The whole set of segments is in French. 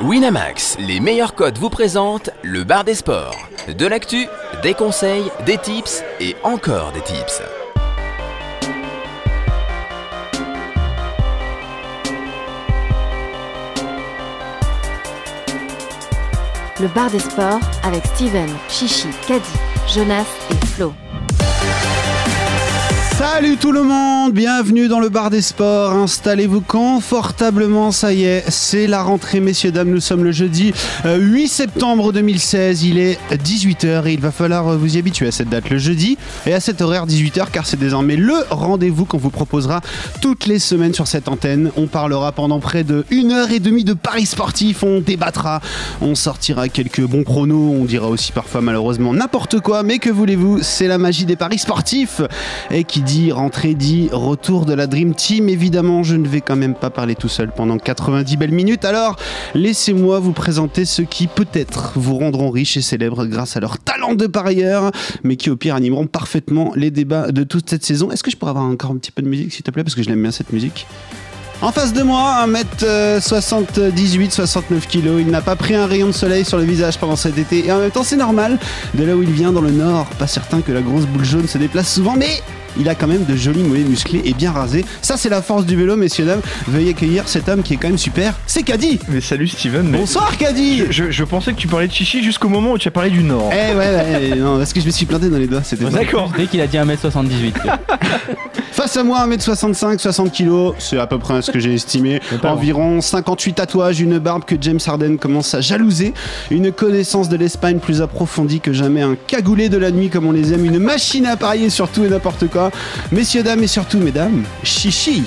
Winamax, les meilleurs codes vous présentent le bar des sports. De l'actu, des conseils, des tips et encore des tips. Le bar des sports avec Steven, Chichi, Caddy, Jonas et Flo. Salut tout le monde, bienvenue dans le bar des sports. Installez-vous confortablement, ça y est, c'est la rentrée, messieurs, dames. Nous sommes le jeudi euh, 8 septembre 2016. Il est 18h et il va falloir euh, vous y habituer à cette date, le jeudi, et à cet horaire 18h, car c'est désormais le rendez-vous qu'on vous proposera toutes les semaines sur cette antenne. On parlera pendant près de une heure et demie de paris sportifs, on débattra, on sortira quelques bons chronos, on dira aussi parfois malheureusement n'importe quoi, mais que voulez-vous, c'est la magie des paris sportifs. Et qui dit rentrée dit retour de la Dream Team. Évidemment, je ne vais quand même pas parler tout seul pendant 90 belles minutes. Alors, laissez-moi vous présenter ceux qui peut-être vous rendront riches et célèbres grâce à leur talent de parieur, mais qui au pire animeront parfaitement les débats de toute cette saison. Est-ce que je pourrais avoir encore un petit peu de musique, s'il te plaît, parce que je l'aime bien cette musique? En face de moi, 1m78, 69 kg. Il n'a pas pris un rayon de soleil sur le visage pendant cet été. Et en même temps, c'est normal. De là où il vient, dans le nord, pas certain que la grosse boule jaune se déplace souvent, mais il a quand même de jolis mollets musclés et bien rasés. Ça, c'est la force du vélo, messieurs, dames. Veuillez accueillir cet homme qui est quand même super. C'est Caddy. Mais salut Steven. Mais Bonsoir, Caddy. je, je- je pensais que tu parlais de chichi jusqu'au moment où tu as parlé du Nord. Eh ouais, ouais, non, parce que je me suis planté dans les doigts. C'était D'accord. Dès qu'il a dit 1m78. Face à moi, 1m65, 60 kg, c'est à peu près ce que j'ai estimé. Environ 58 tatouages, une barbe que James Harden commence à jalouser, une connaissance de l'Espagne plus approfondie que jamais, un cagoulé de la nuit comme on les aime, une machine à parier sur tout et n'importe quoi. Messieurs, dames et surtout mesdames, chichi.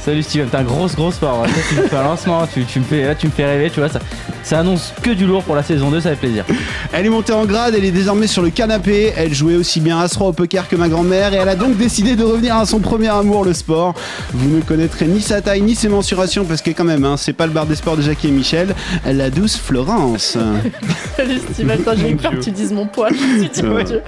Salut Steven, t'es un gros gros sport. Là, tu me fais un lancement, tu, tu me fais, là tu me fais rêver, tu vois, ça, ça annonce que du lourd pour la saison 2, ça fait plaisir. Elle est montée en grade, elle est désormais sur le canapé, elle jouait aussi bien à 3 au poker que ma grand-mère et elle a donc décidé de revenir à son premier amour, le sport. Vous ne connaîtrez ni sa taille ni ses mensurations parce que quand même, hein, c'est pas le bar des sports de Jackie et Michel, la douce Florence. Salut Steven, attends, j'ai eu peur que tu dises mon poids. Je me suis dit, Ouais. mon Dieu.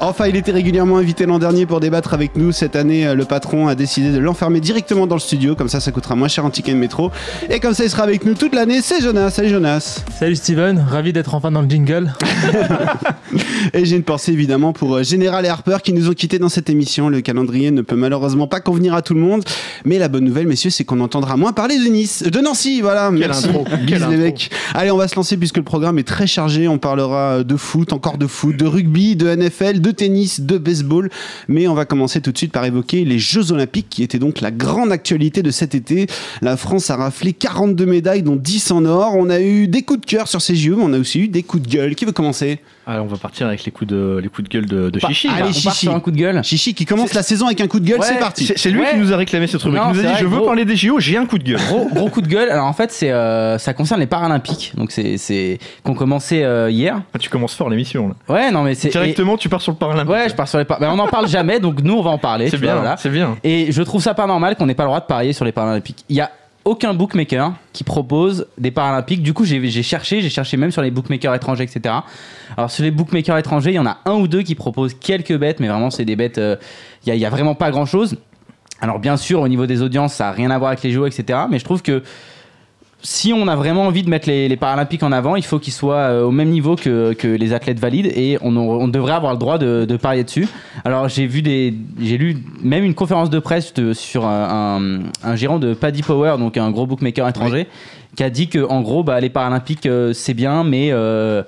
Enfin, il était régulièrement invité l'an dernier pour débattre avec nous. Cette année, euh, le patron a décidé de l'enfermer directement dans le studio. Comme ça, ça coûtera moins cher en ticket de métro. Et comme ça, il sera avec nous toute l'année. C'est Jonas. Salut Jonas. Salut Steven, ravi d'être enfin dans le jingle. Et j'ai une pensée évidemment pour euh, Général et Harper qui nous ont quittés dans cette émission. Le calendrier ne peut malheureusement pas convenir à tout le monde. Mais la bonne nouvelle, messieurs, c'est qu'on entendra moins parler de Nice. De Nancy, voilà. Quelle Merci. intro, Bise quelle les intro. mecs. Allez, on va se lancer puisque le programme est très chargé. On parlera de foot, encore de foot, de rugby, de NFL, de tennis, de baseball. Mais on va commencer tout de suite par évoquer les Jeux Olympiques qui étaient donc la grande actualité de cet été. La France a raflé 42 médailles, dont 10 en or. On a eu des coups de cœur sur ces JO, mais on a aussi eu des coups de gueule. Qui veut commencer? Alors on va partir avec les coups de, les coups de gueule de, de Bah, chichi. allez, on part Chichi. sur un coup de gueule. Chichi qui commence la saison avec un coup de gueule, Ouais, c'est parti. C'est c'est lui Ouais. qui nous a réclamé ce truc. Non, il nous a dit vrai, je veux gros. parler des JO, j'ai un coup de gueule. Gros, gros coup de gueule. Alors en fait, c'est euh, ça concerne les Paralympiques, donc c'est c'est qu'on commençait euh, hier. Ah, tu commences fort l'émission là. Ouais, non mais c'est Directement tu pars sur le Paralympique. Ouais, je pars sur les. par- Ben, on en parle jamais, donc nous on va en parler. C'est bien, voilà. c'est bien. Et je trouve ça pas normal qu'on n'ait pas le droit de parier sur les Paralympiques. Il y a aucun bookmaker qui propose des Paralympiques. Du coup, j'ai cherché, j'ai cherché même sur les bookmakers étrangers, etc. Alors sur les bookmakers étrangers, il y en a un ou deux qui proposent quelques bêtes, mais vraiment c'est des bêtes. euh, Il y, a, il y a vraiment pas grand chose. Alors bien sûr, au niveau des audiences, ça a rien à voir avec les jeux, etc. Mais je trouve que si on a vraiment envie de mettre les, les Paralympiques en avant, il faut qu'ils soient euh, au même niveau que, que les athlètes valides et on, on devrait avoir le droit de, de parier dessus. Alors j'ai vu des, j'ai lu même une conférence de presse de- sur un, un, un gérant de Paddy Power, donc un gros bookmaker étranger, qui a dit que en gros bah, les Paralympiques euh, c'est bien, mais euh,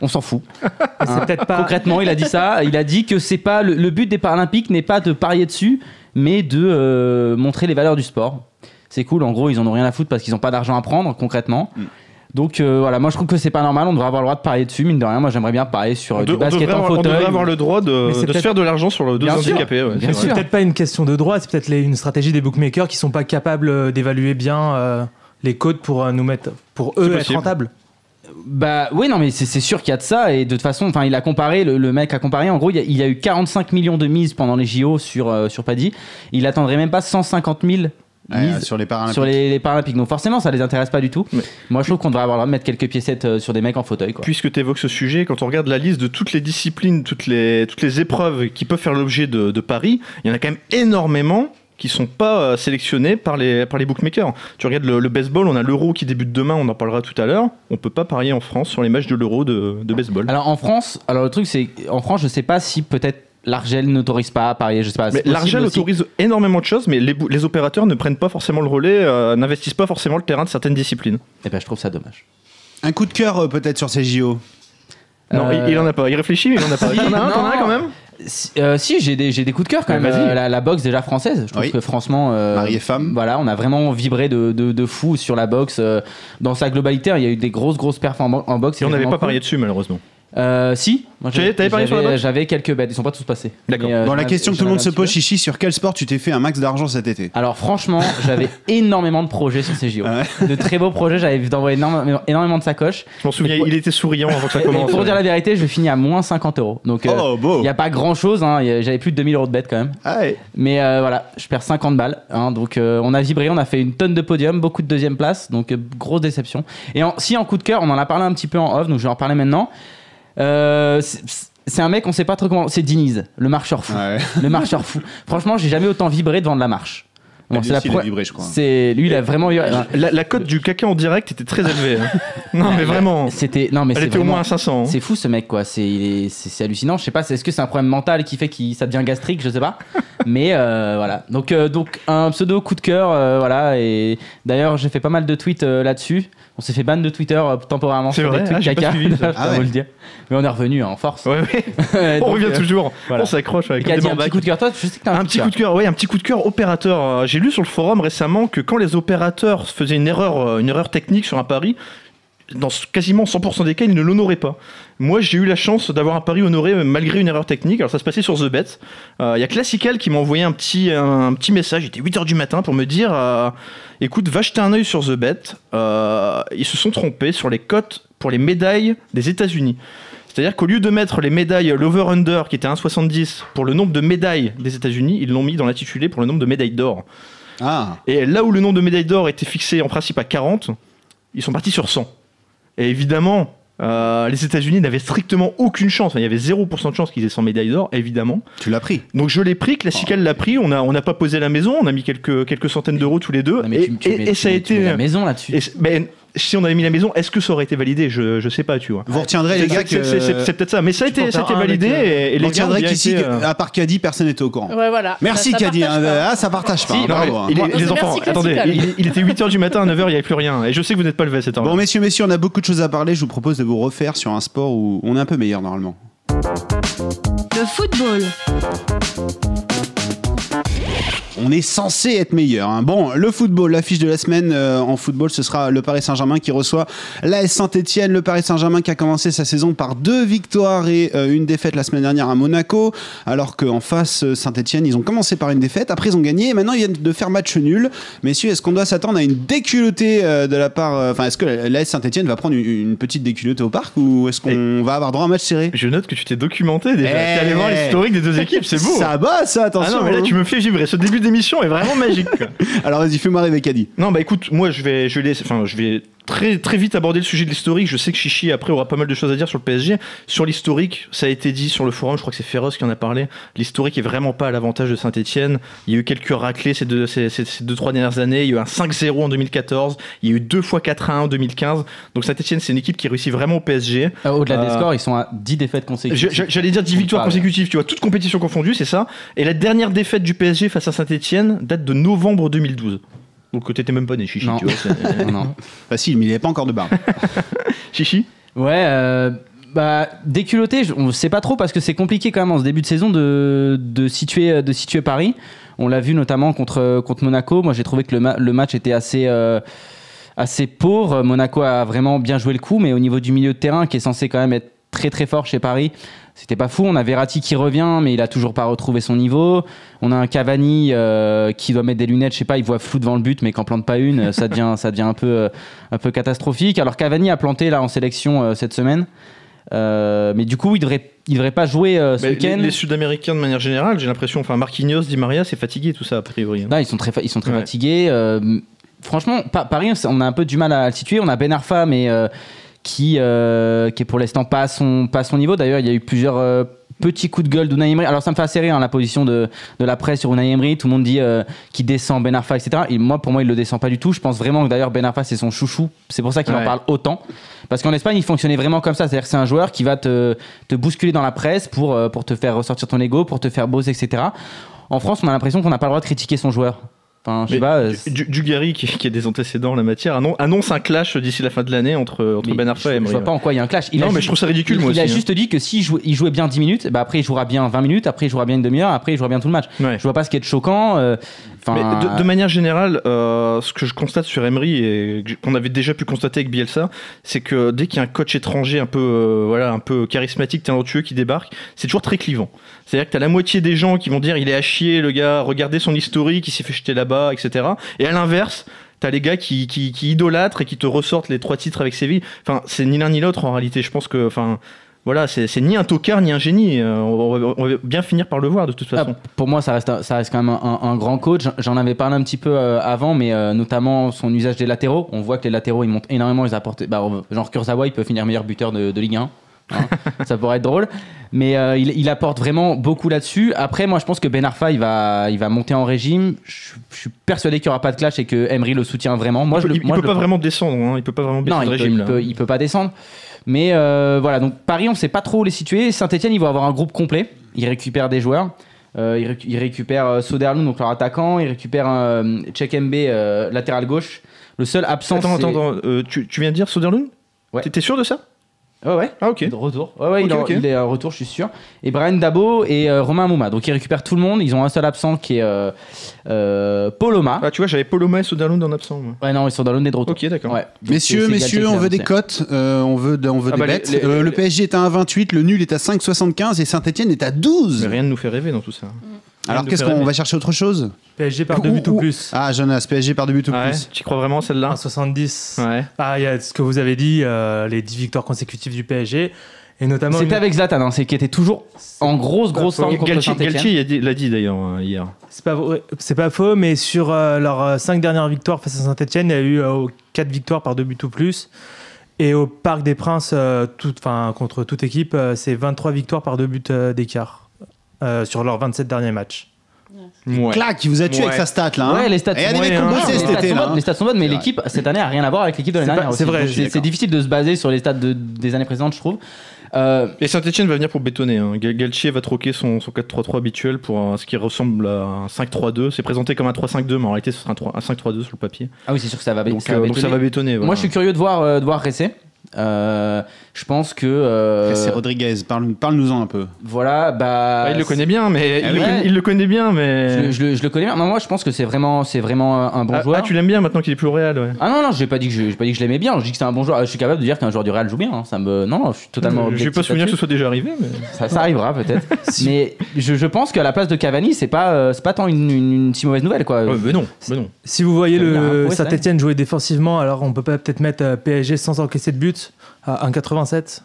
on s'en fout. C'est peut-être pas. Concrètement, il a dit ça. Il a dit que c'est pas le, le but des Paralympiques n'est pas de parier dessus, mais de euh, montrer les valeurs du sport. C'est cool. En gros, ils en ont rien à foutre parce qu'ils ont pas d'argent à prendre concrètement. Mm. Donc euh, voilà, moi je trouve que c'est pas normal. On devrait avoir le droit de parier dessus, mine de rien. Moi j'aimerais bien parier sur euh, On, du de- on basket devrait en avoir, on fauteuil. devrait avoir le droit de, de se faire de l'argent sur le dos handicapés. ouais, c'est peut-être pas une question de droit, c'est peut-être une stratégie des bookmakers qui sont pas capables euh, d'évaluer bien euh, les codes pour euh, nous mettre, pour eux être possible. rentables. Bah oui, non, mais c'est c'est sûr qu'il y a de ça. Et de toute façon, enfin, il a comparé, le, le mec a comparé. En gros, il y a, il y a eu 45 millions de mises pendant les JO sur, euh, sur Paddy. Il attendrait même pas 150 000 Ouais, mises sur les Paralympiques. sur les, les Paralympiques. Donc forcément, ça les intéresse pas du tout. Mais- Moi, je trouve qu'on devrait avoir le droit de mettre quelques piécettes euh, sur des mecs en fauteuil. Quoi. Puisque tu évoques ce sujet, quand on regarde la liste de toutes les disciplines, toutes les, toutes les épreuves qui peuvent faire l'objet de, de paris, il y en a quand même énormément qui sont pas euh, sélectionnés par les, par les bookmakers. Tu regardes le, le baseball, on a l'euro qui débute demain, on en parlera tout à l'heure. On peut pas parier en France sur les matchs de l'euro de, de baseball. Alors en France, alors le truc c'est en France, je sais pas si peut-être l'Argel n'autorise pas à parier, je sais pas. Mais c'est possible L'Argel autorise énormément de choses, mais les, opérateurs ne prennent pas forcément le relais, euh, n'investissent pas forcément le terrain de certaines disciplines. Eh ben je trouve ça dommage. Un coup de cœur euh, peut-être sur ces JO. Non, Euh, il, il en a pas. Il réfléchit, mais il en a pas. T'en as un, t'en as un quand même? Si, euh, si, j'ai des, coups de cœur quand Ouais, même. Euh, la, la boxe déjà française, je trouve Oui. que franchement, euh, Mari et femme. Voilà, on a vraiment vibré de, de, de fou sur la boxe euh, dans sa globalité. Il y a eu des grosses grosses performances en boxe. Et on n'avait pas cool. parié dessus, malheureusement. Euh, si, Moi, T'avais- j'avais- t'avais parié sur la j'avais- boxe J'avais quelques bêtes, ils sont pas tous passés. D'accord. Mais, euh, Dans la j'en question avais- que tout le monde j'en se avais un pose, petit. Chichi, sur quel sport tu t'es fait un max d'argent cet été? Alors franchement, j'avais énormément de projets sur ces JO. Ah De très beaux projets, j'avais d'envoyer énormément, énormément de sacoches. Je m'en souviens, il était souriant avant que ça Et commence. pour dire la vérité, je finis à moins 50 euros. Donc, il Oh, beau n'y a pas grand chose. J'avais plus de 2000 euros de bêtes quand même. Ah ouais. Mais euh, voilà, je perds 50 balles. hein. donc euh, on a vibré, on a fait une tonne de podium, beaucoup de deuxième place. Donc euh, grosse déception. Et en- si en coup de cœur, on en a parlé un petit peu en off, donc je vais en parler maintenant. Euh, c'est un mec, on sait pas trop comment. C'est Diniz, le marcheur fou. Ouais. Le marcheur fou. Franchement, j'ai jamais autant vibré devant de la marche. Bon, Lui c'est la il a pre- vibré, je crois. C'est lui, il a vraiment eu. La, la cote du caca en direct était très élevée. hein. Non, mais vraiment. C'était non mais Elle c'est était au vraiment- moins à 500. hein. C'est fou ce mec quoi, c'est est- hallucinant. Je sais pas, c'est- est-ce que c'est un problème mental qui fait que ça devient gastrique, je sais pas. Mais euh, voilà. Donc euh, donc un pseudo coup de cœur, euh, voilà. Et d'ailleurs j'ai fait pas mal de tweets euh, là-dessus. On s'est fait ban de Twitter euh, temporairement C'est sur vrai des Ah, j'ai pas caca. suivi ça. Ah ouais. vous le dire. Mais on est revenu hein, en force. Ouais, ouais. Donc, On revient euh, toujours. voilà. On s'accroche avec Qui a des dit un petit coup de cœur toi Je sais que t'as un, Un petit coup de cœur, oui, un petit coup de cœur opérateur. Euh, J'ai lu sur le forum récemment que quand les opérateurs faisaient une erreur, euh, une erreur technique sur un pari, dans quasiment 100% des cas, ils ne l'honoraient pas. Moi, j'ai eu la chance d'avoir un pari honoré euh, malgré une erreur technique. Alors, ça se passait sur The Bet. Euh, Il y a Classical qui m'a envoyé un petit, un, un petit message. Il était 8h du matin pour me dire euh, écoute, va jeter un œil sur The Bet. Euh, ils se sont trompés sur les cotes pour les médailles des États-Unis. C'est-à-dire qu'au lieu de mettre les médailles l'over-under qui était 1,70 pour le nombre de médailles des États-Unis, ils l'ont mis dans l'intitulé pour le nombre de médailles d'or. Ah. Et là où le nombre de médailles d'or était fixé en principe à 40, ils sont partis sur 100. Et évidemment, euh, les États-Unis n'avaient strictement aucune chance. Enfin, il y avait 0% de chance qu'ils aient 100 médailles d'or, évidemment. Tu l'as pris. Donc je l'ai pris, Classical l'a pris. On n'a on pas posé la maison, on a mis quelques, quelques centaines d'euros tous les deux. Non, mais et tu, tu et- mets- et tu ça a été. la maison là-dessus. et ben, si on avait mis la maison, est-ce que ça aurait été validé? Je, je sais pas, tu vois. Vous retiendrez, les C'est- gars, que. c'est- C'est c'est peut-être ça, mais ça a été, ça a été validé avec, et, et Vous les gars ont retiendrez bien qu'ici, été, euh, à part Caddy, personne n'était au courant. Ouais, voilà. Merci Ça- ça Caddy. hein. Ah, ça partage pas. Si, hein, non, mais bravo, hein. il est- Moi, les enfants, attendez, il, il était 8h du matin, à 9h, il n'y avait plus rien. Et je sais que vous n'êtes pas levé à cette heure. Bon, messieurs, messieurs, on a beaucoup de choses à parler. Je vous propose de vous refaire sur un sport où on est un peu meilleur normalement. Le football. On est censé être meilleur. hein. Bon, le football, l'affiche de la semaine euh, en football, ce sera le Paris Saint-Germain qui reçoit l'AS Saint-Etienne. Le Paris Saint-Germain qui a commencé sa saison par deux victoires et euh, une défaite la semaine dernière à Monaco, alors qu'en face, euh, Saint-Etienne, ils ont commencé par une défaite, après ils ont gagné et maintenant ils viennent de faire match nul. Messieurs, est-ce qu'on doit s'attendre à une déculottée euh, de la part. Enfin, est-ce que l'AS Saint-Etienne va prendre une, une petite déculottée au parc ou est-ce qu'on va avoir droit à un match serré? Je note que tu t'es documenté déjà. Eh. T'es allé voir l'historique des deux équipes, c'est beau. Ça va, ça, Ah attention. non, mais là hein. tu me fais vibrer. Ce début d'émission est vraiment magique. quoi. Alors vas-y, fais-moi rêver, Caddy. Non, bah écoute, moi je vais, je vais, laisser- enfin, je vais très, très vite aborder le sujet de l'historique. Je sais que Chichi après aura pas mal de choses à dire sur le PSG. Sur l'historique, ça a été dit sur le forum, je crois que c'est Féroce qui en a parlé. L'historique est vraiment pas à l'avantage de Saint-Etienne. Il y a eu quelques raclés ces deux, ces, ces- ces deux, trois dernières années. Il y a eu un 5-0 en 2014. Il y a eu deux fois 4-1 en 2015. Donc Saint-Etienne, c'est une équipe qui réussit vraiment au PSG. Euh, Au-delà des Euh, scores, ils sont à 10 défaites consécutives. J'allais dire 10 victoires consécutives, tu vois, toutes compétitions confondues, c'est ça. Et la dernière défaite du PSG face à Saint-Etienne date de novembre 2012. Donc t'étais même pas né, Chichi, Non. tu vois. Non, non. Facile, mais il n'avait pas encore de barbe. Chichi Ouais, euh, bah, déculotté, on sait pas trop parce que c'est compliqué quand même en ce début de saison de, de, situer, de situer Paris. On l'a vu notamment contre, contre Monaco. Moi, j'ai trouvé que le, ma- le match était assez, euh, assez pauvre. Monaco a vraiment bien joué le coup, mais au niveau du milieu de terrain, qui est censé quand même être très très fort chez Paris, c'était pas fou. On a Verratti qui revient, mais il a toujours pas retrouvé son niveau. On a un Cavani euh, qui doit mettre des lunettes, je sais pas, il voit flou devant le but, mais qu'en plante pas une, ça devient, ça devient un peu, euh, un peu catastrophique. Alors Cavani a planté là en sélection euh, cette semaine, Euh, mais du coup il devrait, il devrait pas jouer euh, ce les, week-end. les Sud-Américains de manière générale, j'ai l'impression, enfin Marquinhos, Di Maria, c'est fatigué tout ça a priori. hein. Là, ils sont très, ils sont très Ouais. fatigués. euh, franchement, Pa- Paris, on a un peu du mal à le situer. On a Ben Arfa, mais euh, qui, euh, qui est pour l'instant pas à son, pas à son niveau. D'ailleurs, il y a eu plusieurs, euh, petit coup de gueule d'Unai Emery. Alors ça me fait assez rire hein, la position de, de la presse sur Unai Emery. Tout le monde dit euh, qu'il descend Ben Arfa, etc. Et moi, pour moi, il le descend pas du tout. Je pense vraiment que d'ailleurs Ben Arfa c'est son chouchou. C'est pour ça qu'il en parle autant. Parce qu'en Espagne, il fonctionnait vraiment comme ça. C'est-à-dire que c'est un joueur qui va te, te bousculer dans la presse pour, euh, pour te faire ressortir ton ego, pour te faire bosser, etc. En France, on a l'impression qu'on n'a pas le droit de critiquer son joueur. Enfin, je sais pas. Du- Du- qui, qui a des antécédents en la matière, annon- annonce un clash d'ici la fin de l'année entre, entre Ben Arfa et je, je vois pas en quoi il y a un clash. Il Non, mais je trouve ça ridicule, il, moi il a hein. juste dit que s'il jouait, il jouait bien 10 minutes, bah après il jouera bien 20 minutes, après il jouera bien une demi-heure, après il jouera bien tout le match. Ouais. Je vois pas ce qui est de choquant. euh, de, de manière générale, euh, ce que je constate sur Emery et qu'on avait déjà pu constater avec Bielsa, c'est que dès qu'il y a un coach étranger un peu, euh, voilà, un peu charismatique, talentueux qui débarque, c'est toujours très clivant. C'est-à-dire que t'as la moitié des gens qui vont dire il est à chier, le gars, regardez son historique, il s'est fait jeter là-bas, etc. Et à l'inverse, t'as les gars qui, qui, qui idolâtrent et qui te ressortent les trois titres avec Séville. Enfin, c'est ni l'un ni l'autre en réalité. Je pense que, enfin, voilà, c'est ni un tocard ni un génie. Euh, on, va, on va bien finir par le voir de toute ah, façon. pour moi, ça reste, un- ça reste quand même un, grand coach. J'en avais parlé un petit peu euh, avant, mais euh, notamment son usage des latéraux. On voit que les latéraux, ils montent énormément. Ils apportent, bah, genre Kurzawa, il peut finir meilleur buteur de, de Ligue 1. hein. ça pourrait être drôle. Mais euh, il, il apporte vraiment beaucoup là-dessus. Après, moi, je pense que Ben Arfa, il va, il va monter en régime. Je, je suis persuadé qu'il n'y aura pas de clash et que Emery le soutient vraiment. Moi, il je peut, le- il moi, peut je le pas vraiment descendre, hein, il peut pas vraiment Non, de il peut, régime il, peut, il peut pas descendre. Mais euh, voilà, donc Paris, on sait pas trop où les situer. Saint-Etienne, ils vont avoir un groupe complet. Ils récupèrent des joueurs. Euh, ils, récu- ils récupèrent euh, Soderlund, donc leur attaquant. Ils récupèrent euh, Chekembe, euh, latéral gauche. Le seul absent. Attends, attends, attends, euh, tu, tu viens de dire Soderlund? Ouais. T'es sûr de ça? Ouais, ouais. Ah, ok. De retour. Ouais, ouais, il, Ok, est- ok. il est en retour, je suis sûr. Et Brian Dabo et euh, Romain Mouma. Donc ils récupèrent tout le monde. Ils ont un seul absent qui est euh, euh, Poloma. Ah, tu vois, j'avais Poloma et Soderlund en absent. moi. Ouais, non, Soderlund est de retour. Ok, d'accord. Ouais. Messieurs, messieurs, Galtier on veut des cotes, euh, on veut, de- on veut Ah des bah, bêtes. les- Euh, les- le PSG est à 1,28, le nul est à 5,75 et Saint-Etienne est à 12. Mais rien ne nous fait rêver dans tout ça. Alors qu'est-ce qu'on va chercher autre chose PSG par deux buts ou plus. Ah, Jonas, PSG par deux buts ou Ouais, plus. tu crois vraiment celle-là 1,70. Ouais. Ah, il y a ce que vous avez dit, euh, les 10 victoires consécutives du PSG. Et notamment. C'était avec Zlatan, hein, c'est qui était toujours en grosse, grosse forme contre a dit- l'a dit d'ailleurs hein, hier. C'est pas, faux, mais sur euh, leurs 5 dernières victoires face à Saint-Etienne, il y a eu 4 victoires par 2 buts ou plus. Et au Parc des Princes, euh, tout- enfin, contre toute équipe, euh, c'est 23 victoires par 2 buts euh, d'écart euh, sur leurs 27 derniers matchs. Ouais. Clac, il vous a tué Ouais. avec sa stat là. hein. Ouais, les stats Et sont ont hein. bossé les, cet stats été sont là. bonnes, hein. les stats sont bonnes, mais l'équipe cette année a rien à voir avec l'équipe de l'année dernière. c'est vrai, C'est difficile de se baser sur les stats de- des années précédentes, je trouve. Euh, Et Saint-Etienne va venir pour bétonner. hein. Gal- Galtier va troquer son, son 4-3-3 habituel pour un- ce qui ressemble à un 5-3-2. C'est présenté comme un 3-5-2, mais en réalité, ce sera un, 3 un 5-3-2 sur le papier. ah oui, c'est sûr que ça va, Donc, ça va euh, donc ça bétonner. va bétonner. Moi, je suis curieux de voir, euh, de voir Ressé. Euh, je pense que euh, C'est Rodriguez, parle- parle-nous-en un peu. voilà, bah. Ah, il le connaît bien, mais Ah il, le connaît, il le connaît bien, mais. Je, le- je le- je le connais bien. Non, moi, je pense que c'est vraiment, c'est vraiment un bon ah, joueur. ah, tu l'aimes bien maintenant qu'il est plus au Real, ouais. Ah non, non, j'ai pas dit que je, j'ai pas dit que je l'aimais bien. Je dis que c'est un bon joueur. Je suis capable de dire qu'un joueur du Real joue bien. hein. Ça me, non, non, je suis totalement. Je vais pas souvenir que ce soit déjà arrivé, mais. Ça, ça arrivera peut-être. mais je, je pense qu'à la place de Cavani, c'est pas, euh, c'est pas tant une, une- une si mauvaise nouvelle quoi. Ouais, mais non, mais non. Si vous voyez le Saint-Etienne jouer défensivement, alors on peut pas peut-être mettre euh, PSG sans encaisser de but à 1,87.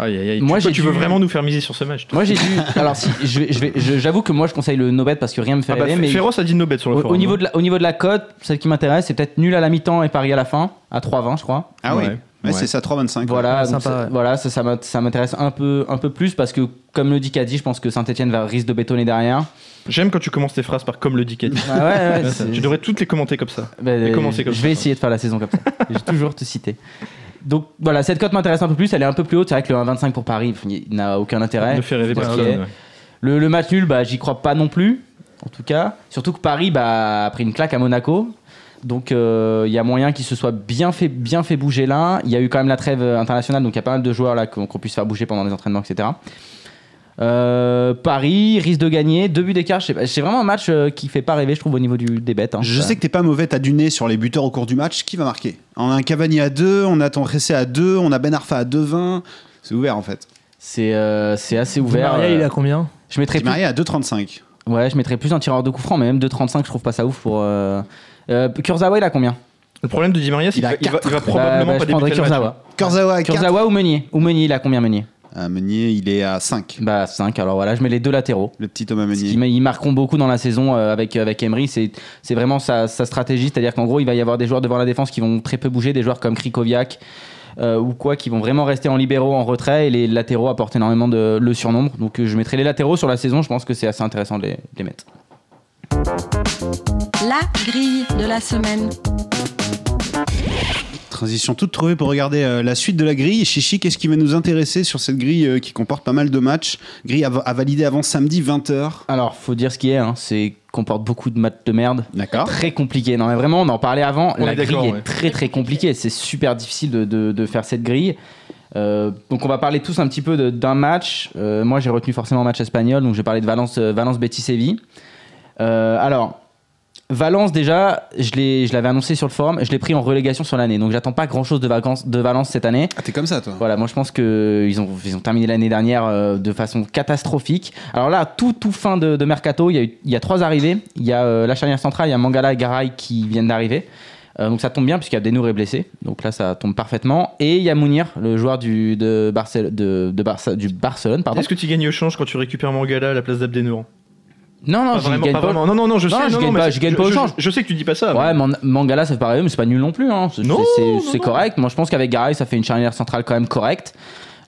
Aïe, aïe, aïe. Moi, tu, toi, j'ai tu veux dû- vraiment nous faire miser sur ce match toi Moi j'ai dû. Alors si, je vais- je vais- je- j'avoue que moi je conseille le no bet parce que rien me fait Ah bah, rêver. mais Féroce a dit no bet sur le au, forum. au niveau hein. de la, au niveau de la cote, celle qui m'intéresse, c'est peut-être nul à la mi-temps et pari à la fin à 3,20 je crois. Ah oui, Ouais. Ouais, Ouais. c'est ça, 3,25. Voilà, Ouais, donc sympa, voilà, ça, ça m'int- ça m'intéresse un peu, un peu plus parce que, comme le dit Caddy, je pense que Saint-Etienne va risque de bétonner derrière. J'aime quand tu commences tes phrases par comme le dit Cathy. Ah tu devrais toutes les commenter comme ça. Bah, commencer comme je ça. vais essayer de faire la saison comme ça. je vais toujours te citer. Donc voilà, cette cote m'intéresse un peu plus. Elle est un peu plus haute. C'est vrai que le 1,25 pour Paris n'a aucun intérêt. Ne fait rêver personne. ouais. Le, le match nul, bah, j'y crois pas non plus. En tout cas, surtout que Paris bah, a pris une claque à Monaco. Donc euh, il y a moyen qu'il se soit bien fait, bien fait bouger là. Il y a eu quand même la trêve internationale, donc il y a pas mal de joueurs là qu'on qu'on puisse faire bouger pendant les entraînements, etc. Euh, Paris risque de gagner, deux buts d'écart. C'est vraiment un match euh, qui fait pas rêver, je trouve, au niveau du, des bêtes. hein. Je sais que t'es pas mauvais, t'as du nez sur les buteurs au cours du match. Qui va marquer? On a un Cavani à 2, on a ton Ressé à 2, on a Ben Arfa à 2,20. C'est ouvert en fait. C'est euh, c'est assez ouvert. Maria, euh, il a combien? je mettrais Di plus, Maria à 2,35. ouais, je mettrais plus un tireur de coup franc, mais même 2,35, je trouve pas ça ouf pour. Euh... Euh, Kurzawa, il a combien? Le problème de Di Maria, c'est Il a qu'il va, il va, va Bah, probablement bah, pas débuter le match. Kurzawa. Kurzawa à 4. Kurzawa ou Meunier? Ou Meunier, il a combien Meunier? Meunier, il est à 5. Bah 5, alors voilà, je mets les deux latéraux. Le petit Thomas Meunier. Ils marqueront beaucoup dans la saison euh, avec, avec Emery. C'est c'est vraiment sa, sa stratégie. C'est-à-dire qu'en gros, il va y avoir des joueurs devant la défense qui vont très peu bouger. Des joueurs comme Krikoviak, euh, ou quoi qui vont vraiment rester en libéraux, en retrait, et les latéraux apportent énormément de le surnombre. Donc euh, je mettrai les latéraux sur la saison, je pense que c'est assez intéressant de les, de les mettre. La grille de la semaine. Transition toute trouvée pour regarder euh, la suite de la grille. Chichi, qu'est-ce qui va nous intéresser sur cette grille euh, qui comporte pas mal de matchs? Grille à, à valider avant samedi 20h. Alors, faut dire ce qui est, hein, c'est comporte beaucoup de matchs de merde. D'accord. Très compliqué. Non, mais vraiment, on en parlait avant. On la est grille est ouais. très très compliquée. C'est super difficile de, de- de faire cette grille. Euh, donc, on va parler tous un petit peu d'un match. Euh, moi, j'ai retenu forcément un match espagnol. Donc, je vais parler de Valence, Valence Betis Séville. Euh, alors, Valence, déjà, je l'ai- je l'avais annoncé sur le forum. Je l'ai pris en relégation sur l'année. Donc, j'attends pas grand chose de, vacances, de Valence cette année. Ah, t'es comme ça, toi Voilà, moi je pense qu'ils ont, ils ont terminé l'année dernière euh, de façon catastrophique. Alors là, tout, tout fin de, de mercato, il y, a eu- il y a trois arrivées. Il y a euh, la charnière centrale, il y a Mangala et Garay qui viennent d'arriver. Euh, donc ça tombe bien puisqu'il y a Denour est blessé. Donc là, ça tombe parfaitement. Et il y a Mounir, le joueur du, de Barcel- de, de Barça- du Barcelone. Pardon. Est-ce que tu gagnes au change quand tu récupères Mangala à la place d'Abdenour Non, non, Pas je vraiment, gagne pas pas. vraiment. Non, non, non, je Non, sais. je non, gagne pas- c'est- je gagne pas au je- change. Je sais que tu dis pas ça. Ouais, Man- Mangala, ça fait pareil, mais c'est pas nul non plus. Hein. C'est, correct. Moi, je pense qu'avec Garay, ça fait une charnière centrale quand même correcte.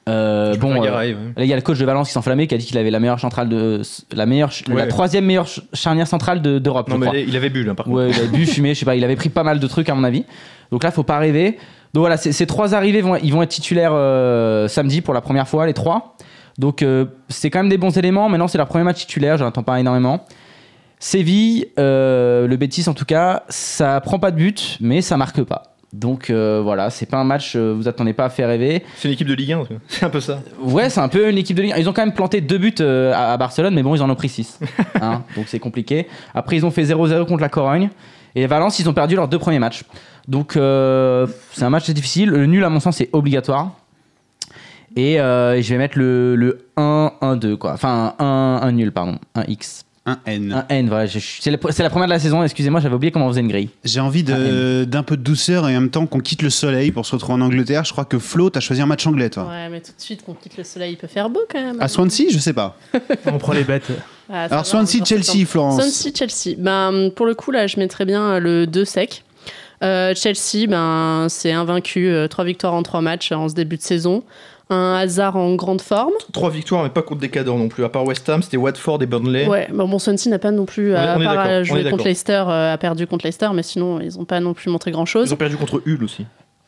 Euh, bon, euh, Garay, ouais. Là, il y a le coach de Valence qui s'enflammait, qui a dit qu'il avait la meilleure centrale de, la meilleure, la troisième meilleure ch- charnière centrale de- d'Europe. Non, je mais crois. il avait bu là, par contre. Ouais, il avait bu, fumé, je sais pas, il avait pris pas mal de trucs à mon avis. Donc là, faut pas rêver. Donc voilà, ces, trois arrivés vont, ils vont être titulaires euh, samedi pour la première fois, les trois. Donc euh, c'est quand même des bons éléments. Maintenant, c'est leur premier match titulaire, attends pas énormément. Séville, euh, le Betis en tout cas, ça prend pas de but, mais ça marque pas. Donc euh, voilà, c'est pas un match, vous attendez pas à faire rêver. C'est une équipe de Ligue 1, c'est un peu ça. Ouais, c'est un peu une équipe de Ligue 1. Ils ont quand même planté deux buts à, à Barcelone, mais bon, ils en ont pris 6. donc c'est compliqué. Après, ils ont fait 0-0 contre la Corogne. Et Valence, ils ont perdu leurs deux premiers matchs. Donc c'est un match difficile. Le nul, à mon sens, c'est obligatoire. Et euh, je vais mettre le, le 1-1-2, quoi. Enfin, un 1, nul, pardon. Un X. Un N. Un N, voilà. C'est la, première de la saison, excusez-moi, j'avais oublié comment on faisait une grille. J'ai envie de- d'un peu de douceur et en même temps qu'on quitte le soleil pour se retrouver en Angleterre. Je crois que Flo, t'as choisi un match anglais, toi. Ouais, mais tout de suite qu'on quitte le soleil, il peut faire beau quand même. À Swansea, je sais pas. On prend les bêtes. Ah, Alors va, Swansea, en Chelsea, septembre. Florence. Swansea, Chelsea. Ben, pour le coup, là, je mettrais bien le 2 sec. Euh, Chelsea, ben, c'est invaincu, 3 victoires en 3 matchs en ce début de saison. Un hasard en grande forme. Trois victoires, mais pas contre des cadors non plus. À part West Ham, c'était Watford et Burnley. Ouais, bon, bon, Swansea n'a pas non plus, On est- à on part euh, jouer contre. Leicester, euh, a perdu contre Leicester, mais sinon, ils n'ont pas non plus montré grand-chose. Ils ont perdu contre Hull aussi.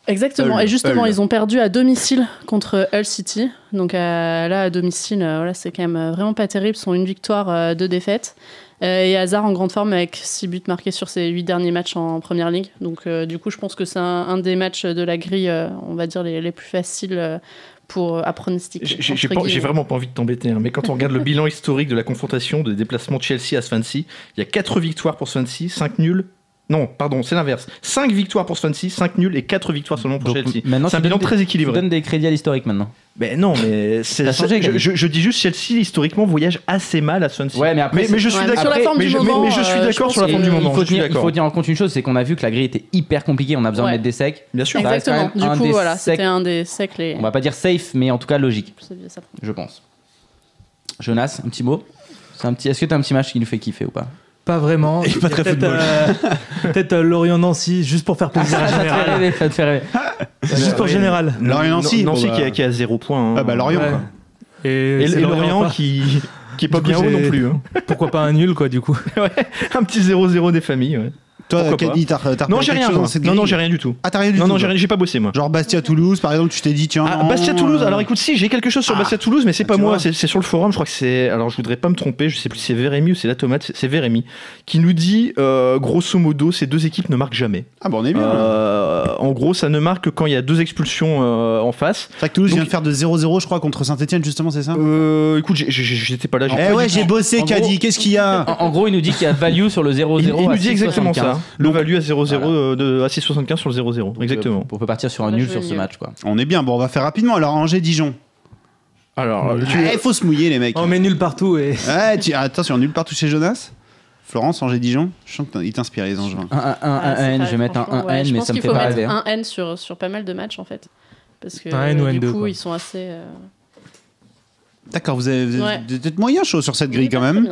Exactement. Hull, et justement, Hull. ils ont perdu à domicile contre Hull City. Donc euh, là, à domicile, euh, voilà, c'est quand même euh, vraiment pas terrible. Ils sont une victoire, euh, deux défaites. Euh, et Hazard en grande forme avec 6 buts marqués sur ses 8 derniers matchs en première ligue. Donc euh, du coup, je pense que c'est un, un des matchs de la grille, euh, on va dire, les, les plus faciles euh, pour euh, à pronostiquer. J'ai- vraiment pas envie de t'embêter, hein, mais quand on regarde le bilan historique de la confrontation de déplacement de Chelsea à Swansea, il y a 4 victoires pour Swansea, 5 nuls. Non, pardon, c'est l'inverse. 5 victoires pour Swansea, 5 nuls et 4 victoires seulement pour Donc, Chelsea. maintenant, C'est un tu bilan donnes très Tu équilibré. donnes des crédits à l'historique maintenant. Mais non, mais c'est- Ça a changé, je, je- je dis juste Chelsea historiquement voyage assez mal à Swansea. Ouais, mais après, mais, mais je suis mais sur d'accord. la forme mais, du je- mais- moment, mais je suis euh, d'accord sur la forme du moment. il faut, tenir, il d'accord. faut tenir en compte une chose, c'est qu'on a vu que la grille était hyper compliquée, on a besoin Ouais. de mettre des secs. Bien sûr. Ça reste quand Exactement. Du coup, des voilà, secs. c'était un des secs les. On va pas dire safe, mais en tout cas logique, je pense. Jonas, un petit mot? C'est un petit... Est-ce que t'as un petit match qui nous fait kiffer ou pas? Pas vraiment. Et pas très Peut-être football. euh, peut-être, euh, Lorient-Nancy, juste pour faire plaisir à Ça te fait Général. rêver, ça te fait rêver. Juste pour. Général. Lorient-Nancy, Nancy bon, qui, bah. a, qui a 0 points. hein. Ah bah Lorient, Ouais. quoi. Et, Et, c'est et Lorient qui, qui est pas Du coup, bien haut non plus. hein. Pourquoi pas un nul, quoi, du coup. Un petit 0-0 des familles. ouais. Toi, Caddy, t'as Non, j'ai rien. Non, non, j'ai rien du tout. Ah, t'as rien du Non, tout non, rien- j'ai pas bossé moi. Genre Bastia-Toulouse, par exemple, tu t'es dit, tiens. Ah, non, Bastia-Toulouse, euh, alors écoute, si, j'ai quelque chose sur Ah. Bastia-Toulouse, mais c'est pas Tu moi, c'est sur le forum, je crois que c'est. Alors je voudrais pas me tromper, je sais plus si c'est Vérémy ou c'est la tomate, c'est- Vérémy, qui nous dit, euh, grosso modo, ces deux équipes ne marquent jamais. Ah, bon, on est bien. Euh, en gros, ça ne marque que quand il y a deux expulsions euh, en face. C'est vrai que Toulouse donc- vient de faire de 0-0, je crois, contre Saint-Etienne, justement, c'est ça? Euh, écoute, j'étais pas là. j'ai Eh pas ouais, j'ai bossé, Caddy, qu'est-ce qu'il y a? En, gros, il nous dit qu'il y a value sur le 0-0. Il, nous dit exactement 6,75. ça. Le value à 0-0, Voilà. euh, de, à 6,75 sur le 0-0. Donc, Exactement. euh, On peut partir sur un nul sur ce match, quoi. On est bien, bon, on va faire rapidement. Alors, Angers-Dijon. Alors, Il tu- faut se mouiller, les mecs. On met nul partout et. Ouais, tu- attention, nul partout chez Jonas. Florence, Angers-Dijon. Je sens qu'il t'inspire, les Angevins. Un, un, un, Ah, un N, je vais mettre un franchement, 1 ouais. N, Je mais ça me qu'il fait faut pas mettre rêver. hein. un N sur, sur pas mal de matchs en fait. Parce que Un N ou euh, du N2, coup, quoi. ils sont assez. euh, D'accord, vous avez vous Ouais. peut-être moyen chaud sur cette grille quand même.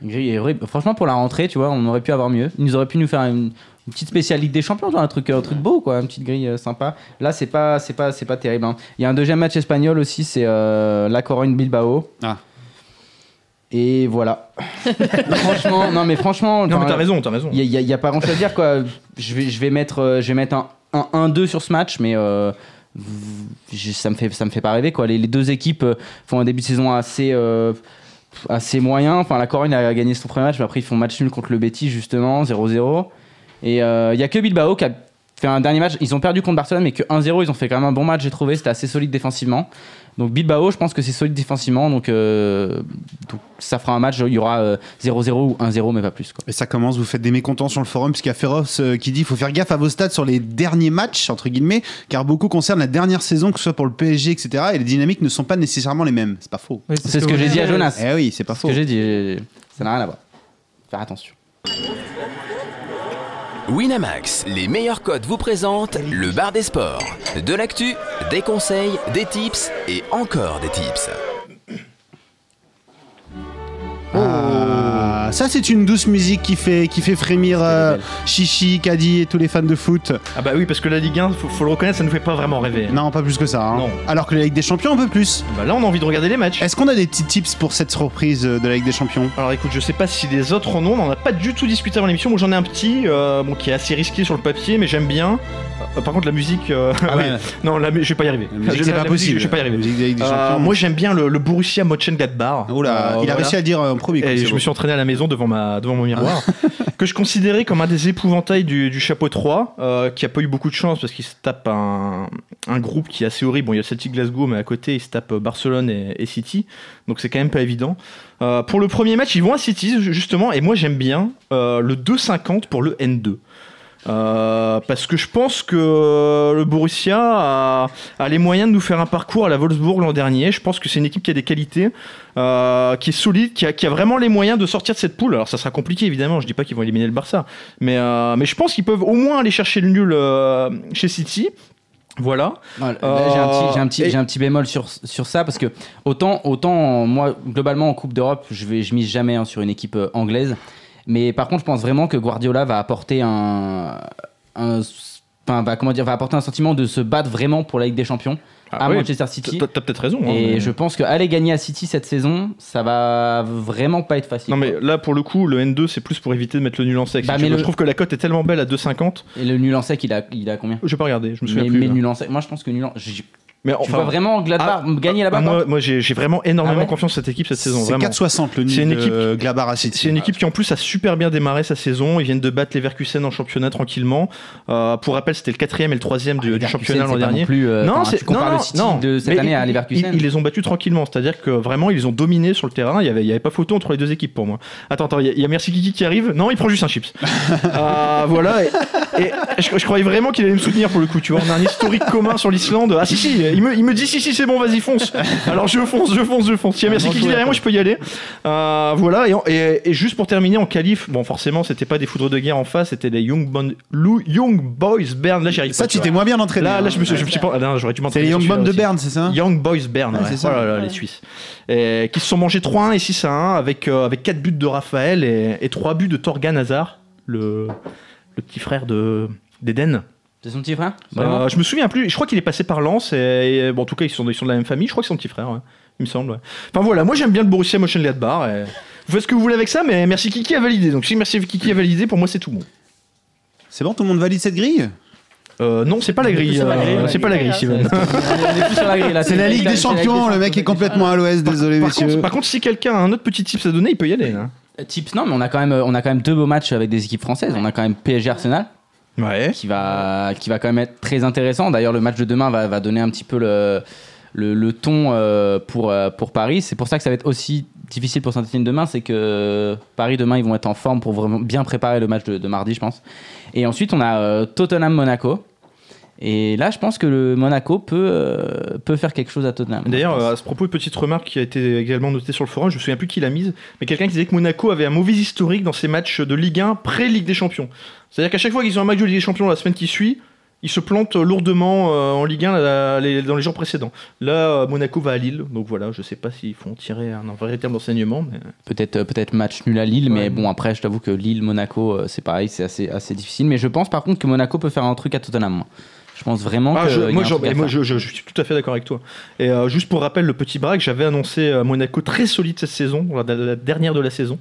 Bien. Grille est horrible. Franchement, pour la rentrée, tu vois, on aurait pu avoir mieux. Ils nous auraient pu nous faire une. une petite spéciale Ligue des Champions, genre un truc, un truc beau, quoi, une petite grille euh, sympa. Là, c'est pas, c'est pas, c'est pas terrible. hein. Il y a un deuxième match espagnol aussi, c'est euh, La Corogne Bilbao. Ah. Et voilà. franchement, non mais franchement, Non, mais t'as raison, t'as raison. il n'y a, pas grand chose à dire quoi. Je vais, je vais mettre, euh, je vais mettre un, un 1-2 sur ce match, mais euh, ça me fait, ça me fait pas rêver quoi. Les, les deux équipes euh, font un début de saison assez, euh, assez moyen. Enfin, la Corogne a gagné son premier match, mais après ils font match nul contre le Betis justement, 0-0. Et euh, il y a que Bilbao qui a fait un dernier match. Ils ont perdu contre Barcelone, mais que 1-0. Ils ont fait quand même un bon match, j'ai trouvé. C'était assez solide défensivement. Donc Bilbao, je pense que c'est solide défensivement. Donc, euh, donc ça fera un match. Il y aura euh, 0-0 ou 1-0, mais pas plus. Quoi. Et ça commence, vous faites des mécontents sur le forum, puisqu'il y a Féroce euh, qui dit il faut faire gaffe à vos stats sur les derniers matchs, entre guillemets, car beaucoup concernent la dernière saison, que ce soit pour le PSG, etc. Et les dynamiques ne sont pas nécessairement les mêmes. C'est pas faux. Oui, C'est ce que j'ai dit à Jonas. Eh oui, c'est pas Ce faux. que j'ai dit, ça n'a rien à voir. Faire attention. Winamax, les meilleurs codes vous présentent le bar des sports. De l'actu, des conseils, des tips et encore des tips. Ah, ça, c'est une douce musique qui fait, qui fait frémir euh, Chichi, Caddy et tous les fans de foot. Ah bah oui, parce que la Ligue 1, faut, faut le reconnaître, ça nous fait pas vraiment rêver. Non, pas plus que ça. hein. Non. Alors que la Ligue des Champions, un peu plus. Bah là, on a envie de regarder les matchs. Est-ce qu'on a des petits tips pour cette surprise euh, de la Ligue des Champions? Alors écoute, je sais pas si les autres en ont, on en a pas du tout discuté avant l'émission. Moi j'en ai un petit, euh, bon, qui est assez risqué sur le papier, mais j'aime bien. Euh, par contre, la musique, euh, Ah ouais. non, la, mu- je vais pas y arriver. La musique, Je- c'est pas la musique, possible. Je vais pas y La arriver. musique de la Ligue des Euh, Champions. moi j'aime bien le, le Borussia Mönchengladbach. Oh là, Euh, il a voilà. réussi à le dire euh, en premier. Et c'est je beau. me suis entraîné à la maison devant, ma, devant mon miroir, que je considérais comme un des épouvantails du, du chapeau 3, euh, qui a pas eu beaucoup de chance parce qu'il se tape un, un groupe qui est assez horrible. Bon, il y a Celtic Glasgow, mais à côté, il se tape Barcelone et, et City, donc c'est quand même pas évident. Euh, pour le premier match, ils vont à City, justement, et moi j'aime bien euh, le 2,50 pour le N2. Euh, parce que je pense que le Borussia a, a les moyens de nous faire un parcours à la Wolfsburg l'an dernier. Je pense que c'est une équipe qui a des qualités, euh, qui est solide, qui a, qui a vraiment les moyens de sortir de cette poule. Alors ça sera compliqué évidemment, je dis pas qu'ils vont éliminer le Barça, mais, euh, mais je pense qu'ils peuvent au moins aller chercher le nul chez City. Voilà. J'ai un petit, j'ai un petit, et- j'ai un petit bémol sur, sur ça parce que autant, autant moi globalement en Coupe d'Europe, je vais, je mise jamais hein, sur une équipe anglaise, mais par contre, je pense vraiment que Guardiola va apporter un, un- enfin, va comment dire, va apporter un sentiment de se battre vraiment pour la Ligue des Champions à Ah oui, Manchester City. T'as peut-être raison. hein, Et mais- je pense qu'aller gagner à City cette saison, ça va vraiment pas être facile. Non mais là pour le coup le N2 c'est plus pour éviter de mettre le nul en sec. Bah, si mais le- Je trouve que la cote est tellement belle à 2,50. Et le nul en sec, il a, il a combien? Je vais pas regarder, je me souviens mais, plus. mais nul en sec, moi je pense que nul en. Mais tu enfin, vois vraiment Gladbach gagner là-bas ah, toi moi, moi j'ai vraiment énormément Ah ouais confiance en cette équipe cette saison. C'est Vraiment. 4,60 le C'est une équipe- de Gladbach à City. C'est une équipe qui en plus a super bien démarré sa saison. Ils viennent de battre Leverkusen en championnat tranquillement. Euh, pour rappel, c'était le quatrième et le troisième du, du championnat l'an c'est dernier. non plus, euh, enfin, tu compares le City de cette mais année à ils- Leverkusen. Ils, ils les ont battus tranquillement, c'est-à-dire que vraiment ils les ont dominés sur le terrain. Il y avait, il y avait pas photo entre les deux équipes pour moi. Attends, attends, il y a- il y, a Merci Kiki qui arrive. Non, il prend juste un chips. Euh, voilà. Et, et je, je croyais vraiment qu'il allait me soutenir pour le coup. Tu vois, on a un historique commun sur l'Islande. Ah si si, il me, il me dit si si c'est bon, vas-y fonce. Alors je fonce, je fonce, je fonce. A Merci Kiki derrière moi, je peux y aller. Euh, voilà. Et, en- et- et juste pour terminer en qualif, bon forcément c'était pas des foudres de guerre en face, c'était les Young, Bon- Lou- Young Boys Bern. Là j'y arrive Ça, pas. tu t'es moins bien entraîné. Là, là, hein. je me suis, je me suis pas. ah, non, j'aurais dû C'est m'entraîner les sur Young Boys de. Berne, c'est ça Young Boys Bern, Ouais, ouais. c'est ça. Oh là là, les Suisses. Et qui se sont mangés 3-1 et 6-1 avec, euh, avec 4 buts de Raphaël et, et 3 buts de Torgan Hazard, le, le petit frère de d'Eden. C'est son petit frère Euh, Vraiment je me souviens plus, je crois qu'il est passé par Lens et, et, bon, en tout cas ils sont, ils sont de la même famille, je crois que c'est son petit frère, ouais. il me semble. ouais. Enfin voilà, moi j'aime bien le Borussia Mönchengladbach. Et... Vous faites ce que vous voulez avec ça, mais merci Kiki a validé. Donc si merci Kiki a validé, pour moi c'est tout bon. C'est bon, tout le monde valide cette grille? Euh, non, c'est pas la grille. euh, c'est pas la grille, Steven. C'est la Ligue des Champions, le mec est complètement à l'ouest, désolé Par messieurs. contre, par contre, si quelqu'un a un autre petit tips à donner, il peut y aller. hein. Tips, non, mais on a quand même, on a quand même deux beaux matchs avec des équipes françaises. On a quand même PSG Arsenal Ouais. qui va, qui va quand même être très intéressant. D'ailleurs, le match de demain va, va donner un petit peu le, le, le ton euh, pour, euh, pour Paris. C'est pour ça que ça va être aussi difficile pour Saint-Etienne demain. C'est que Paris demain, ils vont être en forme pour vraiment bien préparer le match de, de mardi, je pense. Et ensuite, on a euh, Tottenham-Monaco. Et là, je pense que le Monaco peut, euh, peut faire quelque chose à Tottenham. D'ailleurs, à ce propos, une petite remarque qui a été également notée sur le forum, je me souviens plus qui l'a mise, mais quelqu'un qui disait que Monaco avait un mauvais historique dans ses matchs de Ligue 1 pré-Ligue des Champions. C'est-à-dire qu'à chaque fois qu'ils ont un match de Ligue des Champions la semaine qui suit, il se plante lourdement euh, en Ligue 1 la- les- dans les jours précédents. Là, euh, Monaco va à Lille, donc voilà, je sais pas s'ils font tirer un, un véritable enseignement, mais Peut-être euh, peut-être match nul à Lille, mais bon après je t'avoue que Lille Monaco euh, c'est pareil, c'est assez assez difficile. Mais je pense par contre que Monaco peut faire un truc à Tottenham. Je pense vraiment Ah, que je- y a moi, un j'en- truc à et moi, faire. je, je- je suis tout à fait d'accord avec toi. Et euh, juste pour rappel, le petit braque, j'avais annoncé Monaco très solide cette saison, la, la dernière de la saison,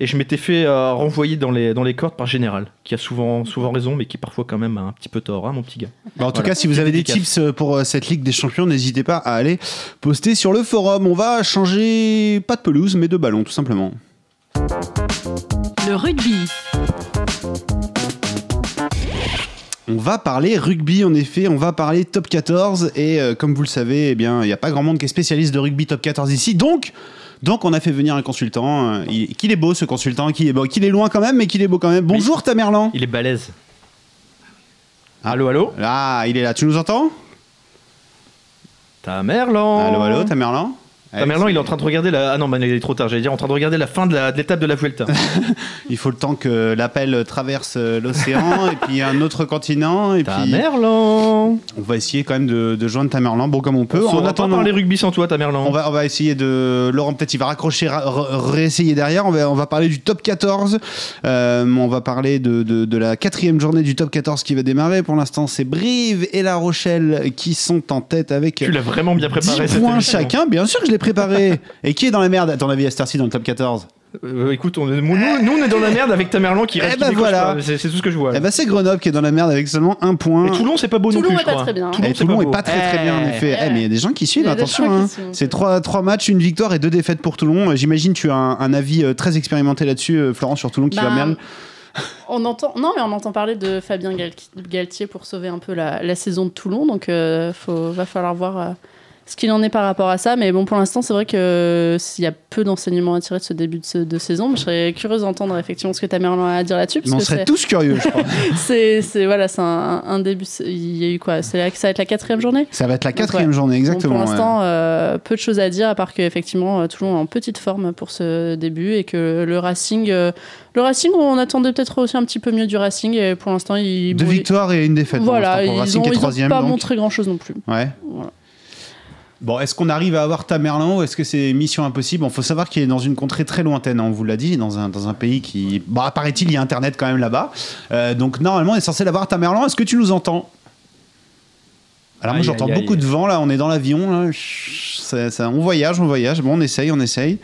et je m'étais fait euh, renvoyer dans les, dans les cordes par Général, qui a souvent, souvent raison, mais qui parfois quand même a un petit peu tort, hein, mon petit gars. Bah, en tout Voilà. cas, si vous avez des tips euh, pour euh, cette Ligue des Champions, n'hésitez pas à aller poster sur le forum. On va changer pas de pelouse, mais de ballon, tout simplement. Le rugby. On va parler rugby en effet, on va parler top 14 et euh, comme vous le savez, eh bien, il n'y a pas grand monde qui est spécialiste de rugby top 14 ici. Donc donc on a fait venir un consultant, euh, il- qu'il est beau ce consultant, qu'il est beau, qu'il est loin quand même mais qu'il est beau quand même. Bonjour Tamerlan. Il est balèze. Allô, allô Ah, il est là, tu nous entends? Tamerlan Allô allô Tamerlan? Tamerlan, il est en train de regarder la... Ah non, bah, il est trop tard, j'allais dire, en train de regarder la fin de l'étape de la Vuelta. Il faut le temps que l'appel traverse euh, l'océan et puis un autre continent et puis on va essayer quand même de, de joindre Tamerlan bon comme on peut. On en saura pas parler rugby sans toi, Tamerlan. On va, on va essayer de. Laurent, peut-être, il va raccrocher, réessayer derrière. On va, on va parler du top 14. Euh, on va parler de, la quatrième journée du top 14 qui va démarrer. Pour l'instant, c'est Brive et La Rochelle qui sont en tête avec Tu l'as vraiment bien 10 préparé cette points émission. chacun. Bien sûr que je l'ai préparé. et qui est dans la merde, à ton avis, à cette heure-ci, dans le top 14 Euh, écoute, on, nous, nous, on est dans la merde avec Tamerlan qui Eh reste. qui ben décoche voilà. pas. C'est tout ce que je vois. Eh ben, c'est Grenoble qui est dans la merde avec seulement un point. Et Toulon, c'est pas beau non Toulon plus, est je pas crois. très bien. Et Toulon est beau. pas très très bien en Eh. effet. Eh, mais il y a des gens qui suivent, attention. hein. C'est trois, trois matchs, une victoire et deux défaites pour Toulon. Euh, J'imagine tu as un, un avis euh, très expérimenté là-dessus, Florent, sur Toulon qui va Ben, mal. On entend, non, mais on entend parler de Fabien Gal- Galtier pour sauver un peu la, la saison de Toulon, donc euh, faut, va falloir voir euh, ce qu'il en est par rapport à ça. Mais bon, pour l'instant, c'est vrai que euh, s'il y a peu d'enseignements à tirer de ce début de, ce- de saison, mais je serais curieuse d'entendre effectivement ce que ta mère a à dire là-dessus. On serait tous curieux, je crois. c'est, voilà, c'est un, un début. Il y a eu quoi C'est Ça va être la quatrième journée? Ça va être la quatrième ouais. journée, exactement. Donc, pour ouais. l'instant, euh, peu de choses à dire, à part qu'effectivement, euh, Toulon est en petite forme pour ce début et que le Racing, euh, le Racing, on attendait peut-être aussi un petit peu mieux du Racing et pour l'instant, il Deux victoires et une défaite. pour Voilà, pour ils Racing ont, qui est ils ont troisième. pas donc. montré grand-chose non plus. Ouais. Voilà. Bon, est-ce qu'on arrive à avoir Tamerlan ou est-ce que c'est mission impossible? Il faut savoir qu'il est dans une contrée très lointaine, hein, on vous l'a dit, dans un, dans un pays qui. Bon, apparaît-il, il y a Internet quand même là-bas. Euh, donc, normalement, on est censé l'avoir Tamerlan. Est-ce que tu nous entends? Alors, moi, j'entends aïe. beaucoup de vent là, on est dans l'avion. là. Ça- ça- on voyage, on voyage. Bon, on essaye, on essaye.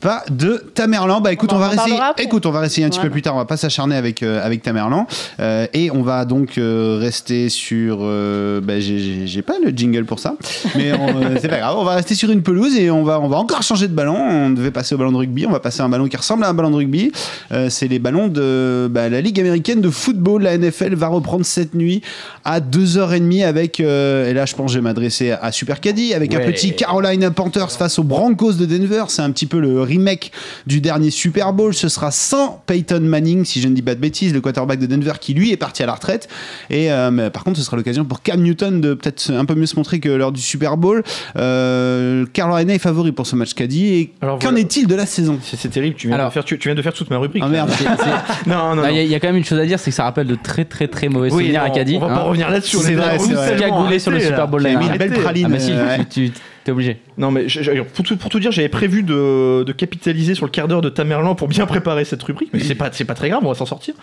Pas de Tamerlan. Bah écoute, On va après. Écoute, on va un petit peu plus tard. On va pas s'acharner avec euh, avec Tamerlan. Euh, et on va donc euh, rester sur. euh, bah, j'ai- pas le jingle pour ça, mais on, euh, c'est pas grave. On va rester sur une pelouse et on va on va encore changer de ballon. On devait passer au ballon de rugby. On va passer à un ballon qui ressemble à un ballon de rugby. Euh, c'est les ballons de bah, la Ligue américaine de football. La NFL va reprendre cette nuit à 2h30 avec. euh, et là, je pense que je vais m'adresser à Super Caddy avec un petit Carolina Panthers face aux Broncos de Denver. C'est un petit peu le remake du dernier Super Bowl. Ce sera sans Peyton Manning, si je ne dis pas de bêtises, le quarterback de Denver qui lui est parti à la retraite. Et euh, mais par contre, ce sera l'occasion pour Cam Newton de peut-être un peu mieux se montrer que lors du Super Bowl. Euh, Carolina est favori pour ce match Caddy. Et Alors, qu'en voilà. est-il de la saison? C'est c'est terrible, tu viens, Alors- de faire, tu, tu viens de faire toute ma rubrique. Ah merde. C'est- c'est- Non, non, Ah, non. Il y, a- il y a quand même une chose à dire, c'est que ça rappelle de très très très mauvais Oui, souvenirs non, à Caddy. on va hein. pas revenir là-dessus. C'est est vrai, c'est vrai. sur le Super là. Bowl Qui a mis une belle praline. Ah bah si, ouais. tu, tu- obligé. Non, mais pour, tout, dire, j'avais prévu de, capitaliser sur le quart d'heure de Tamerlan pour bien préparer cette rubrique, mais c'est pas, c'est pas très grave, on va s'en sortir.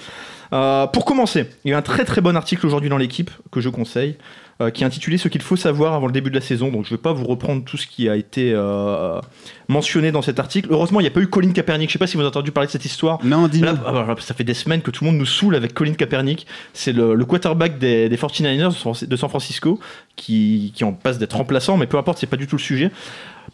Euh, pour commencer, il y a un très très bon article aujourd'hui dans l'équipe que je conseille, euh, qui est intitulé Ce qu'il faut savoir avant le début de la saison. Donc je vais pas vous reprendre tout ce qui a été euh, mentionné dans cet article. Heureusement, il n'y a pas eu Colin Kaepernick. Je sais pas si vous avez entendu parler de cette histoire. Non. Là, ah ça fait des semaines que tout le monde nous saoule avec Colin Kaepernick. C'est le, le quarterback des, des 49ers de San- de San Francisco qui, qui en passe d'être remplaçant, mais peu importe, c'est pas du tout le sujet.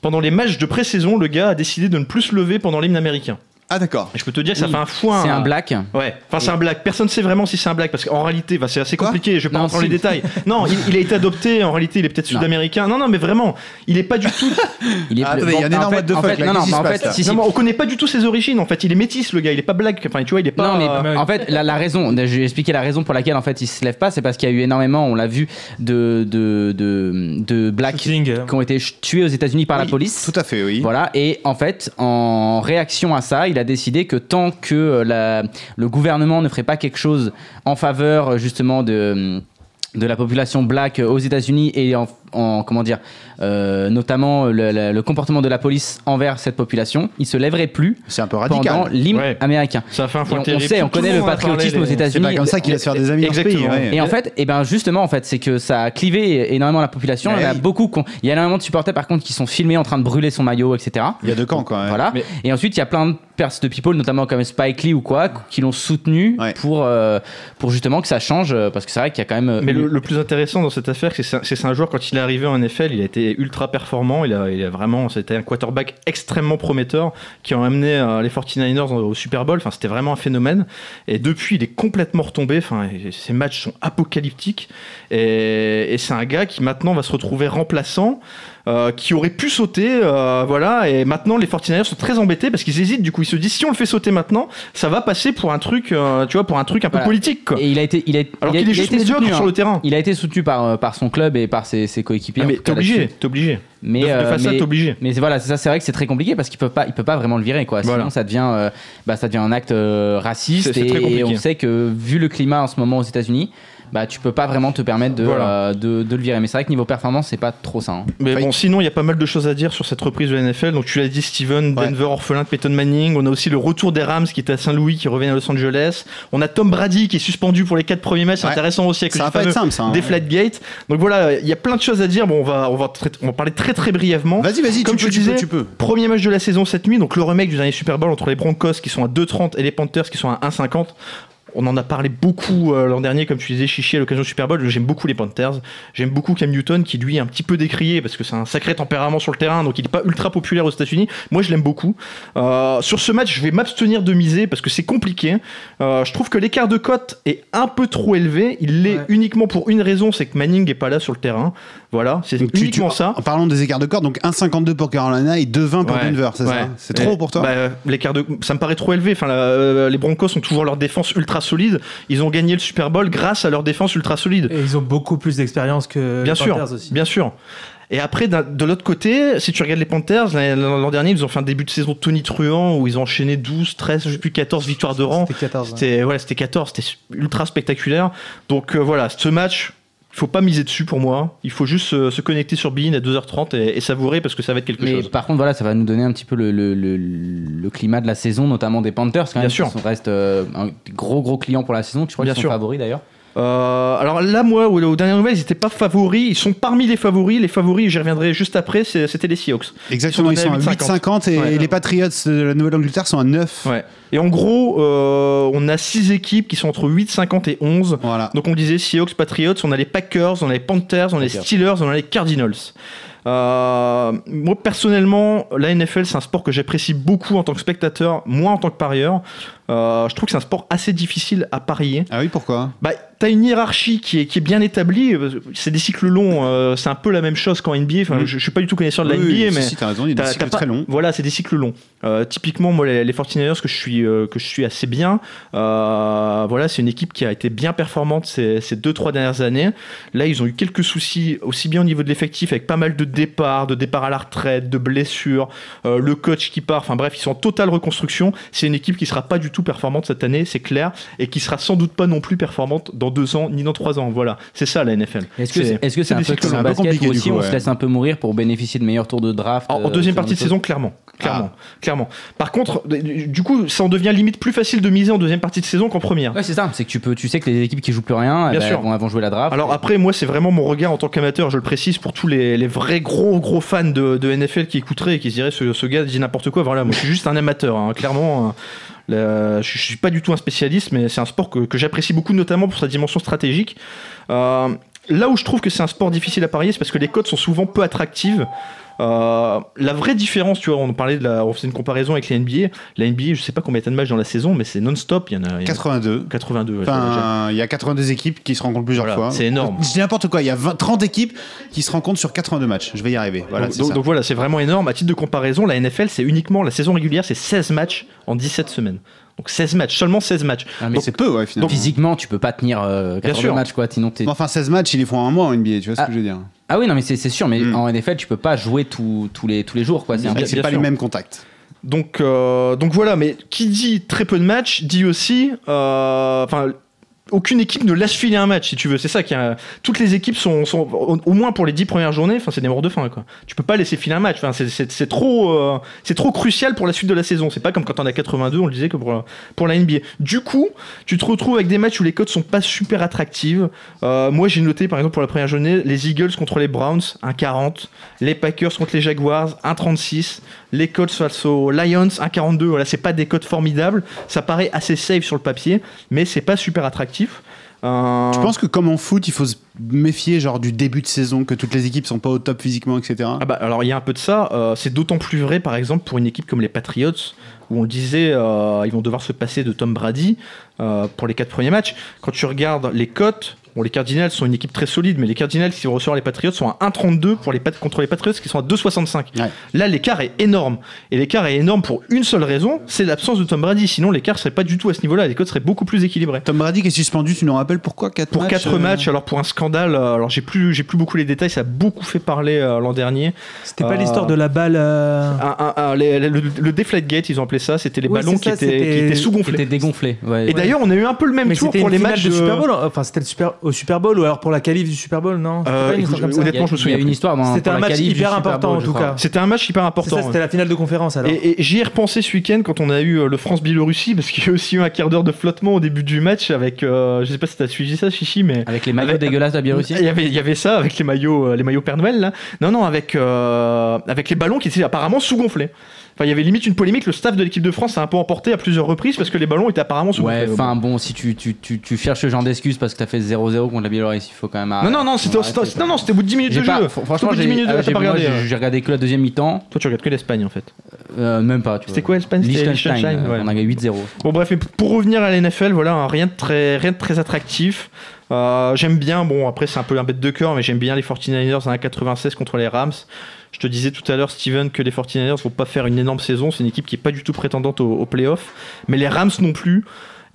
Pendant les matchs de pré-saison, le gars a décidé de ne plus se lever pendant l'hymne américain. Ah, d'accord. Je peux te dire que ça Oui. fait un foin. C'est un black. Ouais, enfin c'est un black. Personne ne sait vraiment si c'est un black parce qu'en réalité, bah, c'est assez Quoi compliqué. Je vais pas Non, rentrer dans les détails. Non, il, il a été adopté. En réalité, il est peut-être Non. sud-américain. Non, non, mais vraiment, il est pas du tout. Il est Ah, attendez, il y a un en énorme fait- what the en fuck, fait, là, Non, non, qu'est-ce qui mais en se fait, passe, là si, si. Non, mais on connaît pas du tout ses origines. En fait, il est métis, le gars. Il est pas black. Enfin, tu vois, il est pas. Non, mais euh, en fait, la, la raison, je vais expliquer la raison pour laquelle en fait il se lève pas, c'est parce qu'il y a eu énormément, on l'a vu, de, de, de, de blacks Shooting, euh. qui ont été ch- tués aux États-Unis par la police. Tout à fait, oui. Voilà, et en fait, en réaction à ça, il a décidé que tant que euh, le gouvernement ne ferait pas quelque chose en faveur euh, justement de, de la population black aux États-Unis et en, en- comment dire, euh, notamment le, le- le comportement de la police envers cette population, il se lèverait plus C'est un peu pendant radical. l'hymne Ouais. américain. Ça fait un on, on sait, on connaît le a patriotisme aux C'est États-Unis. pas comme ça qu'il va se faire des amis dans ce pays. Exactement. ouais. Et en fait, et ben justement, en fait, c'est que ça a clivé énormément la population. Il y en a beaucoup. Il y a énormément de supporters, par contre, qui sont filmés en train de brûler son maillot, etc. Il y a deux camps quand même. Voilà. Mais- Et ensuite, il y a plein de pers de people, notamment comme Spike Lee ou quoi, qui l'ont soutenu Ouais. pour, euh, pour justement que ça change, euh, parce que c'est vrai qu'il y a quand même. Mais le, plus intéressant dans cette affaire, c'est que c'est un- c'est c'est joueur, quand il est arrivé en NFL, il a été ultra performant. Il a, vraiment, c'était un quarterback extrêmement prometteur qui a amené euh, les 49ers au Super Bowl. Enfin, c'était vraiment un phénomène. Et depuis, il est complètement retombé. Enfin, ses matchs sont apocalyptiques. Et c'est un gars qui maintenant va se retrouver remplaçant. Euh, qui aurait pu sauter, euh, voilà, et maintenant les 49ers sont très embêtés parce qu'ils hésitent. Du coup, ils se disent si on le fait sauter maintenant, ça va passer pour un truc, euh, tu vois, pour un truc un peu Voilà. politique, quoi. Et il a été, il a, Alors qu'il est juste médiocre soutenu, sur hein. le terrain. Il a été soutenu par, par son club et par ses, ses coéquipiers. Ah, mais t'es obligé, t'es obligé. Mais, de, de ça, mais- obligé. Mais voilà, c'est ça, c'est vrai que c'est très compliqué parce qu'il peut pas, il peut pas vraiment le virer quoi. Sinon Voilà. ça devient, bah, ça devient un acte raciste C'est- c'est très et, compliqué. on sait que vu le climat en ce moment aux États-Unis, bah tu peux pas vraiment te permettre de, Voilà. euh, de, de le virer. Mais c'est vrai que niveau performance, c'est pas trop ça. hein. Mais bon, sinon, il y a pas mal de choses à dire sur cette reprise de la NFL. Donc, tu l'as dit, Steven, Ouais. Denver orphelin de Peyton Manning. On a aussi le retour des Rams qui était à Saint-Louis, qui revient à Los Angeles. On a Tom Brady qui est suspendu pour les quatre premiers matchs. C'est Ouais. intéressant aussi avec Ça le va pas fameux être simple ça. hein. Deflategate. Donc voilà, il y a plein de choses à dire. Bon, on va, on va, on va parler très très brièvement. Vas-y, vas-y, tu Comme peux, tu tu disais, peux, tu peux. Premier match de la saison cette nuit, donc le remake du dernier Super Bowl entre les Broncos qui sont à 2,30 et les Panthers qui sont à 1,50. On en a parlé beaucoup euh, l'an dernier, comme tu disais, Chichi, à l'occasion du Super Bowl. J'aime beaucoup les Panthers. J'aime beaucoup Cam Newton, qui lui est un petit peu décrié parce que c'est un sacré tempérament sur le terrain, donc il n'est pas ultra populaire aux États-Unis. Moi, je l'aime beaucoup. Euh, sur ce match, je vais m'abstenir de miser parce que c'est compliqué. Euh, je trouve que l'écart de cote est un peu trop élevé. Il l'est Ouais. uniquement pour une raison, c'est que Manning n'est pas là sur le terrain. Voilà, c'est Donc, tu- tu- uniquement ça. En parlant des écarts de corps, donc 1,52 pour Carolina et 2,20 pour Ouais, Denver, c'est ouais. ça C'est trop pour toi Bah, l'écart de, ça me paraît trop élevé. Enfin, la- euh, les Broncos ont toujours leur défense ultra solide. Ils ont gagné le Super Bowl grâce à leur défense ultra solide. Et ils ont beaucoup plus d'expérience que Bien les sûr, Panthers aussi. bien sûr. Et après, de l'autre côté, si tu regardes les Panthers, l'an dernier, ils ont fait un début de saison Tony Truant où ils ont enchaîné 12, 13, je sais plus 14 victoires de rang. C'était 14. ouais. C'était voilà, c'était 14, c'était ultra spectaculaire. Donc euh, voilà, ce match, il faut pas miser dessus pour moi. Il faut juste se connecter sur Bein à 2h30 et, et savourer parce que ça va être quelque Mais chose. par contre, voilà, ça va nous donner un petit peu le, le, le- le climat de la saison, notamment des Panthers. Quand Bien même, sûr. qui restent euh, un gros gros client pour la saison. Je crois qu'ils sont favoris d'ailleurs. Euh, alors là, moi, aux, dernières nouvelles, ils n'étaient pas favoris. Ils sont parmi les favoris. Les favoris, j'y reviendrai juste après, c'était les Seahawks. Exactement, ils Ils sont sont à donnés à 8,50 et Ouais. les Patriots de la Nouvelle-Angleterre sont à 9. Ouais. Et en gros, euh, on a six équipes qui sont entre 8, 50 et 11. Voilà. Donc on disait Seahawks, Patriots, on a les Packers, on a les Panthers, on a les. Steelers, on a les Cardinals. Euh, moi personnellement, la NFL c'est un sport que j'apprécie beaucoup en tant que spectateur, moins en tant que parieur. Euh, je trouve que c'est un sport assez difficile à parier. Ah oui, pourquoi? Bah, t'as une hiérarchie qui est, qui est bien établie. euh, C'est des cycles longs. euh, c'est un peu la même chose qu'en NBA. Enfin, Mhm. je, je suis pas du tout connaisseur de la Oui, NBA, mais si, t'as raison, il y a des cycles pas- très longs. Voilà, c'est des cycles longs. Euh, typiquement, moi, les, les 49ers que je suis, euh, que je suis assez bien. voilà, c'est une équipe qui a été bien performante ces, ces deux trois dernières années. Là, ils ont eu quelques soucis aussi bien au niveau de l'effectif, avec pas mal de départs, de départs à la retraite, de blessures, le coach qui part. Enfin bref, ils sont en totale reconstruction. C'est une équipe qui sera pas du tout performante cette année, c'est clair, et qui sera sans doute pas non plus performante dans deux ans ni dans trois ans. Voilà, c'est ça la NFL. Est-ce que c'est c'est c'est un peu comme un peu basket où aussi coup, on ouais. se laisse un peu mourir pour bénéficier de meilleurs tours de draft En, en euh, deuxième ce partie de saison, clairement. Clairement, clairement. Par contre, du coup, ça en devient limite plus facile de miser en deuxième partie de saison qu'en première. Ouais, c'est ça. C'est que tu peux, tu sais que les équipes qui jouent plus rien, eh Bien ben, sûr. vont, vont jouer la draft. Alors après, moi, c'est vraiment mon regard en tant qu'amateur, je le précise, pour tous les, les vrais gros gros fans de, de NFL qui écouteraient et qui se diraient ce, ce gars dit n'importe quoi. Voilà, moi je suis juste un amateur, hein. clairement. Je, je suis pas du tout un spécialiste, mais c'est un sport que, que j'apprécie beaucoup, notamment pour sa dimension stratégique. Euh, là où je trouve que c'est un sport difficile à parier, c'est parce que les cotes sont souvent peu attractives. Euh, la vraie différence, tu vois, on parlait de la, on faisait une comparaison avec la NBA. La NBA, je sais pas combien il y a de matchs dans la saison, mais c'est non-stop. Il y en a, il y en a 82. 82. ouais, ça, déjà. Enfin, il y a 82 équipes qui se rencontrent plusieurs Voilà, fois. c'est énorme. Je dis n'importe quoi, il y a 20 30 équipes qui se rencontrent sur 82 matchs. Je vais y arriver. Voilà, donc, c'est donc- ça. donc voilà, c'est vraiment énorme. À titre de comparaison, la NFL, c'est uniquement la saison régulière, c'est 16 matchs en 17 semaines. Donc 16 matchs, seulement 16 matchs. Ah, mais c'est peu, ouais, finalement. Physiquement, tu peux pas tenir euh, 82 sûr. matchs, quoi. Sinon, t'es- Mais Enfin, 16 matchs, ils les font en un mois en NBA, tu vois ce Ah. que je veux dire Ah oui, non, mais c'est sûr. Mais Mm. en NFL, tu peux pas jouer tous tous les, tous les jours, quoi. C'est pas sûr. les mêmes contacts. Donc, euh, donc voilà, mais qui dit très peu de matchs dit aussi, euh, enfin, aucune équipe ne laisse filer un match, si tu veux. C'est ça qui a. Toutes les équipes sont, au, moins pour les 10 premières journées, enfin, c'est des morts de faim, quoi. Tu peux pas laisser filer un match. Euh, c'est trop crucial pour la suite de la saison. C'est pas comme quand on a 82, on le disait que pour, la NBA. Du coup, tu te retrouves avec des matchs où les cotes sont pas super attractives. Euh, moi, j'ai noté, par exemple, pour la première journée, les Eagles contre les Browns, 1,40. Les Packers contre les Jaguars, 1,36. Les Colts face aux Lions, 1,42. Voilà, c'est pas des cotes formidables. Ça paraît assez safe sur le papier, mais c'est pas super attractif. Euh, Je pense que comme en foot, il faut se méfier genre du début de saison, que toutes les équipes sont pas au top physiquement, etc. Ah bah, alors il y a un peu de ça. euh, c'est d'autant plus vrai, par exemple, pour une équipe comme les Patriots, où on le disait, euh, ils vont devoir se passer de Tom Brady euh, pour les quatre premiers matchs. Quand tu regardes les cotes, bon, les Cardinals sont une équipe très solide, mais les Cardinals qui vont recevoir les Patriots sont à 1,32 pour les contre les Patriots qui sont à 2,65. Ouais. Là, l'écart est énorme. Et l'écart est énorme pour une seule raison, c'est l'absence de Tom Brady. Sinon, l'écart serait pas du tout à ce niveau-là. Les cotes seraient beaucoup plus équilibrées. Tom Brady qui est suspendu, tu nous rappelles pourquoi? 4 Pour matchs, quatre euh, matchs, alors pour un scandale, euh, alors j'ai plus, j'ai plus beaucoup les détails, ça a beaucoup fait parler euh, l'an dernier. C'était pas Euh, l'histoire de la balle. euh, Un- un- un- les- le, le Deflate Gate, ils ont appelé ça, c'était les ballons ça, qui, étaient, c'était- qui étaient Qui sous-gonflés. était dégonflé. ouais. Et d'ailleurs, on a eu un peu le même Mais tour pour les matchs de de Super Bowl. Enfin, c'était le super au Super Bowl ou alors pour la qualif du Super Bowl, non? Euh, écoute, honnêtement, je me Il y a souviens une histoire dans C'était un match hyper Super important, Bowl, en tout cas. C'était un match hyper C'est important. c'était la finale de conférence alors. Et, et j'y ai repensé ce week-end quand on a eu euh, le France-Biélorussie, parce qu'il y a aussi eu un quart d'heure de flottement au début du match avec, euh, je sais pas si t'as suivi ça, Chichi, mais Avec les maillots Avec- dégueulasses de la Biélorussie. il y avait, il y avait ça avec les maillots, les maillots Père Noël là. Non, non, avec euh, avec les ballons qui étaient apparemment sous-gonflés. Enfin, il y avait limite une polémique. Le staff de l'équipe de France a un peu emporté à plusieurs reprises parce que les ballons étaient apparemment sous-gonflés. Ouais, enfin bon, si tu, tu, tu, tu cherches ce genre d'excuses parce que t'as fait 0-0 contre la Biélorussie, il faut quand même. non, non, non, c'était, non, non, au bout de 10 minutes de jeu. Franchement, j'ai 10 minutes de jeu, j'ai- t'as pas moi, regardé. j'ai hein. j'ai regardé que la deuxième mi-temps, Toi, tu regardes que l'Espagne en fait. euh, même pas. tu C'était quoi l'Espagne? Liechtenstein, on a gagné 8-0. Bon bref, mais pour revenir à la NFL, voilà, rien de très, rien de très attractif. Euh, j'aime bien, bon après c'est un peu un bête de cœur, mais j'aime bien les 49ers à 1,96 contre les Rams. Je te disais tout à l'heure, Steven, que les 49ers vont pas faire une énorme saison. C'est une équipe qui est pas du tout prétendante au, au playoff, mais les Rams non plus.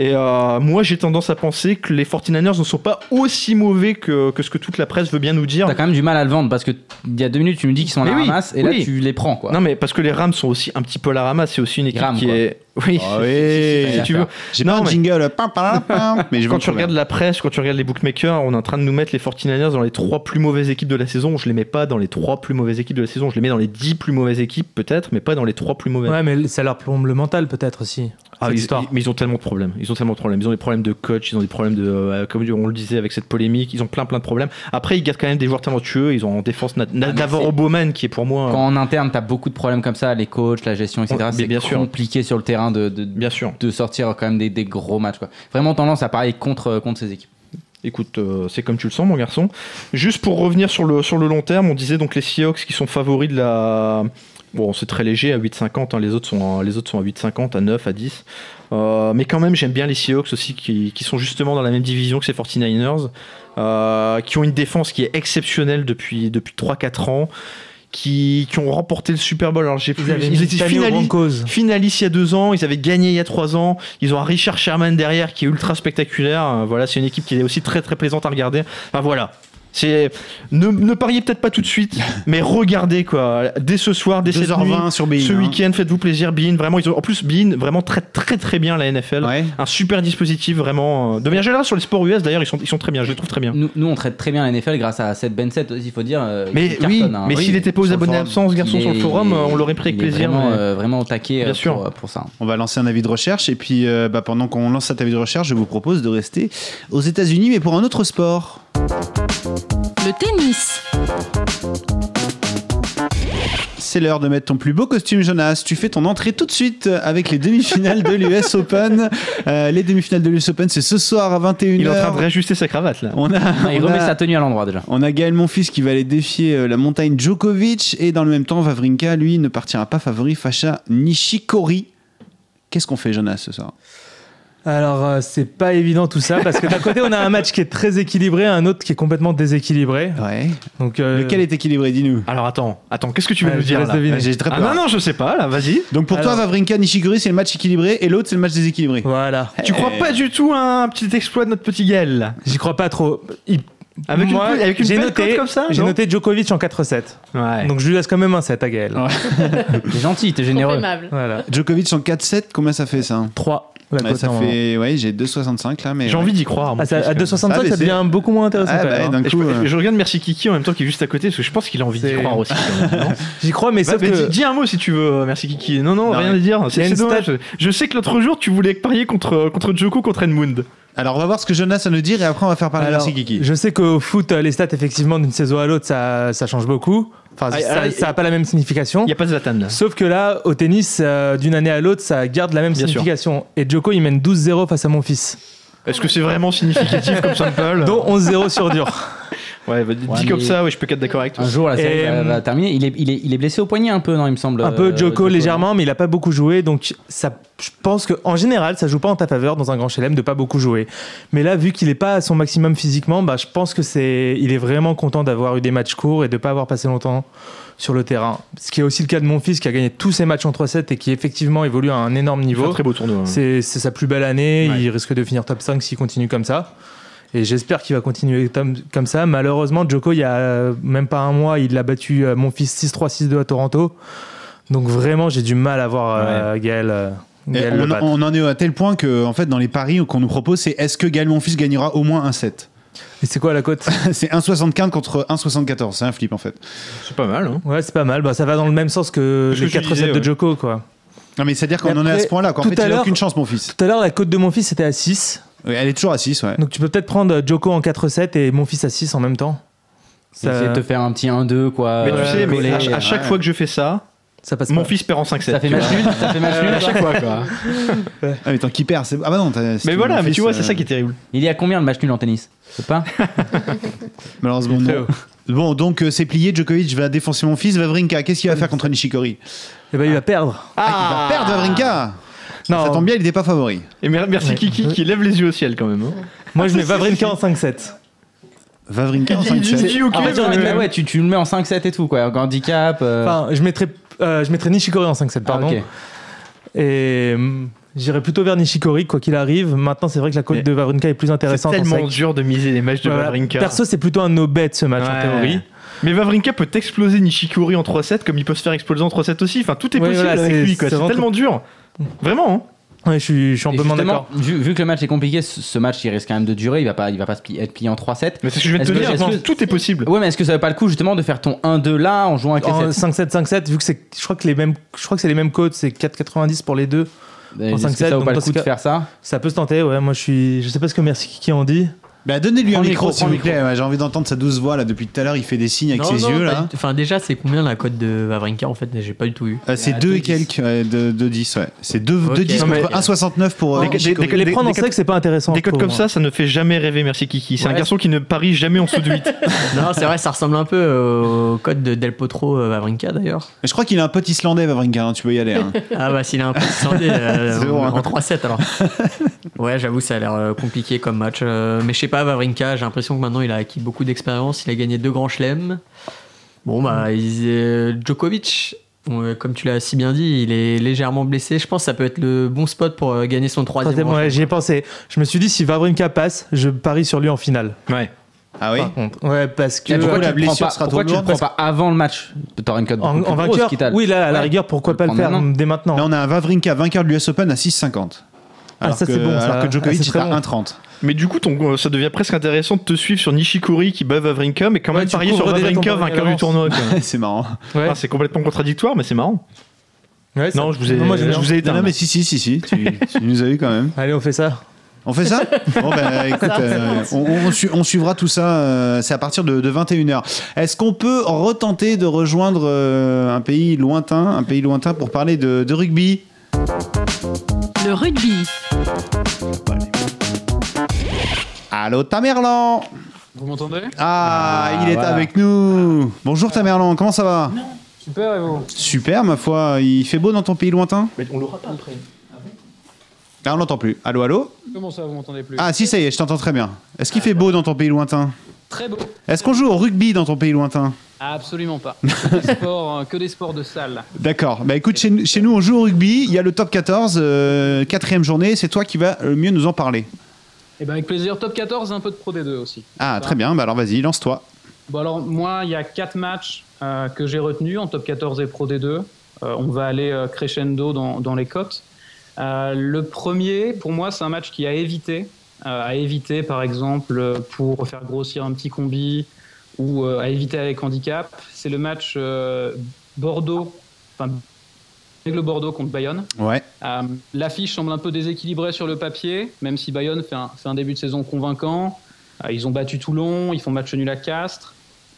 Et euh, moi, j'ai tendance à penser que les 49ers ne sont pas aussi mauvais que, que ce que toute la presse veut bien nous dire. T'as quand même du mal à le vendre parce que il y a deux minutes tu me dis qu'ils sont à la oui, ramasse et là tu les prends quoi. Non, mais parce que les Rams sont aussi un petit peu à la ramasse. C'est aussi une équipe qui quoi. est. Oui, Ah oui, si tu veux. J'ai Non, pas un mais- jingle. pam, pam, pam, mais je vais Quand tu regardes la presse, quand tu regardes les bookmakers, on est en train de nous mettre les 49ers dans les trois plus mauvaises équipes de la saison. Je les mets pas dans les trois plus mauvaises équipes de la saison. Je les mets dans les 10 plus mauvaises équipes, peut-être, mais pas dans les trois plus mauvaises. Ouais, mais ça leur plombe le mental peut-être aussi. Ah, ils- mais ils ont tellement de problèmes. Ils ont tellement de problèmes. Ils ont des problèmes de coach, ils ont des problèmes de, euh, comme on le disait avec cette polémique, ils ont plein plein de problèmes. Après, ils gardent quand même des joueurs talentueux. Ils ont en défense Navarro c'est- Bowman qui est pour moi. Quand en interne t'as beaucoup de problèmes comme ça, les coachs, la gestion, etc. C'est bien sûr. compliqué sur le terrain de, de, Bien sûr. de sortir quand même des, des gros matchs quoi. Vraiment tendance à parler contre contre ces équipes. Écoute, euh, c'est comme tu le sens, mon garçon. Juste pour revenir sur le, sur le long terme, on disait donc les Seahawks qui sont favoris de la. Bon, c'est très léger à 8,50. hein, les, autres sont, à- les autres sont à 8,50, à 9, à 10. Euh, mais quand même, j'aime bien les Seahawks aussi qui, qui sont justement dans la même division que ces 49ers, euh, qui ont une défense qui est exceptionnelle depuis, depuis 3-4 ans, qui, qui ont remporté le Super Bowl. Alors, j'ai plus. Ils ils étaient finalistes il y a deux ans, ils avaient gagné il y a trois ans, ils ont un Richard Sherman derrière qui est ultra spectaculaire. Euh, Voilà, c'est une équipe qui est aussi très très plaisante à regarder. Enfin voilà. C'est ne, ne pariez peut-être pas tout de suite, mais regardez quoi. Dès ce soir, dès cette nuit, 2h20 sur Bein. ce hein. week-end, faites-vous plaisir. Bean, vraiment, ils ont en plus Bean vraiment très très très bien la NFL. Ouais. Un super dispositif vraiment. euh, De manière générale sur les sports US d'ailleurs, ils sont ils sont très bien. Je les trouve très bien. Nous, nous, on traite très bien la NFL grâce à Seth Bensett aussi, il faut dire. euh, Mais oui, hein. mais Oui, s'il n'était pas aux abonnés absents, ce garçon sur le forum, euh, on l'aurait pris avec plaisir. Vraiment, mais- euh, vraiment au taquet Bien euh, sûr. pour, pour ça. On va lancer un avis de recherche et puis euh, bah, pendant qu'on lance cet avis de recherche, je vous propose de rester aux États-Unis, mais pour un autre sport. Le tennis. C'est l'heure de mettre ton plus beau costume, Jonas. Tu fais ton entrée tout de suite avec les demi-finales de l'US Open. Euh, les demi-finales de l'US Open, c'est ce soir à 21h. Il est en train de réajuster sa cravate là. On a, il on remet a- sa tenue à l'endroit déjà. On a Gaël Monfils qui va aller défier euh, la montagne Djokovic et dans le même temps, Vavrinka, lui, ne partira pas favori face à Nishikori. Qu'est-ce qu'on fait, Jonas, ce soir? Alors, euh, c'est pas évident tout ça parce que d'un côté, on a un match qui est très équilibré, un autre qui est complètement déséquilibré. Ouais. Donc, euh, Lequel est équilibré, dis-nous? Alors attends, attends, qu'est-ce que tu veux nous dire là deviner. J'ai très Ah non, non, je sais pas là, vas-y. Donc pour toi, Vavrinka, Nishikori, c'est le match équilibré et l'autre, c'est le match déséquilibré. Voilà. Tu crois pas du tout à un petit exploit de notre petit Gaël J'y crois pas trop. Il- Avec Moi, une, avec une j'ai belle noté, comme ça J'ai noté Djokovic en 4-7. Ouais. Donc, je lui laisse quand même un 7 à Gaël. T'es gentil, t'es généreux. Voilà. Djokovic en 4-7, combien ça fait ça? 3. La Ouais, cote, ça fait, ouais, j'ai 2,65 là, mais. J'ai ouais. envie d'y croire. Ah, ça- fils, à quand 2,65, Ah, mais ça c'est- devient beaucoup moins intéressant. Ah, quand bah, même, hein. d'un même. coup. Et euh, je, je regarde Merci Kiki en même temps qui est juste à côté parce que je pense qu'il a envie d'y C'est- croire aussi. quand même, non J'y crois, mais Bah, sauf mais que. dis, un mot si tu veux, euh, merci Kiki. Non, non, Non, rien mais- à dire. Il y C'est a c'est une dommage. Je sais que l'autre jour, tu voulais parier contre, contre Joko contre Edmund. Alors, on va voir ce que Jonas a nous dire et après, on va faire parler Alors, Merci Kiki. Je sais qu'au foot, euh, les stats, effectivement, d'une saison à l'autre, ça, ça change beaucoup. Enfin, Ah, ça ah, n'a pas la même signification. Il n'y a pas de Zlatan là. Sauf que là, au tennis, euh, d'une année à l'autre, ça garde la même Bien sûr. signification. Et Joko, il mène 12-0 face à mon fils. Est-ce que c'est vraiment significatif comme sample Dont 11-0 sur dur. Ouais, bah, dit comme ça, ouais, je peux être d'accord avec toi. Un jour, la série va, euh, va terminer. Il est, il, est, il est blessé au poignet un peu, non, il me semble. Un peu euh, Joko légèrement, mais il a pas beaucoup joué. Donc, ça, je pense qu'en général, ça joue pas en ta faveur dans un grand chelem de pas beaucoup jouer. Mais là, vu qu'il est pas à son maximum physiquement, bah, je pense que c'est, il est vraiment content d'avoir eu des matchs courts et de pas avoir passé longtemps sur le terrain. Ce qui est aussi le cas de mon fils qui a gagné tous ses matchs en 3-7 et qui effectivement évolue à un énorme niveau. un très beau tournoi. hein. C'est c'est sa plus belle année. Ouais. Il risque de finir top 5 s'il continue comme ça. Et j'espère qu'il va continuer comme ça. Malheureusement, Joko, il y a euh, même pas un mois, il a battu euh, mon fils 6-3, 6-2 à Toronto. Donc vraiment, j'ai du mal à voir euh, Gaël, Et Gaël le on, en est à tel point que, en fait, dans les paris qu'on nous propose, c'est est-ce que Gaël Monfils gagnera au moins un set? Et c'est quoi la cote? C'est 1,75 contre 1,74. C'est un flip en fait. C'est pas mal. Hein. Ouais, c'est pas mal. Bah, ça va dans le même sens que les que je 4 disais, sets de ouais. Joko. Quoi. Non, mais c'est-à-dire qu'on en est à ce point-là. qu'en tout fait, à il a l'heure- aucune chance, mon fils. Tout à l'heure, la cote de mon fils était à 6. Oui, elle est toujours à 6, ouais. Donc tu peux peut-être prendre euh, Joko en 4-7 et mon fils à 6 en même temps. Ça, Essayer de te faire un petit 1-2, quoi. Mais tu euh, sais, mais à, à chaque ouais. fois que je fais ça, ça passe mon pas. fils perd en 5-7. Ça fait match nul, ça fait match nul à chaque fois, quoi. Ah, mais tant qu'il perd, c'est. Ah, bah non, t'as- Mais si voilà, mais fils, tu vois, euh, c'est ça qui est terrible. Il y a combien de matchs nuls en tennis? Je sais pas? Malheureusement, non. Bon, donc euh, c'est plié. Djokovic va défoncer mon fils. Vavrinka, qu'est-ce qu'il va faire contre Nishikori? Eh ben, il va perdre. Ah, Il va perdre Vavrinka Non, Ça tombe bien, il n'était pas favori. Et mer- merci Ouais. Kiki qui lève les yeux au ciel quand même. hein. moi je mets Vavrinka en 5-7. Vavrinka en Il dit- 5 il dit ok, En fait, mais- on est- ouais, tu, tu le mets en 5-7 et tout, quoi. Handicap. euh, Enfin, je mettrais, euh, je mettrais Nishikori en 5-7, ah, pardon. ok. Et hum, j'irais plutôt vers Nishikori, quoi qu'il arrive. Maintenant, c'est vrai que la cote de Vavrinka est plus C'est intéressante. en tellement dur de miser les matchs de Voilà. Wawrinka. Perso, c'est plutôt un no-bet ce match en Ouais. théorie. Mais Wawrinka peut exploser Nishikori en 3-7 comme il peut se faire exploser en 3-7 aussi. Enfin, tout est Ouais, possible voilà, avec c'est- lui. quoi. c'est C'est tellement dur. Vraiment. hein. Ouais, je suis, je suis amplement justement, d'accord. vu, vu que le match est compliqué, ce, ce match il risque quand même de durer, il va pas, il va pas être plié en 3-7. Mais c'est ce que je viens de te que- dire. non, que- Tout est possible. Ouais, mais est-ce que ça vaut pas le coup justement de faire ton 1-2 là en jouant avec les En 7 5-7, 5-7, vu que c'est, je crois que les mêmes, je crois que c'est les mêmes codes, c'est 4,90 pour les deux. Que 5-7, ça vaut pas le coup de faire ça? Ça peut se tenter, ouais. Moi, je suis, je sais pas ce que Merci qui en dit. Bah, donnez-lui un micro, s'il vous plaît. J'ai envie d'entendre sa douce voix là depuis tout à l'heure. Il fait des signes avec Non, ses non, yeux pas là. Enfin, déjà, c'est combien la cote de Wawrinka en fait? J'ai pas du tout eu. Euh, c'est à 2 et 2,10. quelques, ouais, de, de 10, ouais. C'est 2, Ok. 10 Non, contre mais- 1,69 pour euh, les prendre en sec, c'est pas intéressant. Des codes pour comme moi. ça, ça ne fait jamais rêver Merci Kiki. C'est un garçon qui ne parie jamais en dessous de 8. non, c'est vrai, ça ressemble un peu au code de Del Potro euh, Wawrinka d'ailleurs. Je crois qu'il a un pote islandais, Vavrinka. hein, Tu peux y aller. hein. Ah bah s'il a un euh, bon, hein. en 3-7 alors. Ouais, j'avoue, ça a l'air euh, compliqué comme match. euh, mais je sais pas, Wawrinka, j'ai l'impression que maintenant il a acquis beaucoup d'expérience. Il a gagné deux grands chelems. Bon bah, il- euh, Djokovic, euh, comme tu l'as si bien dit, il est légèrement blessé. Je pense que ça peut être le bon spot pour euh, gagner son troisième. Ouais, j'y ai pensé. Je me suis dit, si Vavrinka passe, je parie sur lui en finale. Ouais. Ah oui Par contre. Ouais, parce que. Et pourquoi la blessure pas, sera pourquoi trop tu le prends pas avant le match T'auras une cote En, en grosse, vainqueur, oui, là, à la Ouais. rigueur, pourquoi pas le faire maintenant. dès maintenant Là, on a un Vavrinka vainqueur de l'US Open à 6,50. Ah, ça, que, c'est bon, ça. alors que Djokovic Ah, est à très bon. 1,30. Mais du coup, ton, euh, ça devient presque intéressant de te suivre sur Nishikori qui bat Wawrinka, mais quand Ouais, même tu parier sur à vainqueur du tournoi. c'est marrant. Ouais. Ah, c'est complètement contradictoire, mais c'est marrant. Ouais, ça- Non, je vous ai, Non, moi, je vous ai éteint. non, mais si, si, si, si. Tu, tu nous as eu quand même. Allez, on fait ça. On fait ça Bon, bah, écoute, euh, on, on su- on suivra tout ça. euh, c'est à partir de, 21h. Est-ce qu'on peut retenter de rejoindre euh, un pays lointain, un pays lointain pour parler de, de rugby? Le rugby. Allô, Tamerlan Vous m'entendez? Ah, Ah, il est voilà. avec nous. Bonjour Tamerlan, comment ça va? Super, et vous? Super, ma foi. Il fait beau dans ton pays lointain? Mais on l'aura pas après. Ah, on l'entend plus. Allô, allô? Comment ça, vous m'entendez plus? Ah, si, ça y est, je t'entends très bien. Est-ce qu'il fait beau dans ton pays lointain? Très beau. Est-ce qu'on joue au rugby dans ton pays lointain Absolument pas. Que des sports, euh, que des sports de salle. D'accord. Bah écoute, chez, chez nous, on joue au rugby. Il y a le top 14, euh, quatrième journée. C'est toi qui vas le mieux nous en parler. Et ben avec plaisir, top 14, un peu de Pro D2 aussi. Ah, très bien. Bah alors vas-y, lance-toi. Bon alors moi, il y a quatre matchs euh, que j'ai retenus en top 14 et Pro D2. Euh, on va aller crescendo dans, dans les cotes. Le premier, pour moi, c'est un match qui a évité. Euh, à éviter, par exemple, pour faire grossir un petit combi ou euh, à éviter avec handicap. C'est le match euh, Bordeaux, enfin, le Bordeaux contre Bayonne. Ouais. Euh, L'affiche semble un peu déséquilibrée sur le papier, même si Bayonne fait un, fait un début de saison convaincant. Euh, ils ont battu Toulon, ils font match nul à Castres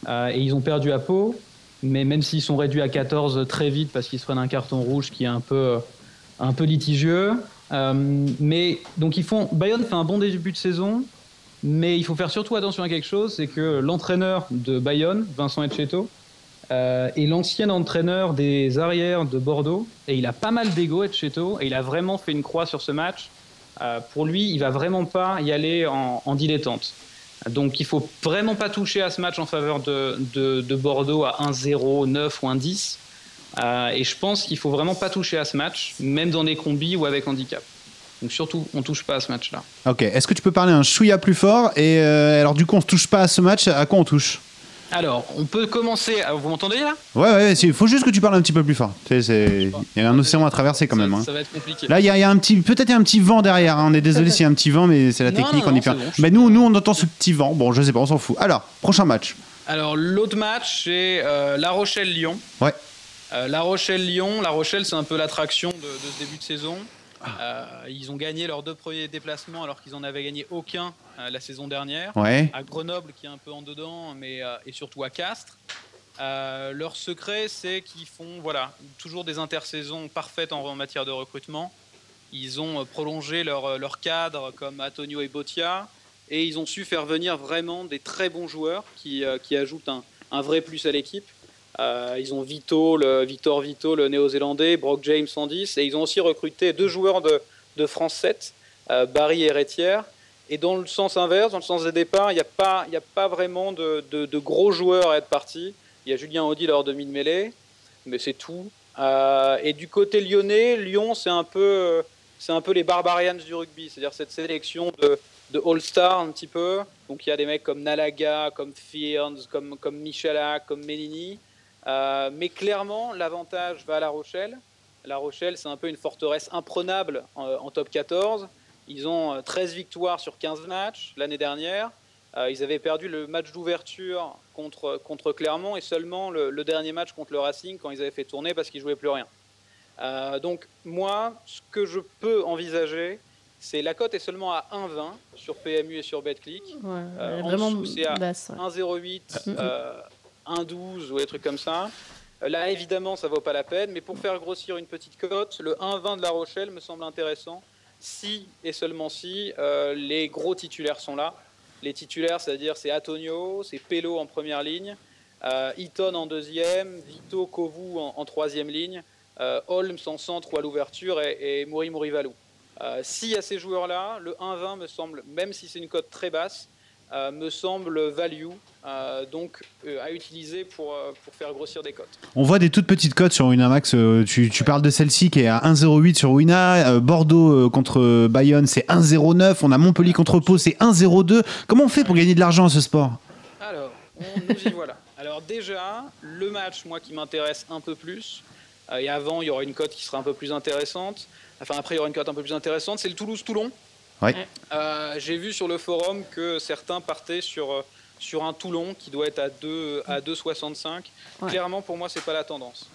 euh, et ils ont perdu à Pau. Mais même s'ils sont réduits à 14 très vite parce qu'ils se prennent un carton rouge qui est un peu, un peu litigieux. Euh, mais donc ils font. Bayonne fait un bon début de saison, mais il faut faire surtout attention à quelque chose, c'est que l'entraîneur de Bayonne, Vincent Etcheto, euh, est l'ancien entraîneur des arrières de Bordeaux et il a pas mal d'ego Etcheto et il a vraiment fait une croix sur ce match. Euh, pour lui, il va vraiment pas y aller en, dilettante. Donc il faut vraiment pas toucher à ce match en faveur de, de Bordeaux à 1-0, 9 ou 1-10. Euh, et je pense qu'il faut vraiment pas toucher à ce match, même dans des combis ou avec handicap. Donc surtout, on touche pas à ce match-là. Ok, est-ce que tu peux parler un chouïa plus fort Et euh, alors, du coup, on se touche pas à ce match, à quoi on touche? Alors, on peut commencer. à- Vous m'entendez là? Ouais, ouais, il faut juste que tu parles un petit peu plus fort. Tu sais, c'est- Il y a un océan à traverser quand ça, même. hein. ça va être compliqué. Là, il y, a- il y a un petit, peut-être il y a un petit vent derrière. hein. On est désolé s'il y a un petit vent, mais c'est la Non, technique, non, non, bon, mais nous, nous, on entend ce petit vent. Bon, je sais pas, on s'en fout. Alors, prochain match. Alors l'autre match, c'est euh, La Rochelle-Lyon. Ouais. Euh, La Rochelle-Lyon, La Rochelle, c'est un peu l'attraction de, de ce début de saison. Ah. Euh, ils ont gagné leurs deux premiers déplacements alors qu'ils n'en avaient gagné aucun euh, la saison dernière. Ouais. À Grenoble, qui est un peu en dedans, mais et surtout à Castres. Leur secret, c'est qu'ils font voilà, toujours des intersaisons parfaites en, en matière de recrutement. Ils ont prolongé leur, leur cadre comme Antonio et Botia et ils ont su faire venir vraiment des très bons joueurs qui, qui ajoutent un, un vrai plus à l'équipe. Euh, ils ont Vito, le, Victor Vito, le néo-zélandais, Brock James 110, et ils ont aussi recruté deux joueurs de, de France 7, euh, Barry et Rétière. Et dans le sens inverse, dans le sens des départs, il n'y a, pas- a pas vraiment de, de- gros joueurs à être partis. Il y a Julien Audi, leur demi de mêlée, mais c'est tout. Euh, et du côté lyonnais, Lyon, c'est un peu, c'est un peu les Barbarians du rugby, c'est-à-dire cette sélection de, de All-Star un petit peu. Donc il y a des mecs comme Nalaga, comme Fearns, comme, comme Michalak, comme Melini. Euh, mais clairement, l'avantage va à La Rochelle. La Rochelle, c'est un peu une forteresse imprenable en, en top 14. Ils ont euh, 13 victoires sur 15 matchs l'année dernière. Euh, ils avaient perdu le match d'ouverture contre, contre Clermont et seulement le, le dernier match contre le Racing quand ils avaient fait tourner parce qu'ils jouaient plus rien. Euh, donc moi, ce que je peux envisager, c'est la cote est seulement à 1,20 sur PMU et sur BetClick. Ouais, Euh, vraiment c'est à basse. ouais. 1,08, Mhm. euh, 1,12 ou des trucs comme ça. Euh, Là, évidemment, ça vaut pas la peine, mais pour faire grossir une petite cote, le 1,20 de La Rochelle me semble intéressant. Si et seulement si euh, les gros titulaires sont là. Les titulaires, c'est-à-dire c'est Antonio, c'est Pello en première ligne, euh, Eaton en deuxième, Vito Kovu en, troisième ligne, euh, Holmes en centre ou à l'ouverture et, et. Euh, S'il y a ces joueurs-là, le 1,20 me semble, même si c'est une cote très basse, me semble value, euh, donc euh, à utiliser pour, euh, pour faire grossir des cotes. On voit des toutes petites cotes sur Winamax. euh, tu, tu parles de celle-ci qui est à 1,08 sur Wina. euh, Bordeaux euh, contre Bayonne, c'est 1,09. On a Montpellier contre Pau, c'est 1,02. Comment on fait pour gagner de l'argent à ce sport? Alors, on nous y voilà. Alors déjà, le match, moi, qui m'intéresse un peu plus, euh, et avant, il y aura une cote qui sera un peu plus intéressante, enfin après, il y aura une cote un peu plus intéressante, c'est le Toulouse-Toulon. Euh, J'ai vu sur le forum que certains partaient sur, euh, sur un Toulon qui doit être à 2 à 2,65. Ouais. Clairement, pour moi, c'est pas la tendance.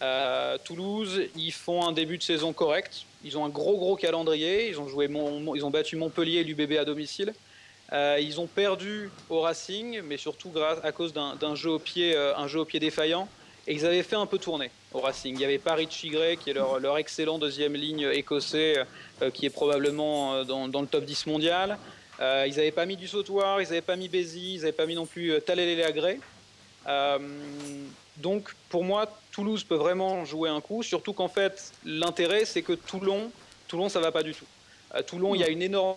Euh, Toulouse, ils font un début de saison correct. Ils ont un gros gros calendrier. Ils ont joué, ils ont battu Montpellier et l'UBB à domicile. Euh, ils ont perdu au Racing, mais surtout grâce à cause d'un d'un jeu au pied, euh, un jeu au pied défaillant. Et ils avaient fait un peu tourner au Racing. Il y avait Paris Chigre, qui est leur, excellent deuxième ligne écossais, euh, qui est probablement euh, dans, le top 10 mondial. Euh, ils n'avaient pas mis du sautoir, ils n'avaient pas mis Bézi, ils n'avaient pas mis non plus Talélé Agré. Euh, donc pour moi, Toulouse peut vraiment jouer un coup, surtout qu'en fait, l'intérêt, c'est que Toulon, Toulon, ça va pas du tout. À Toulon, il y a une énorme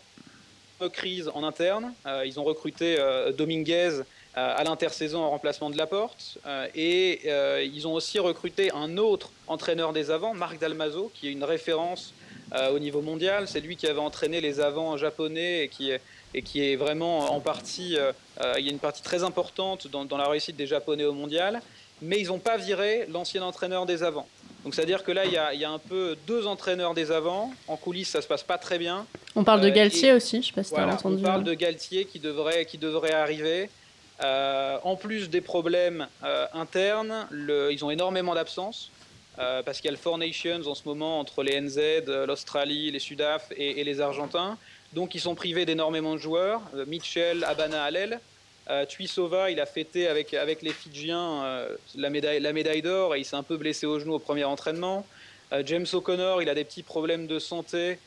crise en interne. Ils ont recruté Dominguez à l'intersaison en remplacement de Laporte. Euh, et euh, ils ont aussi recruté un autre entraîneur des avants, Marc Dalmazo, qui est une référence euh, au niveau mondial. C'est lui qui avait entraîné les avants japonais et qui est, et qui est vraiment en partie, euh, euh, il y a une partie très importante dans, dans la réussite des japonais au mondial. Mais ils n'ont pas viré l'ancien entraîneur des avants. Donc c'est-à-dire que là, il y, a, il y a un peu deux entraîneurs des avants. En coulisses, ça se passe pas très bien. On parle de Euh, Galtier et- aussi, je sais pas si Voilà, entendu. on parle de Galtier qui devrait, qui devrait arriver. Euh, en plus des problèmes euh, internes, ils ont énormément d'absences. euh, parce qu'il y a le Four Nations en ce moment entre les NZ, l'Australie, les Sudaf et, et les Argentins. Donc ils sont privés d'énormément de joueurs. Mitchell, Abana, Alel. Euh, Tuisova, il a fêté avec, les Fidjiens la médaille, la médaille d'or et il s'est un peu blessé au genou au premier entraînement. James O'Connor, il a des petits problèmes de santé.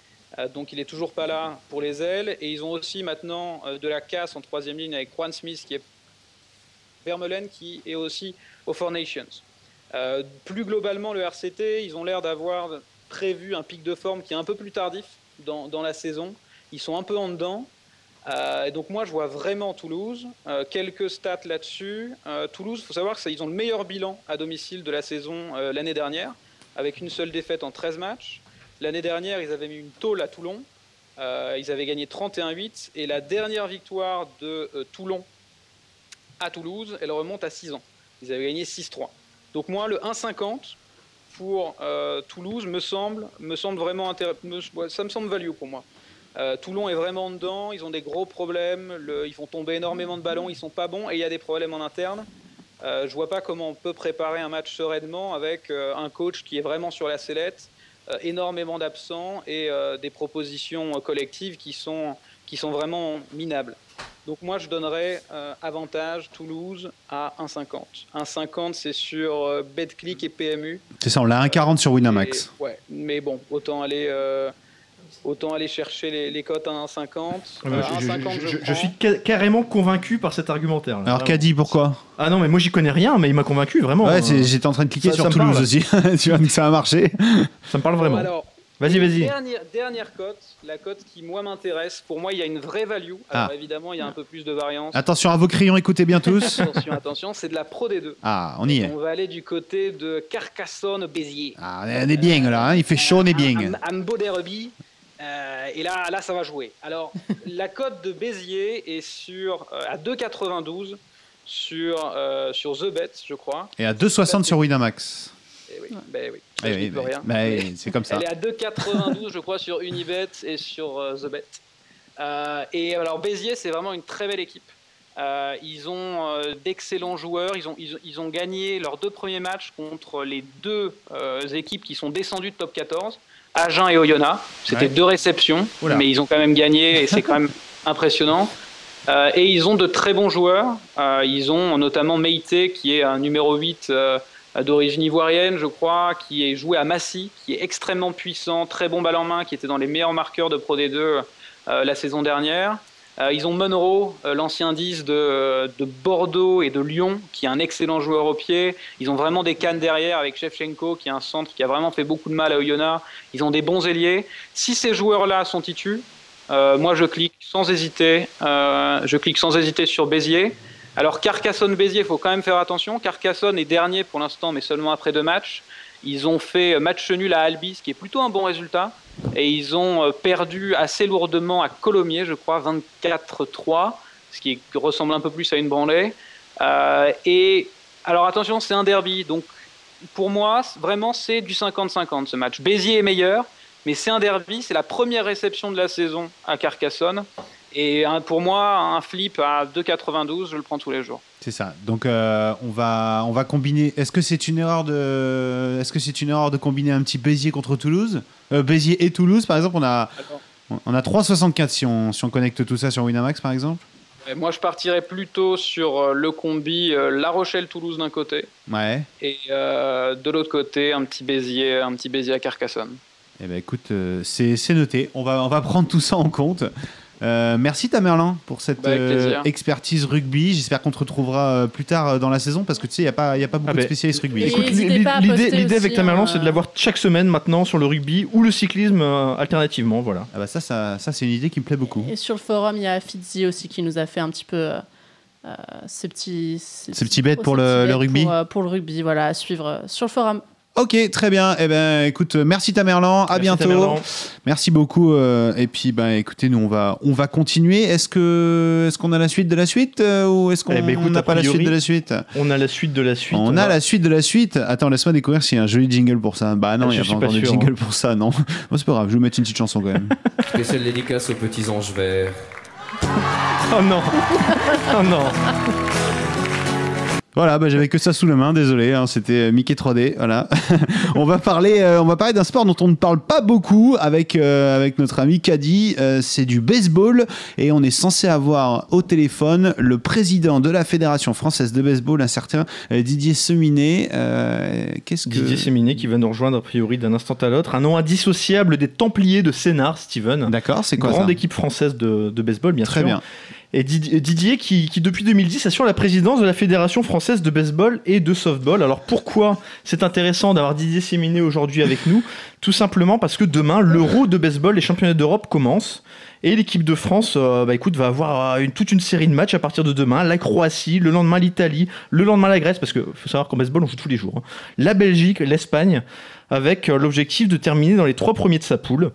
Donc il est toujours pas là pour les ailes. Et ils ont aussi maintenant de la casse en troisième ligne avec Juan Smith qui est Vermeulen qui est aussi au Four Nations. Euh, plus globalement, le RCT, ils ont l'air d'avoir prévu un pic de forme qui est un peu plus tardif dans, la saison. Ils sont un peu en dedans. Euh, et donc moi, je vois vraiment Toulouse. Euh, quelques stats là-dessus. Toulouse, il faut savoir qu'ils ont le meilleur bilan à domicile de la saison l'année dernière, avec une seule défaite en 13 matchs. L'année dernière, ils avaient mis une tôle à Toulon. Ils avaient gagné 31-8. Et la dernière victoire de Toulon à Toulouse, elle remonte à 6 ans. Ils avaient gagné 6-3. Donc moi, le 1,50 pour euh, Toulouse me semble, me semble vraiment intéressant. Ça me semble value pour moi. Euh, Toulon est vraiment dedans, ils ont des gros problèmes, ils font tomber énormément de ballons, ils sont pas bons et il y a des problèmes en interne. Euh, je vois pas comment on peut préparer un match sereinement avec euh, un coach qui est vraiment sur la sellette, énormément d'absents et des propositions collectives qui sont, qui sont vraiment minables. Donc moi je donnerais euh, avantage Toulouse à 1,50. 1,50 c'est sur euh, BetClick et PMU. C'est ça, on l'a 1,40 sur Winamax. Et- ouais, mais bon, autant aller, euh, autant aller chercher les, les cotes à 1,50. Ouais, Euh, je, je- 1,50 je- je, je prends. suis ca- carrément convaincu par cet argumentaire. là. Alors. Caddy, pourquoi? Ah non, mais moi j'y connais rien, mais il m'a convaincu vraiment. Ouais, Euh, c'est- j'étais en train de cliquer ça- sur ça Toulouse aussi. tu vois, donc ça a marché. Ça me parle vraiment. Bon, alors, Vas-y, vas-y. Dernière, dernière cote, la cote qui moi m'intéresse. Pour moi, il y a une vraie value. Alors Ah. évidemment, il y a un peu plus de variance. Attention à vos crayons, écoutez bien tous. attention, attention, c'est de la Pro D2. Ah, on y est. On va aller du côté de Carcassonne-Béziers. Ah, on est bien là, hein, il fait chaud, on est bien. Un, un beau derby. Euh, et là, là, ça va jouer. Alors, la cote de Béziers est sur, euh, à 2,92 sur, euh, sur The Bet, je crois. Et à 2,60 sur Winamax. Eh oui, ben oui. Eh oui, rien. Mais- oui, c'est comme ça. Elle est à 2,92, je crois, sur Unibet et sur euh, The Bet. Euh, et alors, Béziers, c'est vraiment une très belle équipe. Euh, ils ont euh, d'excellents joueurs. Ils ont, ils, ont- ils ont gagné leurs deux premiers matchs contre les deux euh, équipes qui sont descendues de top 14, Agen et Oyonnax. C'était Ouais. deux réceptions, Oula. mais ils ont quand même gagné et c'est quand même impressionnant. Euh, et ils ont de très bons joueurs. Euh, ils ont notamment Meite, qui est un numéro 8 euh, d'origine ivoirienne, je crois, qui est joué à Massy, qui est extrêmement puissant, très bon balle en main, qui était dans les meilleurs marqueurs de Pro D2 euh, la saison dernière. Euh, ils ont Monroe, euh, l'ancien 10 de, de Bordeaux et de Lyon, qui est un excellent joueur au pied. Ils ont vraiment des cannes derrière avec Shevchenko, qui est un centre qui a vraiment fait beaucoup de mal à Oyonnax. Ils ont des bons ailiers. Si ces joueurs-là sont titus, euh, moi je clique sans hésiter. euh, je clique sans hésiter sur Béziers. Alors Carcassonne-Béziers, il faut quand même faire attention. Carcassonne est dernier pour l'instant, mais seulement après deux matchs. Ils ont fait match nul à Albi, ce qui est plutôt un bon résultat. Et ils ont euh, perdu assez lourdement à Colomiers, je crois, 24-3, ce qui ressemble un peu plus à une branlée. Euh, et alors attention, c'est un derby. Donc pour moi, vraiment, c'est du 50-50 ce match. Béziers est meilleur, mais c'est un derby. C'est la première réception de la saison à Carcassonne. Et un- pour moi, un flip à 2,92, je le prends tous les jours. C'est ça. Donc euh, on va on va combiner. Est-ce que c'est une erreur de Est-ce que c'est une erreur de combiner un petit Béziers contre Toulouse? Euh, Béziers et Toulouse par exemple, on a on a 3,64 si on si on connecte tout ça sur Winamax par exemple. Et moi, je partirais plutôt sur euh, le combi euh, La Rochelle-Toulouse d'un côté Ouais. et de l'autre côté un petit Béziers, un petit Béziers à Carcassonne. Eh ben écoute, c'est c'est noté. On va on va prendre tout ça en compte. Euh, merci Tamerlan pour cette Bah, euh, expertise rugby. J'espère qu'on te retrouvera euh, plus tard euh, dans la saison parce que tu sais, il n'y a, pas- y a pas beaucoup Ah de spécialistes rugby. Écoute, l'idée avec Tamerlan, hein, c'est de l'avoir chaque semaine maintenant sur le rugby ou le cyclisme euh, alternativement. Voilà. Ah bah ça, ça, ça c'est une idée qui me plaît beaucoup. Et sur le forum, il y a Fitzy aussi qui nous a fait un petit peu ces petits, Ces petits bêtes pour le- rugby pour, euh, pour le rugby, voilà, à suivre euh, sur le forum. Ok, très bien. Eh ben, écoute, merci Tamerlan. À Merci, bientôt. Tamerlan. Merci beaucoup. euh, et puis, ben, écoutez, nous on va, on va continuer. Est-ce que, est-ce qu'on a la suite de la suite euh, ou est-ce qu'on Eh ben, n'a a pas la suite de la suite? On a la suite de la suite. On a la suite de la suite. Attends, laisse-moi découvrir s'il y a un joli jingle pour ça. Bah non, Ah, il n'y a je pas encore de jingle hein. pour ça, non. Bon, c'est pas grave, je vais vous mettre une petite chanson quand même. Spéciale dédicace aux petits anges verts. Oh non Oh non Voilà, bah, j'avais que ça sous la main, désolé, hein, c'était Mickey 3D, voilà. on va parler, euh, on va parler d'un sport dont on ne parle pas beaucoup avec euh, avec notre ami Caddy, euh, c'est du baseball et on est censé avoir au téléphone le président de la fédération française de baseball, un certain euh, Didier Seminet. Euh, Qu'est-ce que Didier Séminé qui va nous rejoindre a priori d'un instant à l'autre. Un nom indissociable des Templiers de Sénart, Steven. D'accord, c'est quoi Grande ça? équipe française de, de baseball, bien Très sûr. bien. Et Didi- Didier qui, depuis 2010 assure la présidence de la Fédération française de baseball et de softball. Alors pourquoi c'est intéressant d'avoir Didier Séminé aujourd'hui avec nous? Tout simplement parce que demain, l'Euro de baseball, les championnats d'Europe commencent. Et l'équipe de France euh, bah, écoute, va avoir euh, toute une série de matchs à partir de demain. La Croatie, le lendemain l'Italie, le lendemain la Grèce, parce qu'il faut savoir qu'en baseball on joue tous les jours. hein. La Belgique, l'Espagne, avec euh, l'objectif de terminer dans les trois premiers de sa poule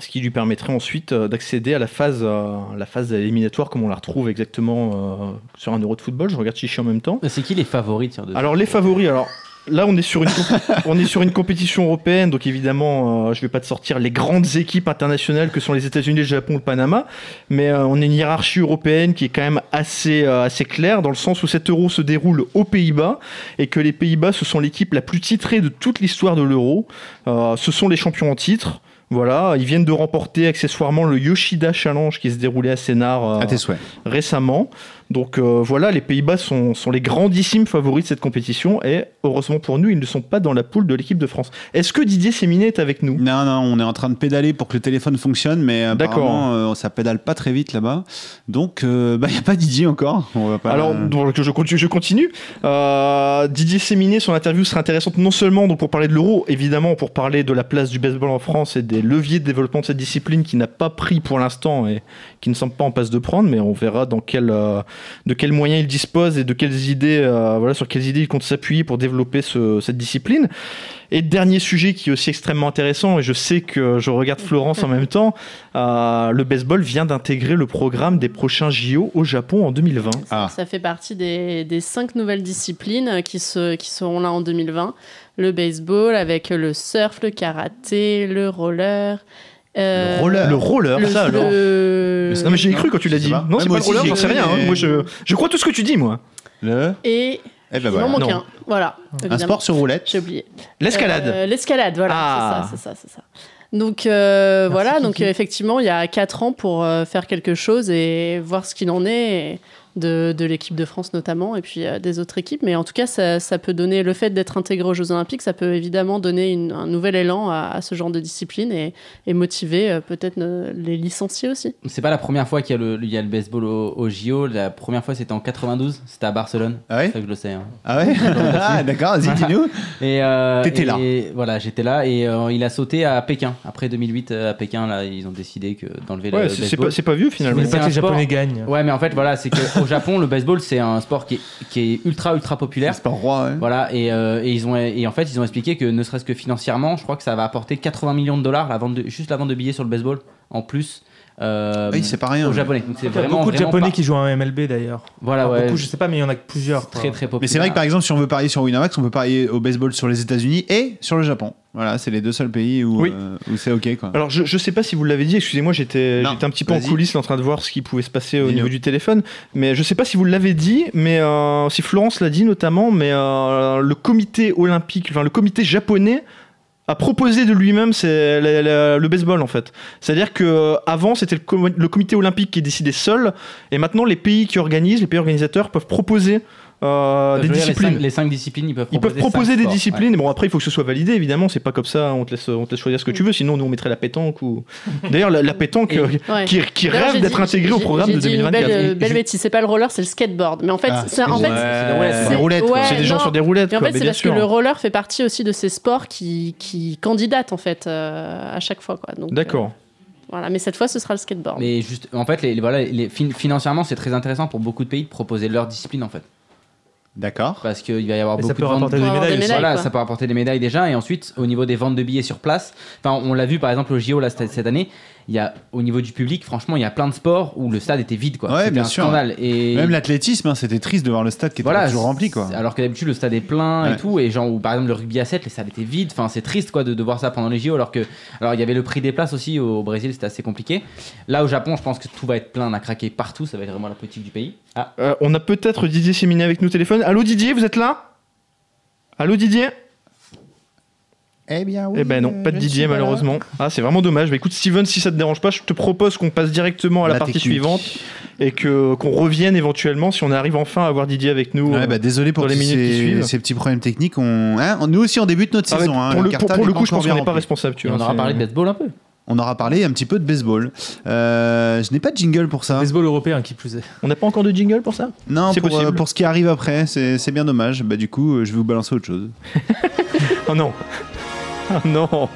ce qui lui permettrait ensuite euh, d'accéder à la phase, euh, la phase éliminatoire comme on la retrouve exactement euh, sur un euro de football. Je regarde Chichi en même temps. C'est qui les favoris tiens, de- Alors les favoris, alors là on est sur une, comp- on est sur une compétition européenne, donc évidemment je vais pas te sortir les grandes équipes internationales que sont les États-Unis, le Japon, le Panama, mais on a une hiérarchie européenne qui est quand même assez, assez claire dans le sens où cet euro se déroule aux Pays-Bas et que les Pays-Bas ce sont l'équipe la plus titrée de toute l'histoire de l'euro. Ce sont les champions en titre. Voilà, ils viennent de remporter accessoirement le Yoshida Challenge qui se déroulait à Sénart euh, À tes souhaits. récemment. Donc euh, voilà, les Pays-Bas sont, sont les grandissimes favoris de cette compétition et heureusement pour nous, ils ne sont pas dans la poule de l'équipe de France. Est-ce que Didier Séminé est avec nous? Non, non, on est en train de pédaler pour que le téléphone fonctionne, mais apparemment, euh, ça pédale pas très vite là-bas. Donc, il n'y a pas Didier encore. On va pas... Alors, donc, je continue. Je continue. Euh, Didier Séminé, son interview sera intéressante non seulement donc, pour parler de l'euro, évidemment pour parler de la place du baseball en France et des leviers de développement de cette discipline qui n'a pas pris pour l'instant et qui ne semble pas en passe de prendre, mais on verra dans quel, euh, de quels moyens il dispose et de quelles idées, euh, voilà, sur quelles idées il compte s'appuyer pour développer ce- cette discipline. Et dernier sujet qui est aussi extrêmement intéressant, et je sais que je regarde Florence en même temps, euh, le baseball vient d'intégrer le programme des prochains JO au Japon en 2020. Ah. Ça fait partie des, des cinq nouvelles disciplines qui, se, qui seront là en 2020. Le baseball avec le surf, le karaté, le roller. Euh, Le roller. Le roller, le- ça alors le- Non mais j'y ai cru quand tu l'as dit. pas. Non, Ouais, c'est pas le roller, j'en sais rien. hein. Moi, je, je crois tout ce que tu dis, moi. Le... Et Eh ben il voilà. en manque Non. un. Voilà. Un sport sur roulette. J'ai oublié. L'escalade. Euh, L'escalade, voilà, Ah. c'est ça, c'est ça, c'est ça. Donc euh, voilà, donc Kiki. effectivement, il y a 4 ans pour faire quelque chose et voir ce qu'il en est et de, de l'équipe de France notamment et puis euh, des autres équipes. Mais en tout cas, ça, ça peut donner le fait d'être intégré aux Jeux Olympiques, ça peut évidemment donner une- un nouvel élan à, à ce genre de discipline et, et motiver euh, peut-être les licenciés aussi. C'est pas la première fois qu'il y, a le- il y a le baseball au, au JO. La première fois, c'était en 92. C'était à Barcelone. Ah ouais C'est ça que je le sais. hein. Ah ouais Ah d'accord, vas-y, dis-nous. Et euh, T'étais et- là. Voilà, j'étais là et euh, il a sauté à Pékin. Après 2008 euh, à Pékin, là, ils ont décidé que d'enlever le Ouais, c'est c'est baseball. pas, c'est pas vieux finalement. Mais Mais pas c'est que un les sport- Japonais gagnent. Ouais, mais en fait, voilà, c'est qu'au Japon, le baseball, c'est un sport qui est, qui est ultra, ultra populaire. Pas roi, ouais. Voilà, et, euh, et ils ont, et en fait, ils ont expliqué que ne serait-ce que financièrement, je crois que ça va apporter 80 millions de dollars, la vente de, juste la vente de billets sur le baseball, en plus. Euh, Oui, c'est pas rien. Aux Japonais. Donc c'est Il y a vraiment. beaucoup de vraiment Japonais pas- qui jouent en MLB d'ailleurs. Voilà, ouais. Beaucoup, je sais pas, mais il y en a plusieurs. Très, très populaire. Mais c'est vrai que par exemple, si on veut parier sur Winamax, on peut parier au baseball sur les États-Unis et sur le Japon. Voilà, c'est les deux seuls pays où, Oui. euh, où c'est ok quoi. Alors je, je sais pas si vous l'avez dit, excusez-moi, j'étais Non, j'étais un petit peu en coulisses en train de voir ce qui pouvait se passer au niveau du téléphone, mais je sais pas si vous l'avez dit, mais euh, si Florence l'a dit notamment, mais euh, le comité olympique, enfin le comité japonais a proposé de lui-même c'est le baseball en fait. C'est-à-dire que euh, avant c'était le comité olympique qui décidait seul, et maintenant les pays qui organisent, les pays organisateurs peuvent proposer euh, des les disciplines. cinq- Les 5 disciplines, ils peuvent Ils proposer, peuvent proposer cinq des sports, disciplines. Et Bon, après, il faut que ce soit validé, évidemment. C'est pas comme ça, on te laisse, on te laisse choisir ce que tu veux. Sinon, nous, on mettrait la pétanque ou. D'ailleurs, la, la pétanque Et- euh, Ouais. qui, rêve d'être intégrée au programme de dit une 2024. belle, Et- belle bêtise, c'est pas le roller, c'est le skateboard. Mais en fait, Ah, c'est en fait, ouais, c'est- c'est des roulettes, ouais, C'est des gens non. sur des roulettes. Et en fait, mais c'est parce que le roller fait partie aussi de ces sports qui, qui candidatent en fait euh, à chaque fois. D'accord. euh, voilà, mais cette fois, ce sera le skateboard. Mais juste, en fait, les, les- voilà, les, fin- financièrement, c'est très intéressant pour beaucoup de pays de proposer leur discipline, en fait. D'accord. Parce qu'il va y avoir Et ça beaucoup peut de ventes- rapporter des médailles. des médailles. Voilà, quoi. ça peut apporter des médailles déjà. Et ensuite, au niveau des ventes de billets sur place, enfin, on l'a vu par exemple au JO là, cette année, il y a, au niveau du public, franchement, il y a plein de sports où le stade était vide. Quoi. Ouais, C'était bien un sûr. scandale. Et Même l'athlétisme, hein, c'était triste de voir le stade qui était voilà, toujours rempli. Quoi. Alors que d'habitude, le stade est plein Ouais. et tout. Et genre, ou par exemple, le rugby à 7, les stades étaient vides. Enfin, c'est triste quoi de, de voir ça pendant les JO. Alors que, alors il y avait le prix des places aussi au Brésil, c'était assez compliqué. Là, au Japon, je pense que tout va être plein à craquer partout. Ça va être vraiment la politique du pays. Ah, Euh, on a peut-être Didier Séminé avec nous au téléphone. Allô Didier, vous êtes là? Allô Didier? Eh bien, oui. Eh ben non, euh, pas de là. malheureusement. Ah, c'est vraiment dommage. Bah, écoute Steven, si ça te dérange pas, je te propose qu'on passe directement à la, La partie technique. suivante et que qu'on revienne éventuellement si on arrive enfin à avoir Didier avec nous. Ouais, euh, bah, désolé pour les minutes qui ces, suivent. ces petits problèmes techniques. On... hein, nous aussi, on débute notre ah ouais, saison. hein, pour, le, pour, cartable pour le est coup, je pense qu'on bien n'est pas responsable. Tu vois, on aura c'est- parlé de baseball un peu. On aura parlé un petit peu de baseball. Euh, je n'ai pas de jingle pour ça. Baseball européen qui plus est. On n'a pas encore de jingle pour ça? Non, C'est pour, euh, ce qui arrive après, c'est bien dommage. Bah, du coup, euh, je vais vous balancer autre chose. Oh non Oh non.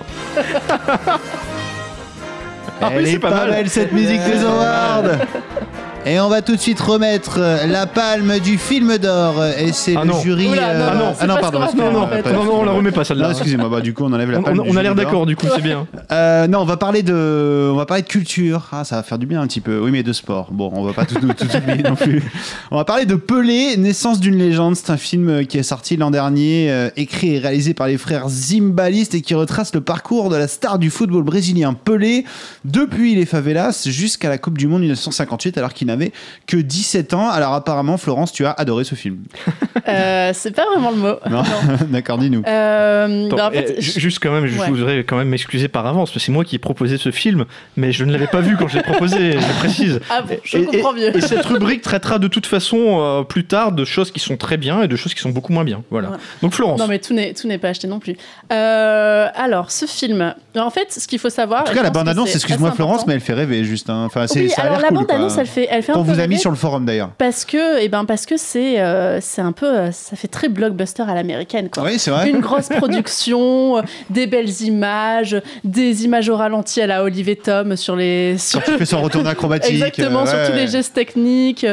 Ah oui, Elle c'est est pas pas mal. belle cette musique des awards Et on va tout de suite remettre euh, la palme du film d'or. Et c'est Ah le non. jury. Oula, non, euh, non, ah non, pardon. non, en fait. pas- non, non, on la remet pas celle-là. Non, excusez-moi, bah, du coup, on enlève la On, palme. on- du on a l'air d'accord du coup, c'est bien. Euh, non, on va parler de, on va parler de culture. Ah, ça va faire du bien un petit peu. Oui, mais de sport. Bon, on va pas tout, tout, tout oublier non plus. On va parler de Pelé, naissance d'une légende. C'est un film euh, qui est sorti l'an dernier, euh, écrit et réalisé par les frères Zimbalist et qui retrace le parcours de la star du football brésilien Pelé depuis les favelas jusqu'à la Coupe du Monde 1958, alors qu'il n'avait que 17 ans. Alors apparemment, Florence, tu as adoré ce film. Euh, c'est pas vraiment le mot. Non, d'accord, dis-nous. Euh, bah, en fait, eh, je- juste quand même, je Ouais. voudrais quand même m'excuser par avance, parce que c'est moi qui ai proposé ce film, mais je ne l'avais pas vu quand je l'ai proposé, je précise. Ah bon, je Et- comprends mieux. Et cette rubrique traitera de toute façon euh, plus tard de choses qui sont très bien et de choses qui sont beaucoup moins bien. Voilà. Ouais. Donc Florence. Non mais tout n'est tout n'est pas acheté non plus. Euh, alors ce film, en fait, ce qu'il faut savoir. En tout cas, la bande-annonce, excuse-moi Florence, important. mais elle fait rêver juste. hein. Enfin, c'est, Oui, ça a alors l'air la cool, bande quoi. annonce, elle fait, elle fait Qu'on un peu vous a mis sur le forum d'ailleurs. parce que, et ben parce que c'est, euh, c'est un peu, euh, ça fait très blockbuster à l'américaine quoi. Oui, c'est vrai. Une grosse production, euh, des belles images, des images au ralenti à la Olivier Tom sur les. Sur... Quand il fait son retour acrobatique. Exactement, euh, sur ouais. tous les gestes techniques.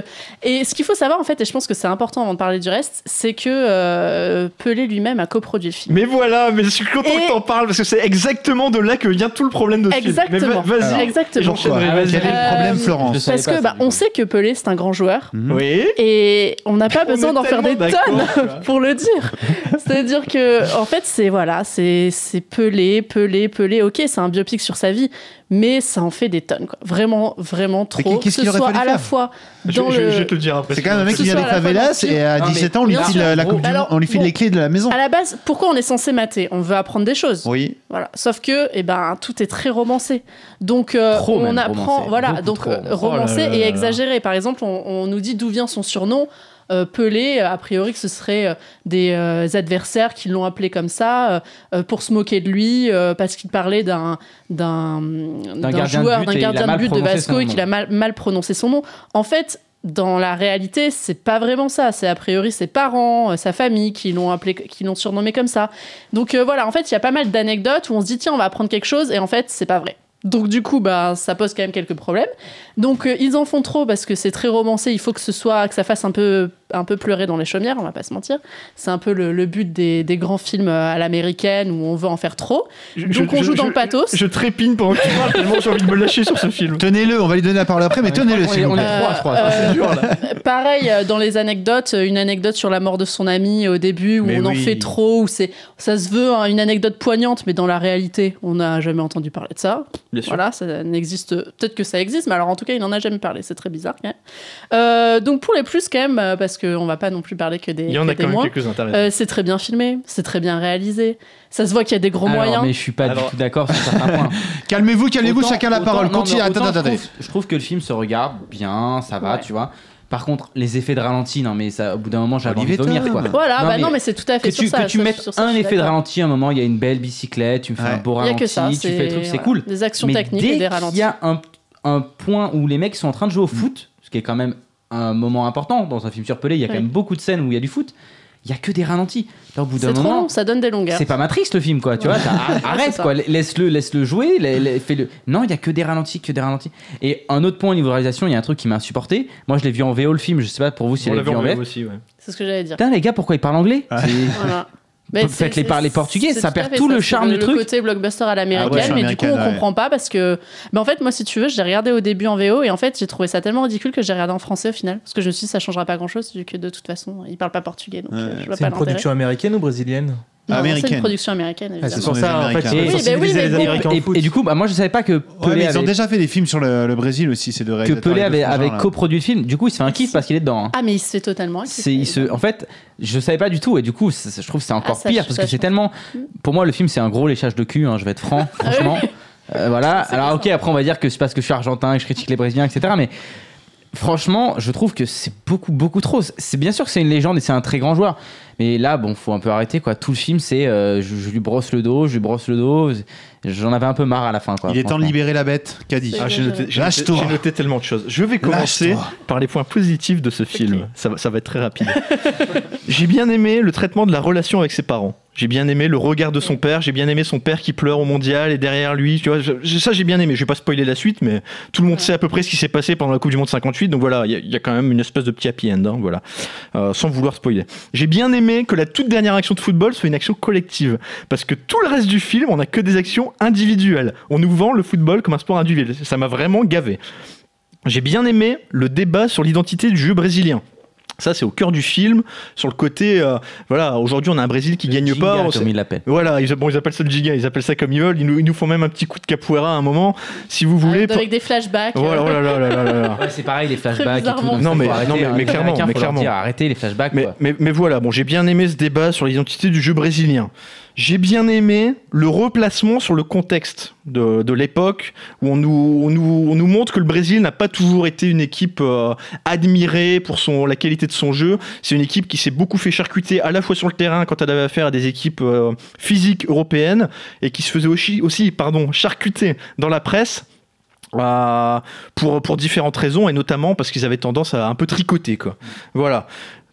Et ce qu'il faut savoir, en fait, et je pense que c'est important avant de parler du reste, c'est que euh, Pelé lui-même a coproduit le film. Mais voilà, mais je suis content Et- que t'en parles parce que c'est exactement de là que vient tout le problème de ce film. Mais Exactement. va- vas-y, Exactement. j'enchaînerai, vas-y. Quel est le problème, Florence? Parce que bah, on sait que Pelé c'est un grand joueur Mhm. Oui. et on n'a pas On besoin d'en faire des tonnes pour le dire. C'est-à-dire que en fait c'est voilà c'est c'est Pelé Pelé Pelé ok c'est un biopic sur sa vie mais ça en fait des tonnes quoi. Vraiment vraiment trop. qu'est-ce que qu'il ce aurait soit fallu à la fois Je, dans je- le je te le dire après. C'est quand même un mec qui vient des favelas et à Non, mais 17 ans, on lui file la, coupe du Alors, monde, on lui file bon. les clés de la maison. à la base pourquoi on est censé mater? On veut apprendre des choses. Oui. Voilà. Sauf que, eh ben, tout est très romancé. Donc, euh, on apprend, romancé. voilà, Beaucoup donc euh, Oh romancé là là et là. Exagéré. Par exemple, on, on nous dit d'où vient son surnom. Euh, Pelé, a priori que ce serait euh, des euh, adversaires qui l'ont appelé comme ça euh, euh, pour se moquer de lui euh, parce qu'il parlait d'un joueur, d'un gardien de but de Vasco et qu'il a mal, mal prononcé son nom. En fait, dans la réalité, c'est pas vraiment ça. C'est a priori ses parents, euh, sa famille qui l'ont appelé, qui l'ont surnommé comme ça. Donc euh, voilà, en fait, il y a pas mal d'anecdotes où on se dit tiens, on va apprendre quelque chose et en fait, c'est pas vrai. Donc du coup, bah, ça pose quand même quelques problèmes. Donc euh, ils en font trop parce que c'est très romancé. Il faut que ce soit, que ça fasse un peu, un peu pleurer dans les chaumières. On va pas se mentir. C'est un peu le, le but des, des grands films à l'américaine où on veut en faire trop. Je- Donc je- on joue je- dans le pathos. Je trépigne pendant que tu parles tellement j'ai envie de me lâcher sur ce film. Tenez-le, on va lui donner la parole après, mais tenez-le on on est trois, je crois. Euh, ça, c'est dur, là. Pareil euh, dans les anecdotes, euh, une anecdote sur la mort de son ami au début où Mais on en fait trop, où c'est ça se veut hein, une anecdote poignante, mais dans la réalité, on n'a jamais entendu parler de ça. Bien sûr. Voilà, ça n'existe. Peut-être que ça existe, mais alors en tout cas, il n'en a jamais parlé. C'est très bizarre. quand même. Euh, donc pour les plus quand même, euh, parce qu'on va pas non plus parler que des, Il y en que a des quand même moins. quelques intéressants. Euh, c'est très bien filmé, c'est très bien réalisé. Ça se voit qu'il y a des gros Alors, moyens. mais je suis pas Alors- du tout d'accord sur certains points. Calmez-vous, calmez-vous, chacun la parole. Continue. Attends, attends, je attends. trouve, je trouve que le film se regarde bien, ça va, Ouais. tu vois. Par contre, les effets de ralenti, non mais ça, au bout d'un moment, j'avais envie de vomir quoi. Voilà, Non, bah mais non, mais c'est tout à fait Que sur tu, ça. que tu mettes ça, un effet de ralenti, à un moment, il y a une belle bicyclette, tu me fais Ouais. un beau Il ralenti, que ça. tu fais le truc, c'est voilà, cool. Des actions Mais techniques dès et des qu'il ralentis. y a un, un point où les mecs sont en train de jouer au foot, ce qui est quand même un moment important dans un film sur Pelé, il y a quand même beaucoup de scènes où il y a du foot. il y a que des ralentis. Là, au bout d'un moment, long, ça donne des longueurs. c'est pas Matrix le film, quoi. Tu vois, arrête, quoi. Laisse-le, laisse-le jouer. fais-le. Non, il y a que des ralentis, que des ralentis. Et un autre point au niveau réalisation, il y a un truc qui m'a insupporté. Moi, je l'ai vu en VO le film. Je sais pas pour vous si On vous l'avait l'avez vu en VF. VO aussi, ouais. C'est ce que j'allais dire. Putain, les gars, pourquoi ils parlent anglais? Voilà. Mais Faites-les parler portugais, ça perd tout le charme du le truc. côté blockbuster à l'américaine, Ah ouais, mais du coup on ouais. comprend pas parce que. Mais en fait, moi, si tu veux, j'ai regardé au début en VO et en fait, j'ai trouvé ça tellement ridicule que j'ai regardé en français au final. Parce que je me suis dit, ça changera pas grand chose vu que de toute façon, ils parlent pas portugais. Donc euh, je vois C'est pas une production américaine ou brésilienne? Non, C'est Américaine. une production américaine. Ah, c'est pour ça, en fait, Américains. ils Oui, ont bah oui, les. Américains Et, et du coup, bah, moi, je savais pas que Ouais, Pelé mais ils ont avait, déjà fait des films sur le, le Brésil aussi, ces deux que. Pelé avait, coproduit le film. Du coup, il se fait un kiff parce qu'il est dedans. hein. Ah, mais il se fait totalement. C'est, il se, en fait, je savais pas du tout et du coup, c'est- je trouve que c'est encore Ah, ça, pire parce ça, que c'est tellement. Pour moi, le film c'est un gros léchage de cul. hein, je vais être franc, franchement. Euh, voilà. C'est Alors ok, après on va dire que c'est parce que je suis argentin et que je critique les Brésiliens, etc. Mais franchement, je trouve que c'est beaucoup, beaucoup trop. C'est bien sûr que c'est une légende et c'est un très grand joueur. Mais là, bon, faut un peu arrêter quoi. Tout le film, c'est euh, je, je lui brosse le dos, je lui brosse le dos. J'en avais un peu marre à la fin quoi. Il est temps de libérer la bête, qu'a dit Ah, j'ai noté, j'ai noté- Lâche-toi. j'ai noté tellement de choses. Je vais commencer par les points positifs de ce film. Ça, va- ça va être très rapide. j'ai bien aimé le traitement de la relation avec ses parents. J'ai bien aimé le regard de son père. J'ai bien aimé son père qui pleure au mondial et derrière lui. Tu vois, je- ça j'ai bien aimé. Je vais pas spoiler la suite, mais tout le monde sait à peu près ce qui s'est passé pendant la Coupe du Monde 58. Donc voilà, il y, a- il y a quand même une espèce de petit happy end. hein, voilà, Euh, sans vouloir spoiler. J'ai bien aimé que la toute dernière action de football soit une action collective, parce que tout le reste du film, on a que des actions individuelles. On nous vend le football comme un sport individuel. Ça m'a vraiment gavé. J'ai bien aimé le débat sur l'identité du jeu brésilien. Ça, c'est au cœur du film, sur le côté, euh, voilà, aujourd'hui on a un Brésil qui Le gagne Ginga, pas. comme sait- il l'appelle. Voilà, ils, bon, ils appellent ça le giga, ils appellent ça comme ils veulent. Ils nous, ils nous font même un petit coup de capoeira à un moment, si vous voulez. Avec, pour- avec des flashbacks. Voilà, voilà, là, là, là, là, là. Ouais, c'est pareil les flashbacks et tout. Non, mais- arrêter, non, mais- hein, mais clairement, mais dire, arrêtez les flashbacks. Mais, quoi. mais, mais voilà, bon, j'ai bien aimé ce débat sur l'identité du jeu brésilien. J'ai bien aimé le replacement sur le contexte de, de l'époque où on nous, on, nous, on nous montre que le Brésil n'a pas toujours été une équipe euh, admirée pour son, la qualité de son jeu. C'est une équipe qui s'est beaucoup fait charcuter à la fois sur le terrain quand elle avait affaire à des équipes euh, physiques européennes et qui se faisait aussi, aussi pardon, charcuter dans la presse. euh, pour, pour différentes raisons et notamment parce qu'ils avaient tendance à un peu tricoter quoi. Voilà.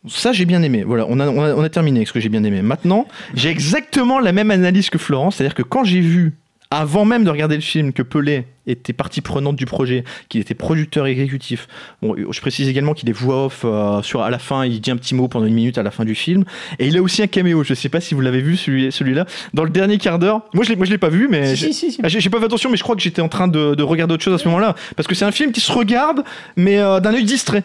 Ça, j'ai bien aimé. Voilà, on a, on a, terminé avec ce que j'ai bien aimé. Maintenant, j'ai exactement la même analyse que Florence, c'est-à-dire que quand j'ai vu, avant même de regarder le film, que Pelé était partie prenante du projet, qu'il était producteur exécutif. Bon, je précise également qu'il est voix off euh, sur à la fin, il dit un petit mot pendant une minute à la fin du film, et il a aussi un caméo. Je sais pas si vous l'avez vu celui, celui-là dans le dernier quart d'heure. Moi, je l'ai, moi, je l'ai pas vu, mais j'ai, ah, j'ai- j'ai pas fait attention, mais je crois que j'étais en train de, de regarder autre chose à ce moment-là, parce que c'est un film qui se regarde, mais euh, d'un œil distrait.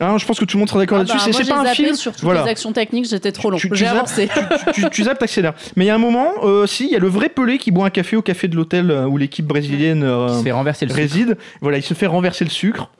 Hein, je pense que tout le monde sera d'accord Ah bah, là-dessus. moi, c'est, c'est j'ai pas un film. sur toutes Voilà. les actions techniques, j'étais trop long. Tu- tu J'ai zappes- avancé. tu, tu, tu zappes, t'accélères. Mais il y a un moment, euh, si, il y a le vrai Pelé qui boit un café au café de l'hôtel euh, où l'équipe brésilienne euh, Il se fait renverser le sucre. réside. Voilà, il se fait renverser le sucre.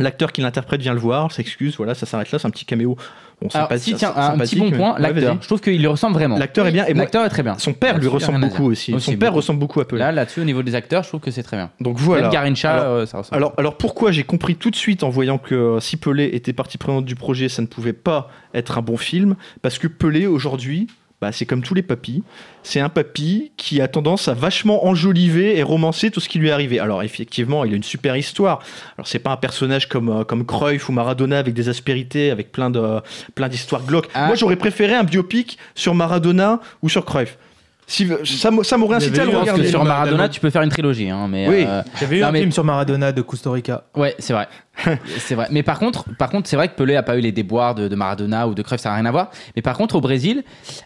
L'acteur qui l'interprète vient le voir, s'excuse, voilà, ça s'arrête là, c'est un petit caméo. Bon, Alors, si, tiens, un petit bon point, l'acteur. Je trouve qu'il lui ressemble vraiment. L'acteur est bien, et L'acteur est très bien. son père lui ressemble beaucoup aussi. Aussi, Son père ressemble beaucoup à Pelé. Là, là-dessus, au niveau des acteurs, je trouve que c'est très bien. Donc voilà. Même Garincha, Alors- euh, ça ressemble. Alors, alors pourquoi j'ai compris tout de suite en voyant que euh, si Pelé était partie prenante du projet, ça ne pouvait pas être un bon film? Parce que Pelé aujourd'hui, bah, c'est comme tous les papis. C'est un papy qui a tendance à vachement enjoliver et romancer tout ce qui lui est arrivé. Alors effectivement, il a une super histoire. Alors c'est pas un personnage comme euh, comme Cruyff ou Maradona avec des aspérités, avec plein de plein d'histoires glauques. Ah. Moi, j'aurais préféré un biopic sur Maradona ou sur Cruyff. Si, ça m- ça m'aurait Il y incité à avait le que sur film Maradona, tu peux faire une trilogie. Hein, mais, Oui. euh, J'avais eu Non, un mais- film sur Maradona de Costa Rica. Ouais, c'est vrai. c'est vrai. Mais par contre, par contre, c'est vrai que Pelé a pas eu les déboires de, de Maradona ou de Cruyff, ça n'a rien à voir. Mais par contre, au Brésil,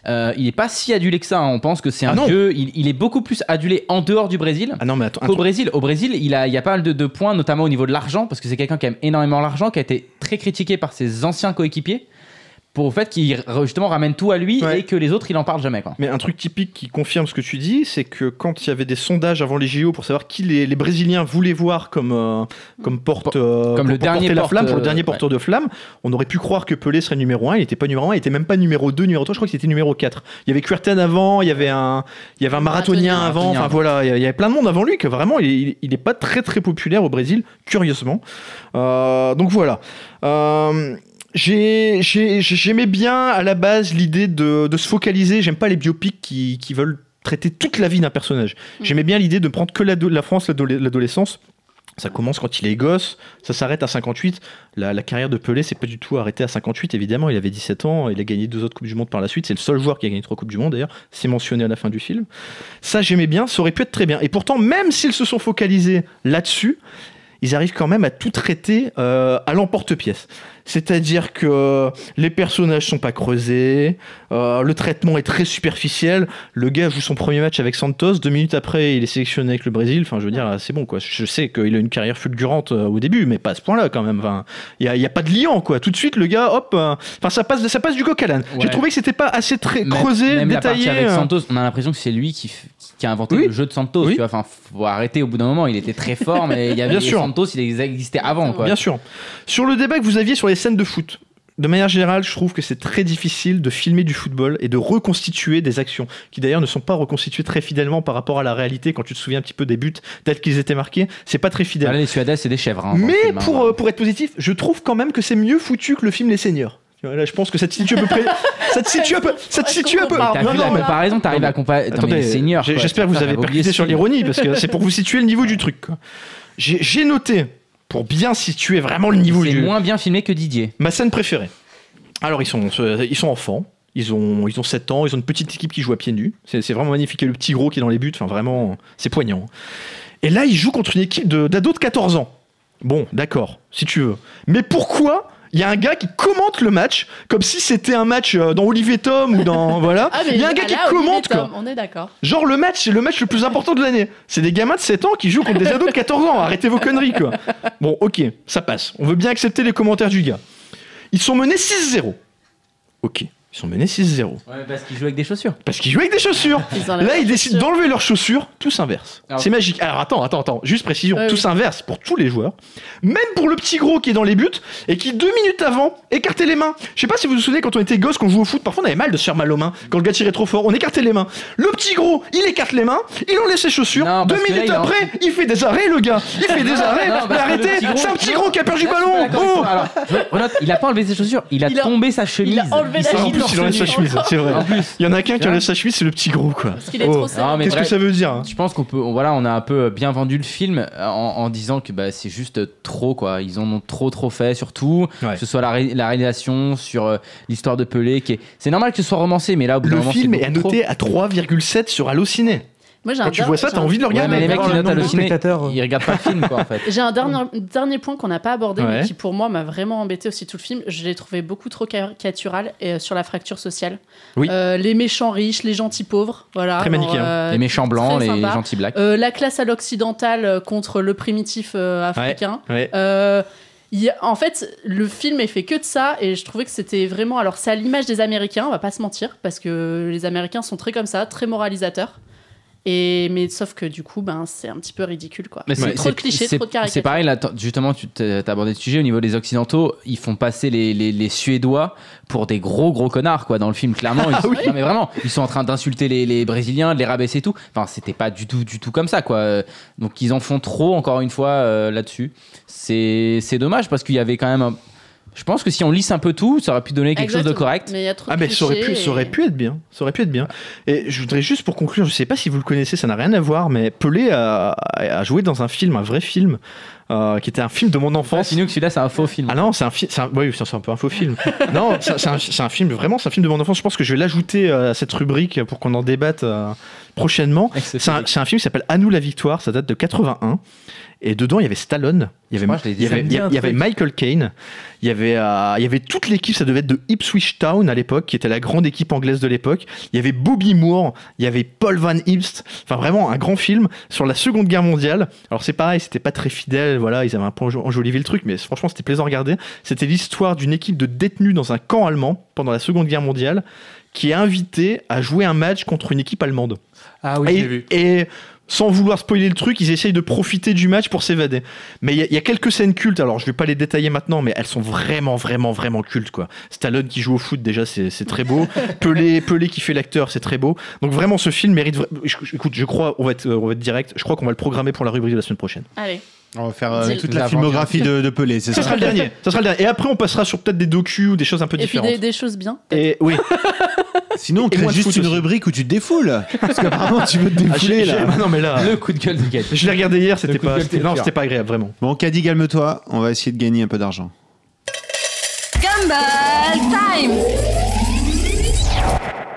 euh, il est pas si adulé que ça. hein. On pense que c'est Ah un non. dieu. Il, il est beaucoup plus adulé en dehors du Brésil. Ah non, mais attends, Au Brésil, au Brésil, il a, il y a pas mal de, de points, notamment au niveau de l'argent, parce que c'est quelqu'un qui aime énormément l'argent, qui a été très critiqué par ses anciens coéquipiers pour le fait qu'il justement ramène tout à lui Ouais. et que les autres, il en parle jamais. Quoi. Mais un truc typique qui confirme ce que tu dis, c'est que quand il y avait des sondages avant les JO pour savoir qui les, les Brésiliens voulaient voir comme, euh, comme porte, euh, Comme pour- le pour dernier porter la porte, flamme, pour le euh, ouais. porteur de flamme, on aurait pu croire que Pelé serait numéro 1, il n'était pas numéro 1, il était même pas numéro 2, numéro 3, je crois qu'il était numéro 4. Il y avait Kuerten avant, il y avait un, il y avait un marathonien Marathonien. avant, enfin voilà, il y avait plein de monde avant lui que vraiment il, il est pas très très populaire au Brésil, curieusement. Euh, donc voilà. Euh, j'ai- j'ai- J'aimais bien à la base l'idée de, de se focaliser. J'aime pas les biopics qui, qui veulent traiter toute la vie d'un personnage. J'aimais bien l'idée de prendre que la France, l'ado- l'adolescence. Ça commence quand il est gosse, ça s'arrête à 58. La, la carrière de Pelé, c'est pas du tout arrêté à 58, évidemment. Il avait 17 ans, il a gagné deux autres Coupes du Monde par la suite. C'est le seul joueur qui a gagné trois Coupes du Monde, d'ailleurs. C'est mentionné à la fin du film. Ça, j'aimais bien, ça aurait pu être très bien. Et pourtant, même s'ils se sont focalisés là-dessus, ils arrivent quand même à tout traiter euh, à l'emporte-pièce. C'est-à-dire que les personnages sont pas creusés, euh, le traitement est très superficiel. Le gars joue son premier match avec Santos, deux minutes après, il est sélectionné avec le Brésil. Enfin, je veux dire, c'est bon, quoi. Je sais qu'il a une carrière fulgurante euh, au début, mais pas à ce point-là, quand même. Enfin, il y a, y a pas de liant, quoi. Tout de suite, le gars, hop, euh, enfin, ça passe, ça passe du coq à l'âne. J'ai trouvé que c'était pas assez très Même- creusé, même la partie détaillé. avec euh. Santos, on a l'impression que c'est lui qui, a inventé Oui. le jeu de Santos. Oui. Tu vois, enfin, faut arrêter au bout d'un moment. Il était très fort, mais il y avait Bien sûr. Santos, il existait avant, quoi. Bien sûr. Sur le débat que vous aviez sur les scènes de foot, de manière générale, je trouve que c'est très difficile de filmer du football et de reconstituer des actions qui d'ailleurs ne sont pas reconstituées très fidèlement par rapport à la réalité. Quand tu te souviens un petit peu des buts tels qu'ils étaient marqués, c'est pas très fidèle. Là, les Suédois, c'est des chèvres. hein, Mais film, pour, euh, pour être positif, je trouve quand même que c'est mieux foutu que le film Les Seigneurs. Là, je pense que ça te situe à peu près. ça te situe un peu. Ça te situe un peu. T'as Non, vu non, la comparaison, t'arrives à comparer. J'espère que vous avez percuté sur l'ironie parce que c'est pour vous situer le niveau du truc. j'ai noté, pour bien situer vraiment le niveau C'est du. moins bien filmé que Didier. Ma scène préférée. Alors, ils sont, ils sont enfants. Ils ont, ils ont 7 ans, ils ont une petite équipe qui joue à pieds nus. C'est c'est vraiment magnifique. Et le petit gros qui est dans les buts, enfin vraiment, c'est poignant. Et là, ils jouent contre une équipe de- d'ados de, 14 ans. Bon, d'accord, si tu veux. Mais pourquoi il y a un gars qui commente le match comme si c'était un match euh, dans Olivier Tom ou dans. Voilà. Ah, Il y a un gars ah, qui là, commente, Tom, quoi. On est d'accord. Genre le match, c'est le match le plus important de l'année. C'est des gamins de 7 ans qui jouent contre des ados de 14 ans. Arrêtez vos conneries, quoi. Bon, ok, ça passe. On veut bien accepter les commentaires du gars. Ils sont menés 6-0. Ok, ils sont menés 6-0. Ouais, parce qu'il joue avec des chaussures. Parce qu'ils jouent avec des chaussures. Là, ils décident d'enlever leurs chaussures, tous inverse. Alors- C'est magique. Alors attends, attends, attends, juste précision, Ouais, tous oui. inverse pour tous les joueurs. Même pour le petit gros qui est dans les buts et qui deux minutes avant écartait les mains. Je sais pas si vous vous souvenez quand on était gosse, quand on jouait au foot, parfois on avait mal de se faire mal aux mains. Quand le gars tirait trop fort, on écartait les mains. Le petit gros, il écarte les mains, il enlève ses chaussures. Non, deux là, minutes après, il fait des arrêts, le gars. Il fait des arrêts. Non, Mais arrêtez, c'est un petit gros qui a perdu le ballon. Oh. Alors, je- il a pas enlevé ses chaussures, il a Il a- tombé sa chemise. il a enlevé la plus, il enlève sa nu. chemise, c'est vrai. En plus. Il y en a qu'un qui enlève sa chemise, c'est le petit gros, quoi. Parce qu'il est Oh. trop serré. Non, mais Qu'est-ce que ça veut dire hein Je pense qu'on peut, voilà, on a un peu bien vendu le film en, en disant que bah, c'est juste trop quoi. Ils en ont trop trop fait, surtout Ouais. que ce soit la, ré- la réalisation sur euh, l'histoire de Pelé. Qui est... C'est normal que ce soit romancé, mais là au bout d'un Le moment, film c'est est beaucoup annoté à 3,7 sur Allociné. Moi, j'ai Quand un tu vois ça, j'ai t'as un- envie de le. Ouais, regarder. mais les mecs qui le notent à de halluciner, spectateurs. ils regardent pas le film quoi en fait. J'ai un dernier, dernier point qu'on n'a pas abordé, Ouais. mais qui pour moi m'a vraiment embêté aussi tout le film. Je l'ai trouvé beaucoup trop caricatural et, euh, sur la fracture sociale. Oui. Euh, les méchants riches, les gentils pauvres. Voilà. Très genre, manichéen. euh, les méchants blancs, très les sympa. gentils blacks. Euh, la classe à l'occidentale euh, contre le primitif euh, africain. Ouais. Euh, il y a- en fait, le film est fait que de ça et je trouvais que c'était vraiment. Alors, c'est à l'image des Américains, on va pas se mentir, parce que les Américains sont très comme ça, très moralisateurs. Et mais sauf que du coup, ben c'est un petit peu ridicule quoi. C'est trop de clichés, trop de caricatures. C'est pareil, là, justement, tu t'as abordé le sujet au niveau des Occidentaux. Ils font passer les, les, les Suédois pour des gros gros connards, quoi, dans le film. Clairement, ils, Ah non, mais vraiment, ils sont en train d'insulter les, les Brésiliens, de les rabaisser et tout. Enfin, c'était pas du tout, du tout comme ça, quoi. Donc, ils en font trop, encore une fois, euh, là-dessus. C'est c'est dommage parce qu'il y avait quand même. un- Je pense que si on lisse un peu tout, ça aurait pu donner quelque chose de correct. Mais il y a trop Ah de mais ça aurait, pu, clichés ça aurait et- pu être bien, ça aurait pu être bien. Et je voudrais juste pour conclure, je sais pas si vous le connaissez, ça n'a rien à voir, mais Pelé a, a joué dans un film, un vrai film, euh, qui était un film de mon enfance. Sinon, que celui-là, c'est un faux film. Ah non, c'est un film, oui, c'est un peu un faux film. non, c'est un, film, vraiment, c'est un film de mon enfance. Je pense que je vais l'ajouter euh, à cette rubrique pour qu'on en débatte euh, prochainement. C'est un, c'est un film qui s'appelle À nous la victoire, ça date de 81. Et dedans, il y avait Stallone, il y avait, il y il y. Michael Caine, il y avait, euh, il y avait toute l'équipe, ça devait être de Ipswich Town à l'époque, qui était la grande équipe anglaise de l'époque. Il y avait Bobby Moore, il y avait Paul Van Imst, enfin vraiment un grand film sur la Seconde Guerre mondiale. Alors c'est pareil, c'était pas très fidèle, voilà, ils avaient un peu enjo- enjolivé le truc, mais franchement c'était plaisant à regarder. C'était l'histoire d'une équipe de détenus dans un camp allemand pendant la Seconde Guerre mondiale qui est invitée à jouer un match contre une équipe allemande. Ah oui, et, j'ai vu. et sans vouloir spoiler le truc, ils essayent de profiter du match pour s'évader. Mais il y, a- il y a quelques scènes cultes, alors je vais pas les détailler maintenant, mais elles sont vraiment, vraiment, vraiment cultes. Quoi. Stallone qui joue au foot, déjà, c'est très beau. Pelé, Pelé qui fait l'acteur, c'est très beau. Donc vraiment, ce film mérite... je- je- Écoute, je crois, on va, être, on va être direct, je crois qu'on va le programmer pour la rubrique de la semaine prochaine. Allez. On va faire euh, toute la filmographie de, de Pelé, c'est Ça ça sera le dernier. Ça sera le dernier. Et après, on passera sur peut-être des docus ou des choses un peu Et puis différentes. des, des choses bien. Et oui. Sinon, on crée juste une aussi. rubrique où tu te défoules. Parce qu'apparemment, tu veux te Ah, défouler là. non mais là, Le coup de gueule de Caddy. je l'ai regardé hier, c'était pas, non, c'était pas agréable vraiment. Bon, Caddy, calme-toi. On va essayer de gagner un peu d'argent. Gumball Time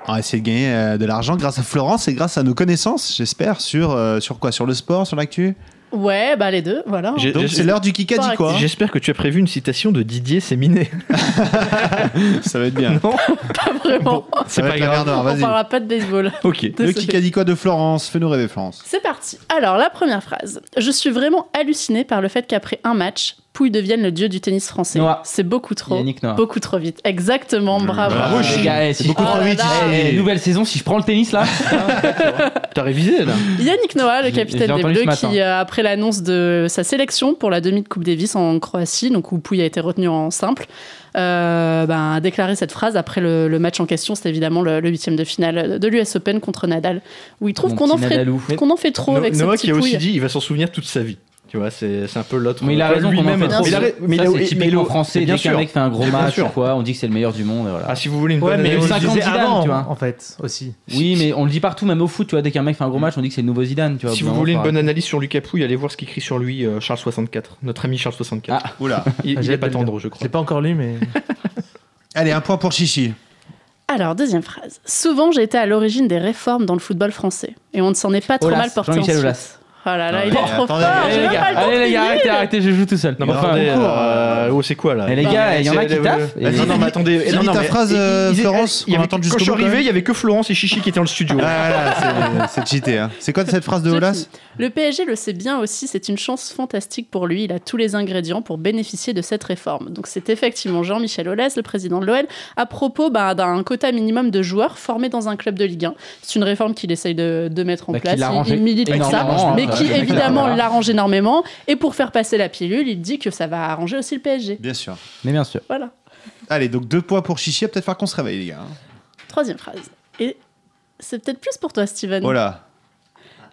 On va essayer de gagner euh, de l'argent grâce à Florence et grâce à nos connaissances, j'espère, sur, euh, sur quoi? Sur le sport, sur l'actu? Ouais, bah les deux, voilà. J'ai- Donc j'ai- c'est l'heure du Kikadi, quoi. J'espère que tu as prévu une citation de Didier Séminet. Ça va être bien. Non, Pas vraiment. Ça c'est va pas être la grave. merde, On vas-y. parlera pas de baseball. Ok. Le Désolée. Kikadi quoi de Florence? Fais-nous rêver, Florence. C'est parti. Alors, la première phrase. Je suis vraiment halluciné par le fait qu'après un match, Pouille devienne le dieu du tennis français. Noah. C'est beaucoup trop. Yannick Noah. Beaucoup trop vite. Exactement, bravo. Bravo, Les Chine. gars, si C'est beaucoup Oh trop vite. Eh, nouvelle saison, si je prends le tennis là, T'as révisé là Yannick Noah, le capitaine j'ai des Bleus, qui, euh, après l'annonce de sa sélection pour la demi de Coupe Davis en Croatie, donc où Pouille a été retenu en simple, euh, ben, a déclaré cette phrase après le, le match en question. C'était évidemment le huitième de finale de l'US Open contre Nadal, où il trouve qu'on en, fait- qu'on en fait trop No- avec ce Noah petit qui a aussi dit il va s'en souvenir toute sa vie. Tu vois, c'est c'est un peu l'autre. mais il a raison qu'on en lui-même. fait trop. Mais mais Ça, c'est mais typiquement français. bien Dès qu'un mec fait un gros match quoi, on dit que c'est le meilleur du monde. voilà. Ah, si vous voulez une Ouais, bonne mais analyse- on le 50 disait Zidane, avant, tu vois. en fait, aussi. Oui, mais on le dit partout, même au foot, tu vois, dès qu'un mec fait un gros match, on dit que c'est le nouveau Zidane, tu vois. Si vous voulez une bonne analyse sur Lucas Pouille, allez voir ce qu'écrit sur lui euh, Charles 64, notre ami Charles 64. Ah. Oula. il, Ah, il j'ai est hâte pas tendre, je crois. l'ai pas encore lu, mais. Allez, un point pour Chichi. Alors, deuxième phrase. Souvent, j'ai été à l'origine des réformes dans le football français. Et on ne s'en est pas trop Olas, mal porté Jean-Michel. Aulas. Oh là là, Non, il mais est trop attendez, fort. Allez j'ai les même gars, pas le temps allez, de les gars, finir. arrêtez, arrêtez, je joue tout seul. Non, mais Enfin, attendez, euh, oh, c'est quoi là les gars, il y en a qui taffent. et- Vas-y, non, non, mais attendez. Non, non, ta mais- phrase, il- euh, Florence, il y avait- Quand je suis bout, quand arrivé, même. il y avait que Florence et Chichi qui étaient dans le studio. Ah, c'est- c'est cheaté. hein. C'est quoi cette phrase de Je Olas finis. Le PSG le sait bien aussi, c'est une chance fantastique pour lui. Il a tous les ingrédients pour bénéficier de cette réforme. Donc c'est effectivement Jean-Michel Aulas, le président de l'OL, à propos bah, d'un quota minimum de joueurs formés dans un club de Ligue 1. C'est une réforme qu'il essaye de, de mettre en Bah, qui place. l'arrange Il, il milite pour ça, énormément, mais qui évidemment Voilà. l'arrange énormément. Et pour faire passer la pilule, il dit que ça va arranger aussi le PSG. Bien sûr. Mais bien sûr. Voilà. Allez, donc deux points pour Chichi. Peut-être falloir qu'on se réveille, les gars. hein. Troisième phrase. Et c'est peut-être plus pour toi, Steven. Oh là.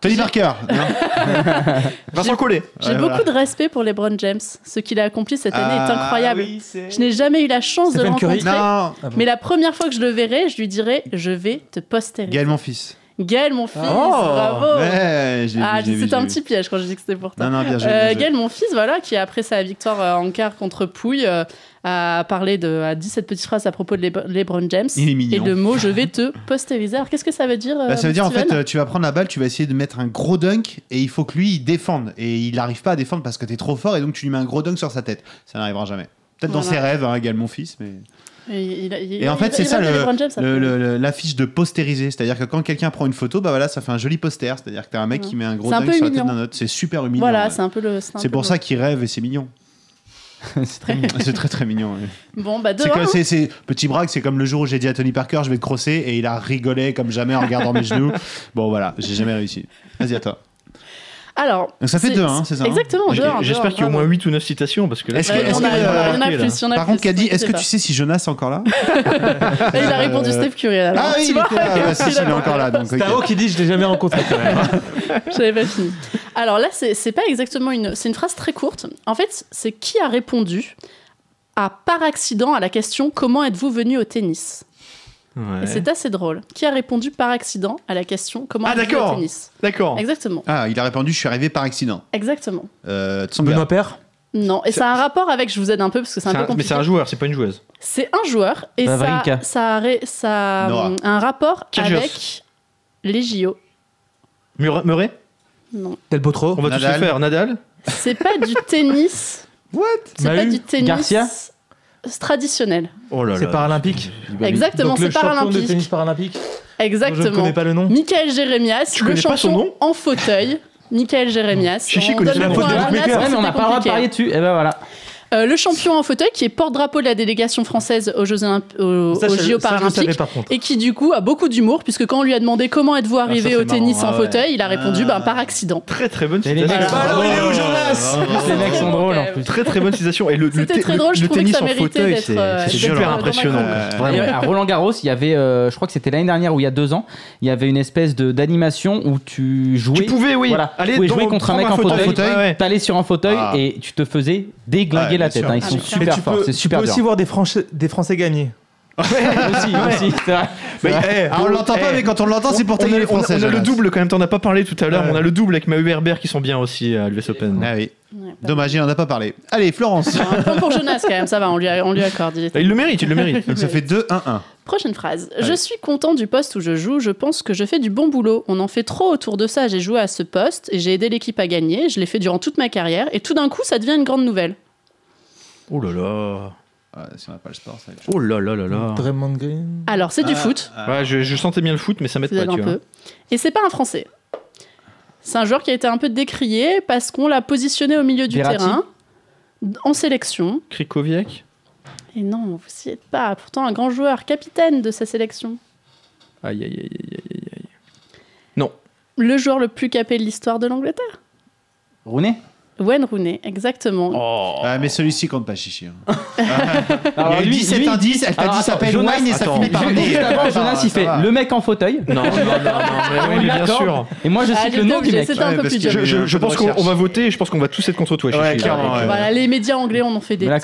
Tony Parker. Vincent Collet. J'ai Ouais, beaucoup voilà. de respect pour LeBron James. Ce qu'il a accompli cette année est Ah, incroyable. oui, Je n'ai jamais eu la chance de le rencontrer. Non. Mais la première fois que je le verrai, je lui dirai Je vais te postériser. Gaël, mon fils. Gaël, mon fils, Oh bravo Ouais, Ah, c'était un vu. petit piège quand j'ai dit que c'était pour toi. Non, non, bien joué. Euh, bien. Gaël, mon fils, voilà, qui après sa victoire euh, en quart contre Pouille, euh, a parlé de, a dit cette petite phrase à propos de Lebr- LeBron James Il est mignon. et le mot je vais te postériser. Alors qu'est-ce que ça veut dire Bah, ça veut dire en fait, tu vas prendre la balle, tu vas essayer de mettre un gros dunk et il faut que lui il défende et il n'arrive pas à défendre parce que t'es trop fort et donc tu lui mets un gros dunk sur sa tête. Ça n'arrivera jamais. Peut-être dans ses rêves, hein, égal mon fils, mais. Et, il a- il- Et en fait, c'est ça bien, le- le- l'affiche de postériser. C'est-à-dire que quand quelqu'un prend une photo, bah voilà, ça fait un joli poster. C'est-à-dire que t'as un mec qui met un gros peu sur la tête d'un autre. C'est super humiliant. Voilà, ouais. c'est un peu le. C'est pour ça qu'il rêve et c'est mignon. c'est très très très mignon. ouais. Bon, bah, dehors, que- hein. petit brag, c'est comme le jour où j'ai dit à Tony Parker, je vais te crosser et il a rigolé comme jamais en regardant mes genoux. Bon voilà, j'ai jamais réussi. Vas-y à toi. Alors. Donc ça fait deux, hein, c'est ça, hein Exactement, deux, un, J'espère qu'il y a au bravo. moins 8 ou 9 citations parce que là, Est-ce que, on a- euh, plus, par contre, Caddy, est-ce que tu sais si Jonas est encore là il a répondu Steph Curry alors. Ah oui, tu il vois, était là, bah, si, il si, a- il est encore là. C'est. Tao qui dit Je l'ai jamais rencontré quand même. J'avais pas fini. Alors là, c'est c'est pas exactement une. C'est une phrase très courte. En fait, c'est qui a répondu à par accident à la question Comment êtes-vous venu au tennis? Ouais. Et c'est assez drôle. Qui a répondu par accident à la question Comment Ah, êtes-vous au tennis D'accord. Exactement. Ah, il a répondu, je suis arrivé par accident. Exactement. Euh. Benoît Père Non, et ça a un rapport avec. Je vous aide un peu parce que c'est un peu un- Mais compliqué. c'est un joueur, c'est pas une joueuse. C'est un joueur et ça, Vavrinka. ça, a, ré- ça a hum, un rapport Kyrgios. avec les JO. Mur- Murray Non, Del Potro On va tous Nadal. le faire. Nadal c'est pas du tennis. What? C'est pas du tennis Garcia traditionnel. Oh là là. C'est paralympique. Exactement, le c'est champion de paralympique. tennis paralympique. dont Je ne Exactement. connais pas le nom. Michael Jérémias, Tu le connais pas son champion nom en fauteuil. Michael Jérémias. Chichi On connaît la le faute que mais on n'a pas le droit de parier dessus. Et ben voilà. Euh, le champion en fauteuil qui est porte-drapeau de la délégation française aux Jeux, Olymp- aux, Ça, aux je- JO ça, je le savais paralympiques. par contre. Et qui du coup a beaucoup d'humour puisque quand on lui a demandé comment êtes-vous arrivé ça, au tennis marrant, en ah ouais. fauteuil, il a répondu Ah. ben, par accident. Très très bonne citation. Les mecs sont drôles en Ok. plus. Très très bonne citation. Et le, très le- drôle, je le trouvais que tennis ça en méritait fauteuil, d'être, c'est euh, d'être super impressionnant. à Roland Garros, il y avait, euh, je crois que c'était l'année dernière ou il y a deux ans, il y avait une espèce de d'animation où tu jouais. Tu pouvais, oui, aller tu pouvais dans- jouer contre un mec en fauteuil. T'allais sur un fauteuil Ah. et tu te faisais déglinguer la tête. hein. Ils Ah, sont mais super tu forts. peux, C'est tu super peux dur. aussi voir des Français, des Français gagner. aussi, aussi, c'est vrai. Mais, Ah, on l'entend pas, eh, mais quand on l'entend, c'est pour tailler les on a- Français. On a le double quand même, t'en as pas parlé tout à l'heure, Ouais. mais on a le double avec Mahu Herbert qui sont bien aussi à l'US Open. Ah oui. Ouais, Dommage, il en a pas parlé. Allez, Florence. Un point pour Jonas quand même, ça va, on lui, a- on lui accorde. il est- Il le mérite, il le mérite. Donc ça fait 2-1-1. Prochaine phrase. Je suis content du poste où je joue, je pense que je fais du bon boulot. On en fait trop autour de ça, j'ai joué à ce poste et j'ai aidé l'équipe à gagner, je l'ai fait durant toute ma carrière et tout d'un coup ça devient une grande nouvelle. Oh là là. Ouais, si on n'a pas le sport, ça va être chaud. Oh là là là là. Draymond Green. Alors c'est du Ah, foot, ah. Ouais, je, je sentais bien le foot, mais ça m'aide pas, tu un vois. peu. Et c'est pas un Français. C'est un joueur qui a été un peu décrié parce qu'on l'a positionné au milieu du Verratti terrain en sélection. Krikoviak Et non, vous y êtes pas. Pourtant un grand joueur, capitaine de sa sélection. Aïe aïe aïe aïe aïe aïe. Le joueur le plus capé de l'histoire de l'Angleterre. Rooney? Wayne Rooney, exactement. Oh. Ah, mais celui-ci compte pas, chichi. hein. Alors, il y a eu lui- 17 lui- indices, elle t'a dit s'appelle Wayne et ça finit par Juste avant, Jonas, il fait va. le mec en fauteuil. Non, non, non, non, mais oui, bien sûr. Et moi, je Ah, cite le j'étais nom du mec. C'était un Ouais, peu parce plus que dur. Je, pense qu'on on va voter et je pense qu'on va tous être contre toi, Chichi. ouais. Voilà, les médias anglais en ont fait des tonnes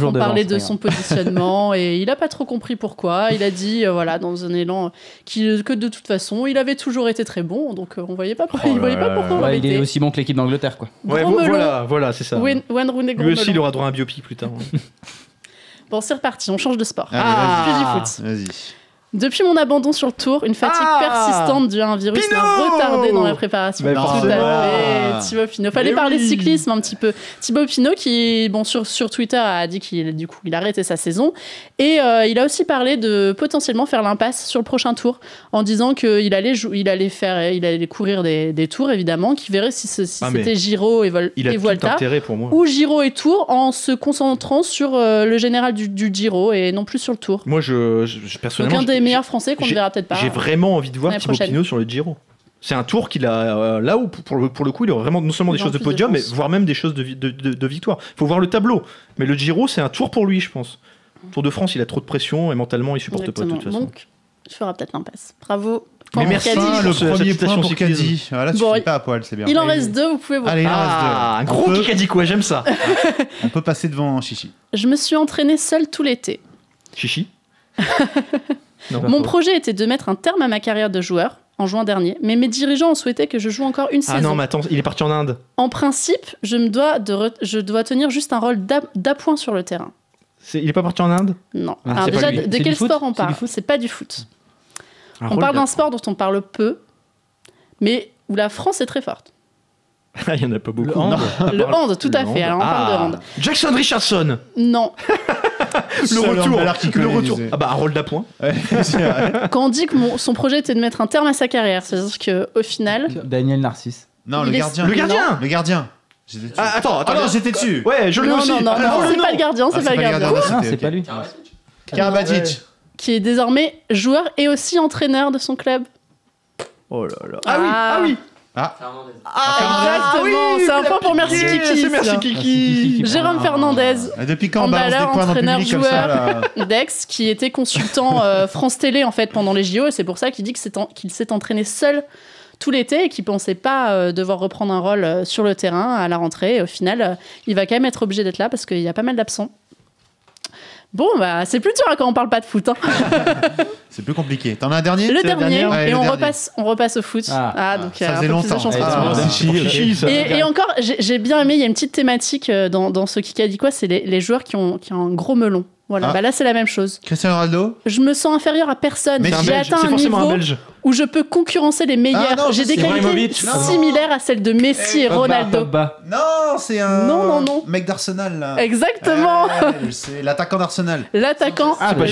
pas, en devant, parlait c'est de son positionnement et il a pas trop compris pourquoi. Il a dit, euh, voilà, dans un élan, que de toute façon, il avait toujours été très bon, donc euh, on voyait pas, pourquoi- Oh il voyait pas pourquoi on Ouais, il est aussi bon que l'équipe d'Angleterre, quoi. Voilà, voilà, c'est ça. Wayne, Wayne Rooney, grand Lui aussi, il aura droit à un biopic plus tard. Bon, c'est reparti, on change de sport. Ah, vas-y. Foot. Vas-y. Depuis mon abandon sur le tour, une fatigue Ah persistante due à un virus m'a retardé dans la préparation. Mais Tout à fait, Thibaut Pinot. Fallait Mais parler oui. cyclisme un petit peu. Thibaut Pinot qui, bon, sur, sur Twitter a dit qu'il du coup il a arrêté sa saison et euh, il a aussi parlé de potentiellement faire l'impasse sur le prochain tour en disant qu'il allait il allait faire, il allait courir des, des tours évidemment, qu'il verrait si, Ah, c'était Giro et, Vol- Il a et tout Vuelta intérêt pour moi. ou Giro et Tour en se concentrant sur euh, le général du, du Giro et non plus sur le Tour. Moi, je, je- personnellement, des meilleurs Français qu'on ne verra peut-être pas. J'ai vraiment envie de voir Thibaut prochaine. Pinot sur le Giro. C'est un tour qu'il a euh, là où pour le, pour le coup il aura vraiment non seulement des choses de podium mais voire même des choses de, vi- de, de- de victoire. Il faut voir le tableau. Mais le Giro c'est un tour pour lui je pense. Tour de France il a trop de pression et mentalement il supporte pas de toute façon. Donc, tu feras peut-être l'impasse. Bravo. Mais merci. Caddy. Le premier point pour. Caddy. Voilà, tu Bon, finis pas à poil, c'est bien. Il en reste deux, vous pouvez voter. Allez, il en Ah, reste un gros peut, dit quoi j'aime ça. on peut passer devant Chichi. Je me suis entraînée seule tout l'été. Chichi? non. Mon projet était de mettre un terme à ma carrière de joueur en juin dernier, mais mes dirigeants ont souhaité que je joue encore une Ah saison. non mais attends il est parti en Inde. En principe, je, me dois de je dois tenir juste un rôle d'a- d'appoint sur le terrain. Il est pas parti en Inde? Non. Ah, Alors déjà, de, quel foot sport on? Parle? C'est pas du foot. Un on parle d'un sport dont on parle peu, mais où la France est très forte. Ah, il y en a pas beaucoup. Le hand. Le hand, tout à fait. Alors on parle de Ah. hand. Jackson Richardson. Non. Le retour. Le retour. Ah bah un rôle d'appoint. Quand on dit que mon- son projet était de mettre un terme à sa carrière, c'est-à-dire qu'au final, Daniel Narcisse. Non, Il le est- gardien. Le gardien. Le gardien. J'étais dessus. Ah, attends, attends. Ah non, j'étais dessus. Ouais, je l'ai non, aussi. non, non, Ah, non, le c'est nom. pas le gardien, c'est pas le gardien, Ah, Non, c'était c'est ok. pas lui. Karabatic. qui est désormais joueur et aussi entraîneur de son club. Oh là là. Ah oui, ah oui. Ah, Ah, exactement, c'est un point pour Merci Kiki. Merci. Kiki. Jérôme Fernandez, et depuis quand on balance des points dans le entraîneur, public comme ça là Dex, qui était consultant euh, France Télé en fait pendant les JO, et c'est pour ça qu'il dit que c'est en- qu'il s'est entraîné seul tout l'été et qu'il pensait pas euh, devoir reprendre un rôle euh, sur le terrain à la rentrée. Et au final, euh, il va quand même être obligé d'être là parce qu'il y a pas mal d'absents. Bon, bah, c'est plus dur hein, quand on parle pas de foot. hein. C'est plus compliqué. T'en as un dernier? Le dernier, Ouais, et le on dernier. repasse, on repasse au foot. Ah. Ah, donc Ça euh, un faisait longtemps. chance Ah, ok. Chichi, ça. Et, et encore, j'ai bien aimé, il y a une petite thématique euh, dans, dans ce qui a dit quoi, c'est les, les joueurs qui ont, qui ont un gros melon. Voilà, Ah. bah là c'est la même chose. Cristiano Ronaldo? Je me sens inférieur à personne. Mais C'est un J'ai atteint C'est un forcément un niveau Belge. Où je peux concurrencer les Ah meilleurs. non, J'ai des qualités Ibrahimovic. Non. similaires à celles de Messi et Pogba, Ronaldo. Pogba. Non, c'est un Non, non, non. mec d'Arsenal là. Exactement. Ouais, c'est l'attaquant d'Arsenal. L'attaquant, Ah, bah,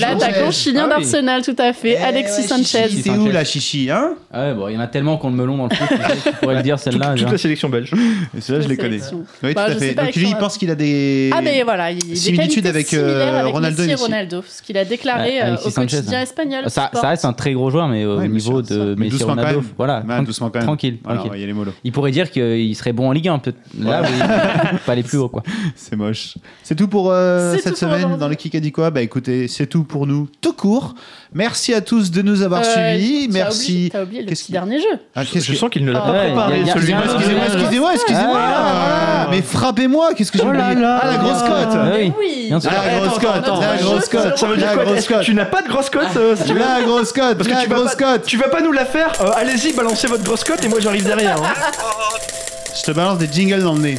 chilien Ah oui. d'Arsenal, tout à fait, Eh Alexis ouais, Sanchez. C'est où la chichi hein Ah ouais, bon, il y en a tellement qu'on le melon dans le foot. tu pourrais le dire celle-là. Toute genre. la sélection belge. Et ceux-là, je les connais. Oui, Bah, tout à je sais fait. Donc lui, il pense qu'il a des. Ah mais voilà, il y a des Similitude qualités avec, euh, avec Ronaldo et et. Ronaldo, ce qu'il a déclaré euh, Alexis au Sanchez, quotidien hein. espagnol. Ça, reste un très gros joueur, mais au Ouais, bien niveau ça. de Mais Messi doucement quand Ronaldo, même. voilà, Ouais, tran- doucement quand même. tranquille, Voilà, tranquille. il y a les. Il pourrait dire qu'il serait bon en Ligue 1, peut-être. Là, oui, pas aller plus haut, quoi. C'est moche. C'est tout pour euh, cette tout semaine dans le Qui a dit quoi Bah écoutez, c'est tout pour nous, tout court. Merci à tous de nous avoir Euh, suivis. Merci. T'as oublié le petit dernier jeu. Ah, Je que- sens qu'il ne l'a Ah, pas préparé celui-là. Excusez-moi, excusez-moi, excusez-moi. Ah, Ah, mais frappez-moi, qu'est-ce que j'ai Oh oublié là Ah, la grosse cote Ah oui. La grosse cote, la grosse cote, Ça veut dire quoi tu n'as pas de grosse cote euh, La grosse cote, Parce que la tu vas, grosse pas, cote tu vas pas nous la faire euh, Allez-y, balancez votre grosse cote et moi j'arrive derrière. hein. Je te balance des jingles dans le nez.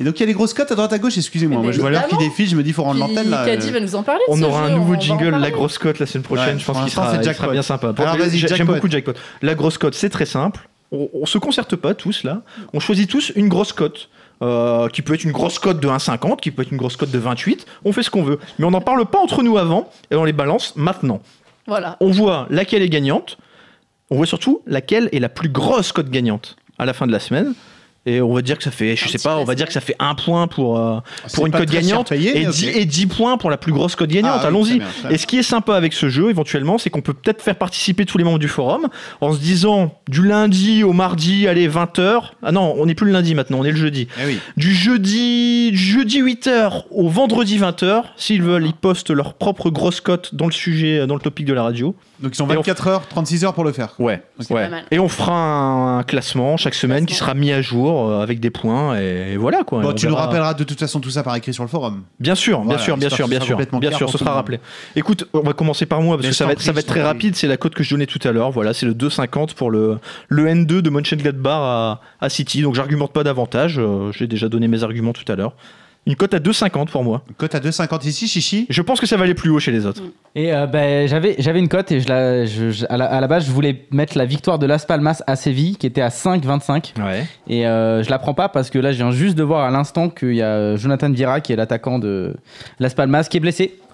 Et donc il y a les grosses cotes à droite à gauche, excusez-moi. Mais Moi je vois l'heure qui défile, je me dis faut rendre l'antenne là. Caddy euh. va nous en parler. On aura un nouveau jingle, la grosse cote la semaine prochaine. Ouais, je pense qu'il sera, bien sympa. J'aime beaucoup jackpot. La grosse cote, c'est très simple. On, on se concerte pas tous là. On choisit tous une grosse cote. euh, qui peut être une grosse cote de 1,50, qui peut être une grosse cote de 28. On fait ce qu'on veut. Mais on n'en parle pas entre nous avant et on les balance maintenant. Voilà. On voit laquelle est gagnante. On voit surtout laquelle est la plus grosse cote gagnante à la fin de la semaine. Et on va dire que ça fait, je Un sais pas, on va dire que ça fait un point pour, euh, C'est pour une cote gagnante payé, et, mais 10, ok. et 10 points pour la plus grosse cote gagnante. Ah Allons-y. Et ce qui est sympa avec ce jeu, éventuellement, c'est qu'on peut peut-être faire participer tous les membres du forum en se disant du lundi au mardi, allez, 20h. Ah non, on n'est plus le lundi maintenant, on est le jeudi. Eh oui. Du jeudi, du jeudi 8h au vendredi 20h, s'ils veulent, ils postent leur propre grosse cote dans le sujet, dans le topic de la radio. Donc ils ont Et on- 24 heures, 36 heures pour le faire. Ouais, ouais. pas mal. Et on fera un, classement chaque semaine qui sera mis à jour euh, avec des points et, voilà quoi. Bon, on tu nous rappelleras de toute façon tout ça par écrit sur le forum. Bien sûr, bien sûr, bien sûr, bien sûr, bien sûr, ce sera rappelé. Écoute, on va commencer par moi parce Mais que ça va, être, ça va très rapide. C'est la cote que je donnais tout à l'heure. Voilà, c'est le 2,50 pour le, le N2 de Mönchengladbach à, à City. Donc j'argumente pas davantage. euh, J'ai déjà donné mes arguments tout à l'heure. Une cote à 2,50 pour moi. Cote à 2,50 ici, chichi. Je pense que ça va aller plus haut chez les autres. Et euh, ben, j'avais j'avais une cote et je la, je- je- à, la, à la base je voulais mettre la victoire de Las Palmas à Séville qui était à 5,25 Ouais. et euh, je la prends pas parce que là je viens juste de voir à l'instant qu'il y a Jonathan Vira qui est l'attaquant de Las Palmas qui est blessé.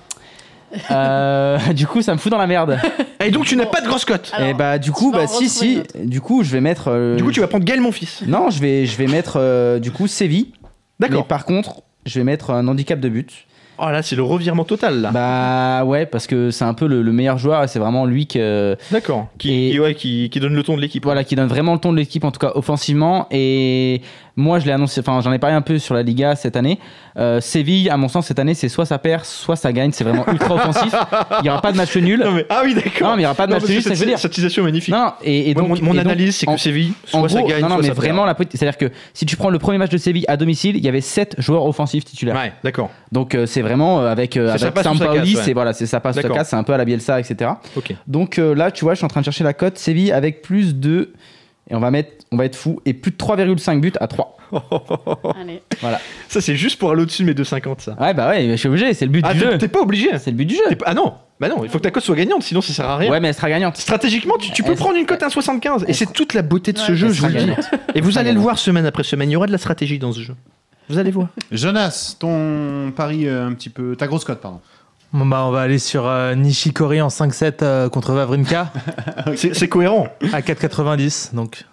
Euh, du coup ça me fout dans la merde. Et donc tu n'as pas de grosse cote. Alors, et bah du coup vas bah en si retrouver si du coup je vais mettre euh, Du coup, tu vas prendre Gaël, mon fils. non je vais je vais mettre euh, du coup Séville. Mais D'accord. par contre je vais mettre un handicap de but. Oh là, c'est le revirement total là. Bah ouais parce que c'est un peu le, le meilleur joueur et c'est vraiment lui que D'accord. Qui, Et- qui- ouais, qui, qui donne le ton de l'équipe. Voilà, qui donne vraiment le ton de l'équipe, en tout cas offensivement. Et moi, je l'ai annoncé, enfin, j'en ai parlé un peu sur la Liga cette année. Euh, Séville, à mon sens, cette année, c'est soit ça perd, soit ça gagne. C'est vraiment ultra offensif. Il n'y aura pas de match nul. Non, mais- ah oui, d'accord. Non, mais il y aura pas de Non, match nul, dire. Cette citation magnifique. Non, et, donc, mon, mon et donc, analyse, c'est que en- Séville, soit en ça gros, gagne, non, non, soit mais ça perd. vraiment, la c'est-à-dire que si tu prends le premier match de Séville à domicile, il y avait 7 joueurs offensifs titulaires. Ouais, d'accord. Donc euh, c'est vraiment euh, avec, avec Sampaoli, c'est voilà, c'est ça passe ça casse, c'est un peu à la Bielsa, etc. Donc là, tu vois, je suis en train de chercher la cote Séville avec plus de et on va mettre, on va être fou et plus de 3,5 buts à 3. Allez. Voilà. Ça, c'est juste pour aller au-dessus de mes 2,50, ça. Ouais, bah ouais, je suis obligé, c'est le but Ah, du jeu. t'es pas obligé. C'est le but du jeu. Pas- Ah non, bah non, il faut que ta cote soit gagnante, sinon ça sert à rien. Ouais, mais elle sera gagnante. Stratégiquement, tu, tu peux Elle- prendre une cote à 1,75. Et c'est toute la beauté de ce Ouais, jeu, je vous le dis. Et vous allez le voir semaine après semaine, il y aura de la stratégie dans ce jeu. Vous allez voir. Jonas, ton pari euh, un petit peu. Ta grosse cote, pardon. Bon, bah, on va aller sur euh, Nishikori en 5-7 euh, contre Vavrinka C'est c'est cohérent. à 4,90. Donc,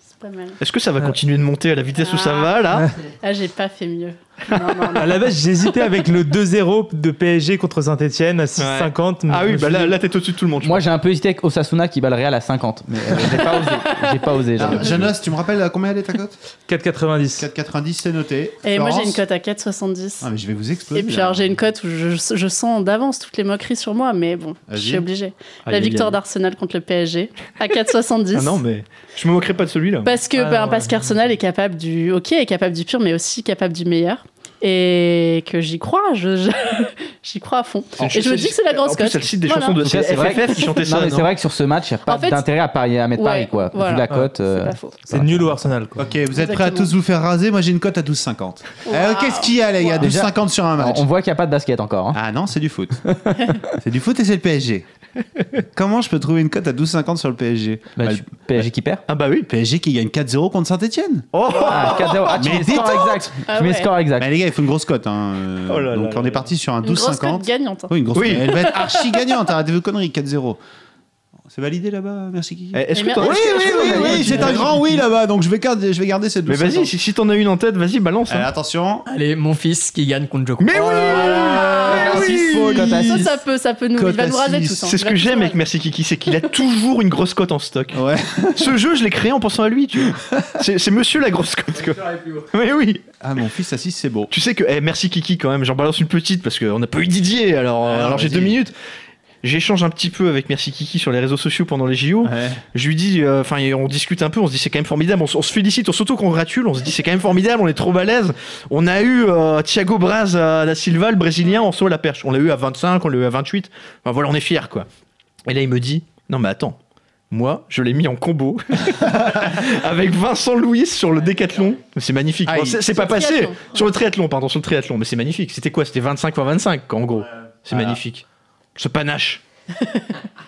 C'est pas mal. Est-ce que ça va continuer de monter à la vitesse où ça va, là? Ah, j'ai pas fait mieux. Non, non, non. à la base, j'hésitais avec le 2-0 de PSG contre Saint-Etienne à 6,50. mais Ah oui, bah là, t'es au-dessus de tout le monde. Moi, j'ai un peu hésité avec Osasuna qui bat le Real à 50, mais euh, j'ai pas osé. J'ai pas osé. Alors, j'avoue. Jonas, tu me rappelles à combien elle est ta cote? 4,90. 4,90, c'est noté. Et moi, j'ai une cote à 4,70. Ah, mais je vais vous exploser. Et puis là. alors j'ai une cote où je, je sens d'avance toutes les moqueries sur moi, mais bon, je suis obligée. Aïe, La victoire d'Arsenal contre le PSG à 4,70. Ah non, mais je me moquerai pas de celui-là. Parce que Ah, ouais. parce qu'Arsenal est capable du ok, est capable du pire, mais aussi capable du meilleur. Et que j'y crois, je, je- j'y crois à fond. Et je me dis que c'est la grosse En plus, cote. elle cite des Voilà. chansons de. C'est c'est FFF qui chantait Non, ça. mais non c'est vrai que sur ce match, il n'y a pas En fait- d'intérêt à, parier, à mettre Ouais, Paris, quoi. voilà. Vu la cote. C'est euh. C'est nul au Arsenal. Quoi. Ok, vous êtes prêts à tous vous faire raser Moi j'ai une cote à 12,50. Euh, Waouh. Qu'est-ce qu'il y a les gars Déjà, 12,50 sur un match. on voit qu'il n'y a pas de basket encore. hein. Ah non, c'est du foot. c'est du foot et c'est le PSG. Comment je peux trouver une cote à 12,50 sur le PSG Bah, Bah, tu- PSG qui perd Ah bah oui. le PSG qui gagne 4-0 contre Saint-Etienne. Oh Ah, 4-0. Ah, tu Mais mets score détente exact. Ah Tu mets score exact. Bah, les gars, il faut une grosse cote. hein. Euh, Oh là Donc là on là. est parti sur un Une grosse cote 12,50. gagnante. Oui, une grosse Oui. cote. Elle va être archi gagnante. Arrêtez vos conneries, 4-0. C'est validé là-bas Merci Kiki. Eh, Est-ce que Oui, est-ce que- oui, oui, oui, une c'est un grand oui là-bas, donc je vais garder, je vais garder cette Mais vas-y, si, si t'en as une en tête, vas-y, balance. hein. Euh, attention. Allez, mon fils qui gagne contre Djoko. Mais oui Ah, oui Ça, six. ça peut, ça peut nous, il va nous raser six. tous. hein. C'est ce que j'aime avec Merci Kiki, c'est qu'il a toujours une grosse cote en stock. Ouais. Ce jeu, je l'ai créé en pensant à lui, tu vois. C'est monsieur la grosse cote, quoi. Mais oui Ah, mon fils 6, c'est beau. Tu sais que, eh, merci Kiki quand même, j'en balance une petite parce qu'on n'a pas eu Didier, alors, alors j'ai deux minutes. J'échange un petit peu avec Merci Kiki sur les réseaux sociaux pendant les JO. Je lui dis, euh, enfin, on discute un peu, on se dit c'est quand même formidable, on, se félicite, on s'auto-congratule, on se dit c'est quand même formidable, on est trop balèze. On a eu euh, Thiago Braz à da Silva, le brésilien, en saut à la perche. On l'a eu à 25, on l'a eu à 28. Enfin voilà, on est fiers quoi. Et là, il me dit, non mais attends, moi, je l'ai mis en combo avec Vincent Louis sur le décathlon. C'est magnifique. Ah, Bon, c'est pas passé triathlon. sur le triathlon, pardon, sur le triathlon, mais c'est magnifique. C'était quoi? C'était 25 x 25 en gros. C'est magnifique. Ce panache.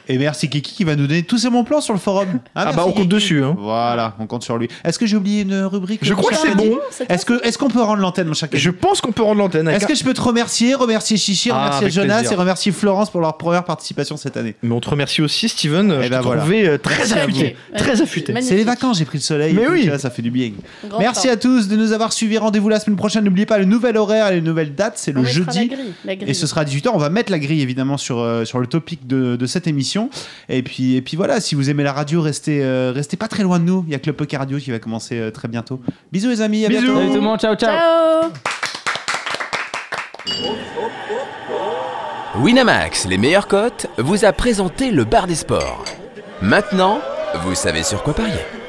Et merci Kiki qui va nous donner tous ses bons plans sur le forum. Ah, merci, bah on compte Kiki. dessus. Hein. Voilà, on compte sur lui. Est-ce que j'ai oublié une rubrique Je crois que c'est bon. Est-ce que est-ce qu'on peut rendre l'antenne, mon cher Je pense qu'on peut rendre l'antenne. Est-ce que je peux te remercier, remercier Chichi, Ah, remercier Jonas plaisir. et remercier Florence pour leur première participation cette année Mais on te remercie aussi, Steven. Eh je t'ai voilà. trouvé euh, très Merci affûté. Très affûté. C'est les vacances, j'ai pris le soleil. Mais et oui. ça fait du bien. Grand Merci temps. à tous de nous avoir suivis. Rendez-vous la semaine prochaine. N'oubliez pas le nouvel horaire et les nouvelles dates. C'est le jeudi. Et ce sera à 18h. On va mettre la grille évidemment sur, euh, sur le topic de, de cette émission. Et puis, et puis voilà, si vous aimez la radio, restez, euh, restez pas très loin de nous. Il y a que le Poker Radio qui va commencer euh, très bientôt. Bisous les amis, à Bisous. bientôt. Salut tout le monde, ciao ciao. Ciao Winamax, les meilleures cotes, vous a présenté le bar des sports. Maintenant, vous savez sur quoi parier.